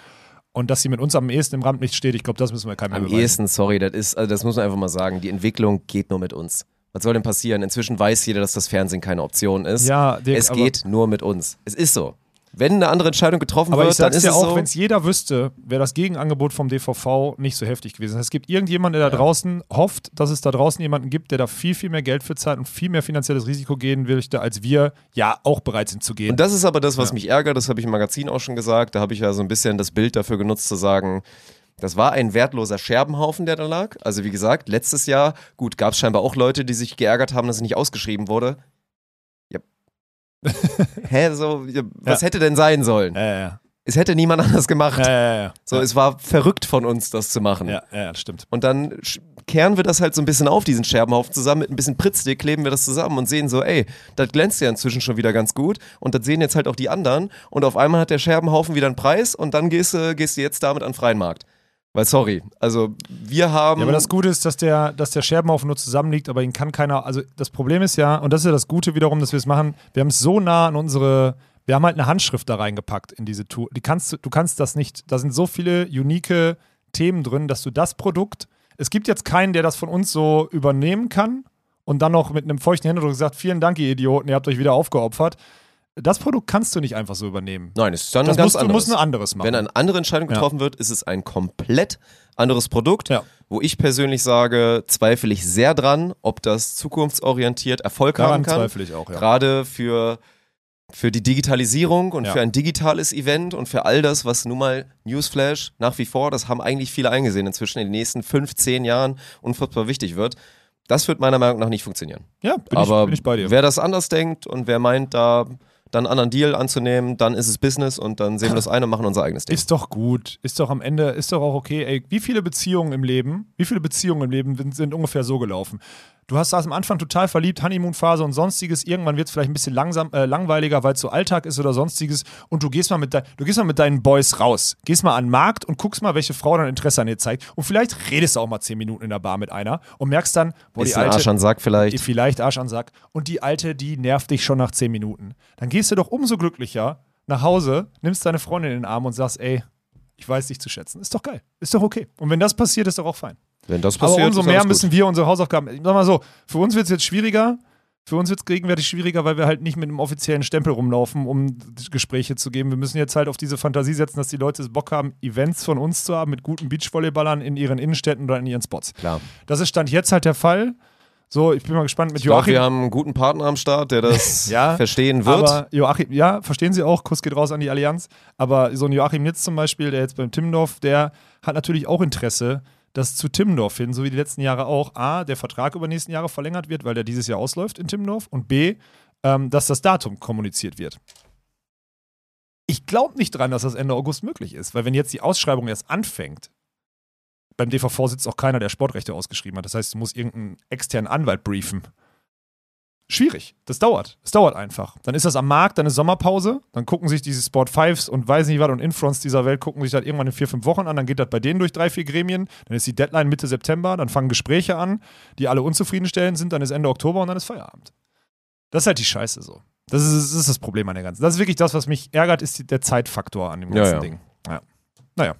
[SPEAKER 2] Und dass sie mit uns am ehesten im Rampenlicht steht, ich glaube, das müssen wir keinem
[SPEAKER 1] Am
[SPEAKER 2] beweisen.
[SPEAKER 1] ehesten, sorry, das ist, also das muss man einfach mal sagen. Die Entwicklung geht nur mit uns. Was soll denn passieren? Inzwischen weiß jeder, dass das Fernsehen keine Option ist.
[SPEAKER 2] Ja, Dirk,
[SPEAKER 1] es geht nur mit uns. Es ist so. Wenn eine andere Entscheidung getroffen
[SPEAKER 2] Aber
[SPEAKER 1] wird,
[SPEAKER 2] ich sag's
[SPEAKER 1] dann ist
[SPEAKER 2] dir
[SPEAKER 1] es
[SPEAKER 2] auch,
[SPEAKER 1] so.
[SPEAKER 2] wenn es jeder wüsste, wäre das Gegenangebot vom DVV nicht so heftig gewesen. Es gibt irgendjemand, der da draußen hofft, dass es da draußen jemanden gibt, der da viel, viel mehr Geld für zahlt und viel mehr finanzielles Risiko gehen möchte, als wir ja auch bereit sind zu gehen.
[SPEAKER 1] Und das ist aber das, was
[SPEAKER 2] Ja.
[SPEAKER 1] mich ärgert, das habe ich im Magazin auch schon gesagt. Da habe ich ja so ein bisschen das Bild dafür genutzt, zu sagen, das war ein wertloser Scherbenhaufen, der da lag. Also wie gesagt, letztes Jahr, gut, gab es scheinbar auch Leute, die sich geärgert haben, dass es nicht ausgeschrieben wurde. Ja. [laughs] Hä, so, ja, was hätte denn sein sollen?
[SPEAKER 2] ja, ja, ja.
[SPEAKER 1] Es hätte niemand anders gemacht.
[SPEAKER 2] Ja, ja, ja.
[SPEAKER 1] So, es war verrückt von uns, das zu machen.
[SPEAKER 2] ja, ja, das stimmt.
[SPEAKER 1] Und dann kehren wir das halt so ein bisschen auf, diesen Scherbenhaufen zusammen. Mit ein bisschen Pritzstick kleben wir das zusammen und sehen so, ey, das glänzt ja inzwischen schon wieder ganz gut. Und das sehen jetzt halt auch die anderen. Und auf einmal hat der Scherbenhaufen wieder einen Preis und dann gehst, du gehst du jetzt damit an den freien Markt. Weil, sorry, also wir haben.
[SPEAKER 2] Ja, aber das Gute ist, dass der, dass der Scherbenhaufen nur zusammenliegt, aber ihn kann keiner. Also das Problem ist ja, und das ist ja das Gute wiederum, dass wir es machen, wir haben es so nah an unsere. Wir haben halt eine Handschrift da reingepackt in diese Tour. Die kannst, du kannst das nicht. Da sind so viele unique Themen drin, dass du das Produkt. Es gibt jetzt keinen, der das von uns so übernehmen kann und dann noch mit einem feuchten Händedruck sagt: Vielen Dank, ihr Idioten, ihr habt euch wieder aufgeopfert. Das Produkt kannst du nicht einfach so übernehmen.
[SPEAKER 1] Nein, es ist dann
[SPEAKER 2] Das
[SPEAKER 1] ein ganz
[SPEAKER 2] musst, du
[SPEAKER 1] anderes.
[SPEAKER 2] musst ein anderes machen.
[SPEAKER 1] Wenn eine andere Entscheidung
[SPEAKER 2] Ja.
[SPEAKER 1] getroffen wird, ist es ein komplett anderes Produkt,
[SPEAKER 2] Ja.
[SPEAKER 1] wo ich persönlich sage, zweifle ich sehr dran, ob das zukunftsorientiert Erfolg
[SPEAKER 2] Daran
[SPEAKER 1] haben kann.
[SPEAKER 2] zweifle ich auch, ja.
[SPEAKER 1] Gerade für, für die Digitalisierung und
[SPEAKER 2] Ja.
[SPEAKER 1] für ein digitales Event und für all das, was nun mal Newsflash nach wie vor, das haben eigentlich viele eingesehen inzwischen in den nächsten fünf, zehn Jahren unfassbar wichtig wird. Das wird meiner Meinung nach nicht funktionieren.
[SPEAKER 2] Ja, bin,
[SPEAKER 1] Aber
[SPEAKER 2] ich, bin ich bei dir.
[SPEAKER 1] wer das anders denkt und wer meint, da dann einen anderen Deal anzunehmen, dann ist es Business und dann sehen wir das ein und machen unser eigenes Ding.
[SPEAKER 2] Ist doch gut. Ist doch am Ende, ist doch auch okay. Ey, wie viele Beziehungen im Leben, wie viele Beziehungen im Leben sind, sind ungefähr so gelaufen? Du hast das am Anfang total verliebt, Honeymoon-Phase und sonstiges. Irgendwann wird es vielleicht ein bisschen langsam, äh, langweiliger, weil es so Alltag ist oder sonstiges. Und du gehst mal mit, du gehst mal mit deinen Boys raus. Gehst mal an den Markt und guckst mal, welche Frau dann Interesse an dir zeigt. Und vielleicht redest du auch mal zehn Minuten in der Bar mit einer und merkst dann, boah, die alte,
[SPEAKER 1] Arsch an Sack
[SPEAKER 2] die
[SPEAKER 1] vielleicht.
[SPEAKER 2] vielleicht Arsch an Sack. Und die alte, die nervt dich schon nach zehn Minuten. Dann gehst du doch umso glücklicher nach Hause, nimmst deine Freundin in den Arm und sagst, ey, ich weiß dich zu schätzen. Ist doch geil. Ist doch okay. Und wenn das passiert, ist doch auch fein.
[SPEAKER 1] Wenn das passiert,
[SPEAKER 2] Aber umso mehr müssen wir unsere Hausaufgaben. Sag mal so, für uns wird es jetzt schwieriger. Für uns wird es gegenwärtig schwieriger, weil wir halt nicht mit einem offiziellen Stempel rumlaufen, um Gespräche zu geben. Wir müssen jetzt halt auf diese Fantasie setzen, dass die Leute es Bock haben, Events von uns zu haben mit guten Beachvolleyballern in ihren Innenstädten oder in ihren Spots.
[SPEAKER 1] Klar.
[SPEAKER 2] Das ist Stand jetzt halt der Fall. So, ich bin mal gespannt mit
[SPEAKER 1] Ich
[SPEAKER 2] Joachim.
[SPEAKER 1] wir haben einen guten Partner am Start, der das [laughs]
[SPEAKER 2] Ja,
[SPEAKER 1] verstehen wird.
[SPEAKER 2] Aber Joachim, ja, verstehen Sie auch, Kuss geht raus an die Allianz. Aber so ein Joachim Nitz zum Beispiel, der jetzt beim Timmendorf, der hat natürlich auch Interesse, dass zu Timmendorf hin, so wie die letzten Jahre auch, A, der Vertrag über die nächsten Jahre verlängert wird, weil der dieses Jahr ausläuft in Timmendorf und B, ähm, dass das Datum kommuniziert wird. Ich glaube nicht dran, dass das Ende August möglich ist, weil wenn jetzt die Ausschreibung erst anfängt, beim DVV sitzt auch keiner, der Sportrechte ausgeschrieben hat. Das heißt, du musst irgendeinen externen Anwalt briefen. Schwierig. Das dauert. Es dauert einfach. Dann ist das am Markt, dann ist Sommerpause, dann gucken sich diese Sport Fives und weiß nicht was und Infronts dieser Welt gucken sich das irgendwann in vier, fünf Wochen an, dann geht das bei denen durch drei, vier Gremien, dann ist die Deadline Mitte September, dann fangen Gespräche an, die alle unzufriedenstellend sind, dann ist Ende Oktober und dann ist Feierabend. Das ist halt die Scheiße so. Das ist, das ist das Problem an der ganzen. Das ist wirklich das, was mich ärgert, ist die, der Zeitfaktor an dem
[SPEAKER 1] Ja,
[SPEAKER 2] ganzen
[SPEAKER 1] ja.
[SPEAKER 2] Ding. Ja. Naja,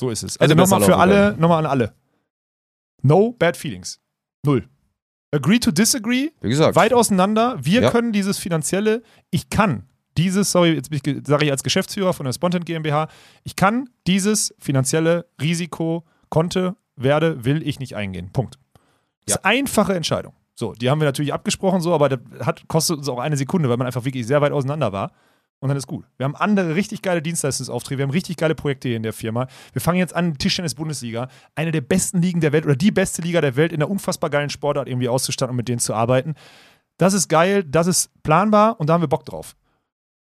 [SPEAKER 2] so ist es. Also nochmal für alle, nochmal an alle. No bad feelings. Null. Agree to disagree,
[SPEAKER 1] Wie gesagt.
[SPEAKER 2] weit auseinander. Wir
[SPEAKER 1] Ja.
[SPEAKER 2] können dieses finanzielle, ich kann dieses, sorry, jetzt sage ich als Geschäftsführer von der Spontent GmbH, ich kann dieses finanzielle Risiko, konnte, werde, will ich nicht eingehen. Punkt. Das ist eine einfache Entscheidung. So, die haben wir natürlich abgesprochen, so, aber das hat, kostet uns auch eine Sekunde, weil man einfach wirklich sehr weit auseinander war. Und dann ist gut. Wir haben andere richtig geile Dienstleistungsaufträge, wir haben richtig geile Projekte hier in der Firma. Wir fangen jetzt an, Tischtennis-Bundesliga, eine der besten Ligen der Welt oder die beste Liga der Welt in einer unfassbar geilen Sportart irgendwie auszustatten und mit denen zu arbeiten. Das ist geil, das ist planbar und da haben wir Bock drauf.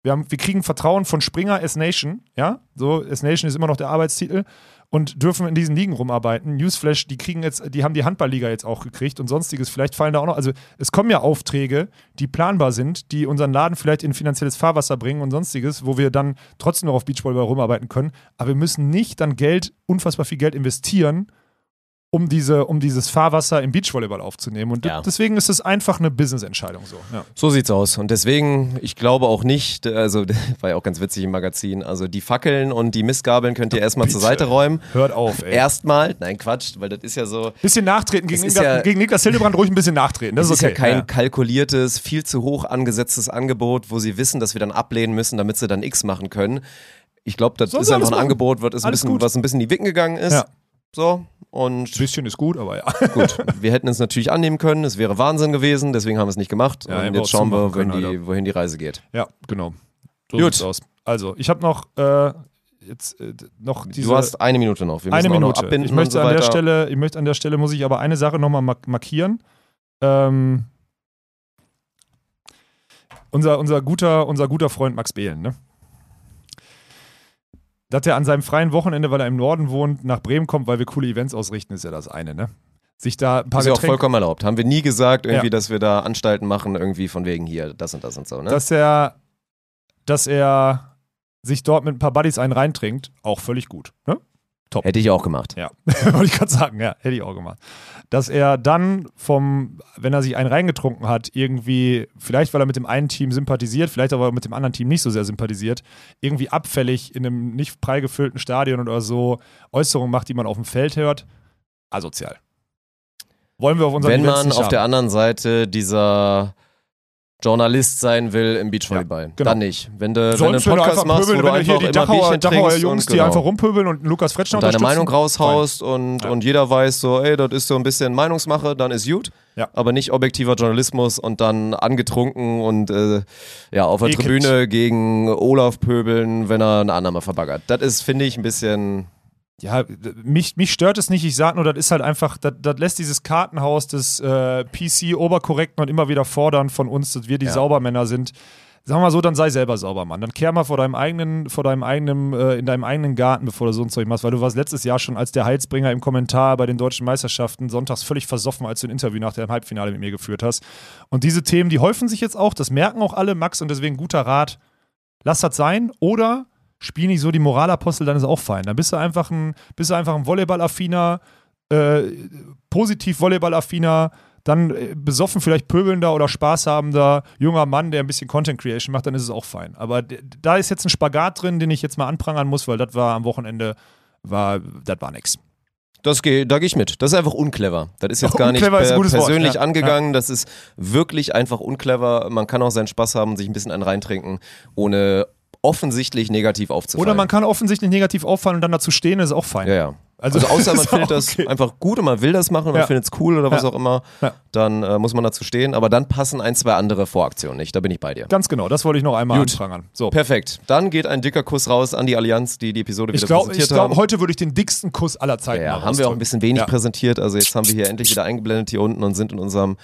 [SPEAKER 2] Wir, haben, wir kriegen Vertrauen von Springer S-Nation, ja, so S-Nation ist immer noch der Arbeitstitel und dürfen in diesen Ligen rumarbeiten. Newsflash, die kriegen jetzt, die haben die Handballliga jetzt auch gekriegt und sonstiges. Vielleicht fallen da auch noch, also es kommen ja Aufträge, die planbar sind, die unseren Laden vielleicht in finanzielles Fahrwasser bringen und sonstiges, wo wir dann trotzdem noch auf Beachvolleyball rumarbeiten können. Aber wir müssen nicht dann Geld, unfassbar viel Geld investieren, um, diese, um dieses Fahrwasser im Beachvolleyball aufzunehmen. Und
[SPEAKER 1] Ja.
[SPEAKER 2] deswegen ist es einfach eine Business-Entscheidung so. Ja.
[SPEAKER 1] So sieht's aus. Und deswegen, ich glaube auch nicht, also [laughs] war ja auch ganz witzig im Magazin, also die Fackeln und die Mistgabeln könnt ihr erstmal zur. Seite räumen.
[SPEAKER 2] Hört auf, ey.
[SPEAKER 1] Erstmal, nein Quatsch, weil das ist ja so,
[SPEAKER 2] Bisschen nachtreten gegen,
[SPEAKER 1] ist
[SPEAKER 2] Niklas,
[SPEAKER 1] ja-
[SPEAKER 2] gegen Niklas Hildebrand, ruhig ein bisschen nachtreten. Das
[SPEAKER 1] das
[SPEAKER 2] ist
[SPEAKER 1] ist
[SPEAKER 2] okay.
[SPEAKER 1] ja kein
[SPEAKER 2] Ja.
[SPEAKER 1] kalkuliertes, viel zu hoch angesetztes Angebot, wo sie wissen, dass wir dann ablehnen müssen, damit sie dann X machen können. Ich glaube, das
[SPEAKER 2] Sollen
[SPEAKER 1] ist einfach ein
[SPEAKER 2] machen.
[SPEAKER 1] Angebot, was, ist ein bisschen, was ein bisschen in die Wicken gegangen ist.
[SPEAKER 2] Ja.
[SPEAKER 1] So, und
[SPEAKER 2] Ein bisschen ist gut, aber ja. [laughs]
[SPEAKER 1] gut, wir hätten es natürlich annehmen können, es wäre Wahnsinn gewesen, deswegen haben wir es nicht gemacht.
[SPEAKER 2] Ja,
[SPEAKER 1] und jetzt schauen wir,
[SPEAKER 2] können,
[SPEAKER 1] die, wohin die Reise geht.
[SPEAKER 2] Ja, genau. So
[SPEAKER 1] Gut.
[SPEAKER 2] aus. Also, ich habe noch, äh, jetzt, äh, noch diese
[SPEAKER 1] du hast eine Minute noch. Wir müssen
[SPEAKER 2] eine
[SPEAKER 1] noch
[SPEAKER 2] Minute.
[SPEAKER 1] abbinden
[SPEAKER 2] Ich möchte,
[SPEAKER 1] so
[SPEAKER 2] an der. Stelle, ich möchte an der Stelle, muss ich aber eine Sache nochmal mark markieren. Ähm, unser, unser, guter, unser guter Freund Max Behlen, ne? Dass er an seinem freien Wochenende, weil er im Norden wohnt, nach Bremen kommt, weil wir coole Events ausrichten, ist ja das eine, ne? Sich da ein paar
[SPEAKER 1] ist ja auch vollkommen erlaubt. Haben wir nie gesagt, irgendwie,
[SPEAKER 2] Ja.
[SPEAKER 1] dass wir da Anstalten machen, irgendwie von wegen hier, das und das und so, ne?
[SPEAKER 2] dass er, dass er sich dort mit ein paar Buddies einen reintrinkt, auch völlig gut. Ne?
[SPEAKER 1] Hätte ich auch gemacht.
[SPEAKER 2] Ja, [laughs] wollte ich gerade sagen, ja, hätte ich auch gemacht. Dass er dann vom, wenn er sich einen reingetrunken hat, irgendwie, vielleicht weil er mit dem einen Team sympathisiert, vielleicht aber mit dem anderen Team nicht so sehr sympathisiert, irgendwie abfällig in einem nicht prall gefüllten Stadion oder so Äußerungen macht, die man auf dem Feld hört, asozial. Wollen wir auf unseren
[SPEAKER 1] Wenn man auf
[SPEAKER 2] haben.
[SPEAKER 1] der anderen Seite dieser Journalist sein will im Beachvolleyball,
[SPEAKER 2] genau.
[SPEAKER 1] dann nicht. Wenn du, wenn du einen
[SPEAKER 2] du
[SPEAKER 1] Podcast
[SPEAKER 2] einfach
[SPEAKER 1] machst, wo
[SPEAKER 2] pöbeln,
[SPEAKER 1] du
[SPEAKER 2] wenn du hier
[SPEAKER 1] einfach
[SPEAKER 2] die
[SPEAKER 1] immer
[SPEAKER 2] Dachauer, Dachauer Jungs,
[SPEAKER 1] und,
[SPEAKER 2] die
[SPEAKER 1] genau,
[SPEAKER 2] einfach rumpöbeln und Lukas Fretschner
[SPEAKER 1] und deine Meinung raushaust und,
[SPEAKER 2] Ja.
[SPEAKER 1] und jeder weiß so, ey, das ist so ein bisschen Meinungsmache, dann ist gut.
[SPEAKER 2] Ja.
[SPEAKER 1] Aber nicht objektiver Journalismus und dann angetrunken und äh, ja, auf der
[SPEAKER 2] Ekelt.
[SPEAKER 1] Tribüne gegen Olaf pöbeln, wenn er eine Annahme verbaggert. Das ist, finde ich, ein bisschen.
[SPEAKER 2] Ja, mich, mich stört es nicht. Ich sag nur, das ist halt einfach, das, das lässt dieses Kartenhaus des äh, PC oberkorrekten und immer wieder fordern von uns, dass wir die
[SPEAKER 1] Ja.
[SPEAKER 2] Saubermänner sind. Sagen wir mal so, dann sei selber sauber, Mann. Dann kehr mal vor deinem eigenen, vor deinem eigenen, äh, in deinem eigenen Garten, bevor du so ein Zeug machst, weil du warst letztes Jahr schon als der Heilsbringer im Kommentar bei den deutschen Meisterschaften sonntags völlig versoffen, als du ein Interview nach dem Halbfinale mit mir geführt hast. Und diese Themen, die häufen sich jetzt auch, das merken auch alle, Max, und deswegen guter Rat, lass das sein oder spiel nicht so die Moralapostel, dann ist auch fein. Dann bist du einfach ein, bist du einfach ein Volleyballaffiner, äh, positiv Volleyballaffiner, dann äh, besoffen vielleicht pöbelnder oder spaßhabender junger Mann, der ein bisschen Content Creation macht, dann ist es auch fein. Aber da ist jetzt ein Spagat drin, den ich jetzt mal anprangern muss, weil das war am Wochenende, war, das war nix.
[SPEAKER 1] Das geh, da gehe ich mit. Das ist einfach unclever. Das ist jetzt gar nicht per persönlich
[SPEAKER 2] ja.
[SPEAKER 1] angegangen. Das ist wirklich einfach unclever. Man kann auch seinen Spaß haben, sich ein bisschen einen reintrinken, ohne offensichtlich negativ aufzufallen.
[SPEAKER 2] Oder man kann offensichtlich negativ auffallen und dann dazu stehen, das ist auch fein.
[SPEAKER 1] Ja, ja.
[SPEAKER 2] Also,
[SPEAKER 1] Also, außer [laughs] man findet das
[SPEAKER 2] okay.
[SPEAKER 1] einfach gut und man will das machen und man
[SPEAKER 2] Ja.
[SPEAKER 1] findet es cool oder was
[SPEAKER 2] Ja.
[SPEAKER 1] auch immer,
[SPEAKER 2] Ja.
[SPEAKER 1] dann äh, muss man dazu stehen. Aber dann passen ein, zwei andere Voraktionen nicht. Da bin ich bei dir.
[SPEAKER 2] Ganz genau, das wollte ich noch einmal
[SPEAKER 1] Gut.
[SPEAKER 2] anprangern. So.
[SPEAKER 1] Perfekt. Dann geht ein dicker Kuss raus an die Allianz, die die Episode wieder
[SPEAKER 2] Ich glaube,
[SPEAKER 1] präsentiert
[SPEAKER 2] glaub,
[SPEAKER 1] haben.
[SPEAKER 2] heute würde ich den dicksten Kuss aller Zeiten
[SPEAKER 1] ja, ja, haben wir auch ein bisschen wenig präsentiert. Also jetzt haben wir hier endlich wieder eingeblendet hier unten und sind in unserem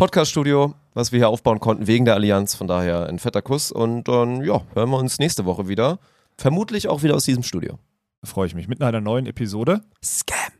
[SPEAKER 1] Podcast-Studio, was wir hier aufbauen konnten wegen der Allianz. Von daher ein fetter Kuss und dann ja, hören wir uns nächste Woche wieder. Vermutlich auch wieder aus diesem Studio.
[SPEAKER 2] Da freue ich mich mit einer neuen Episode.
[SPEAKER 1] Scam.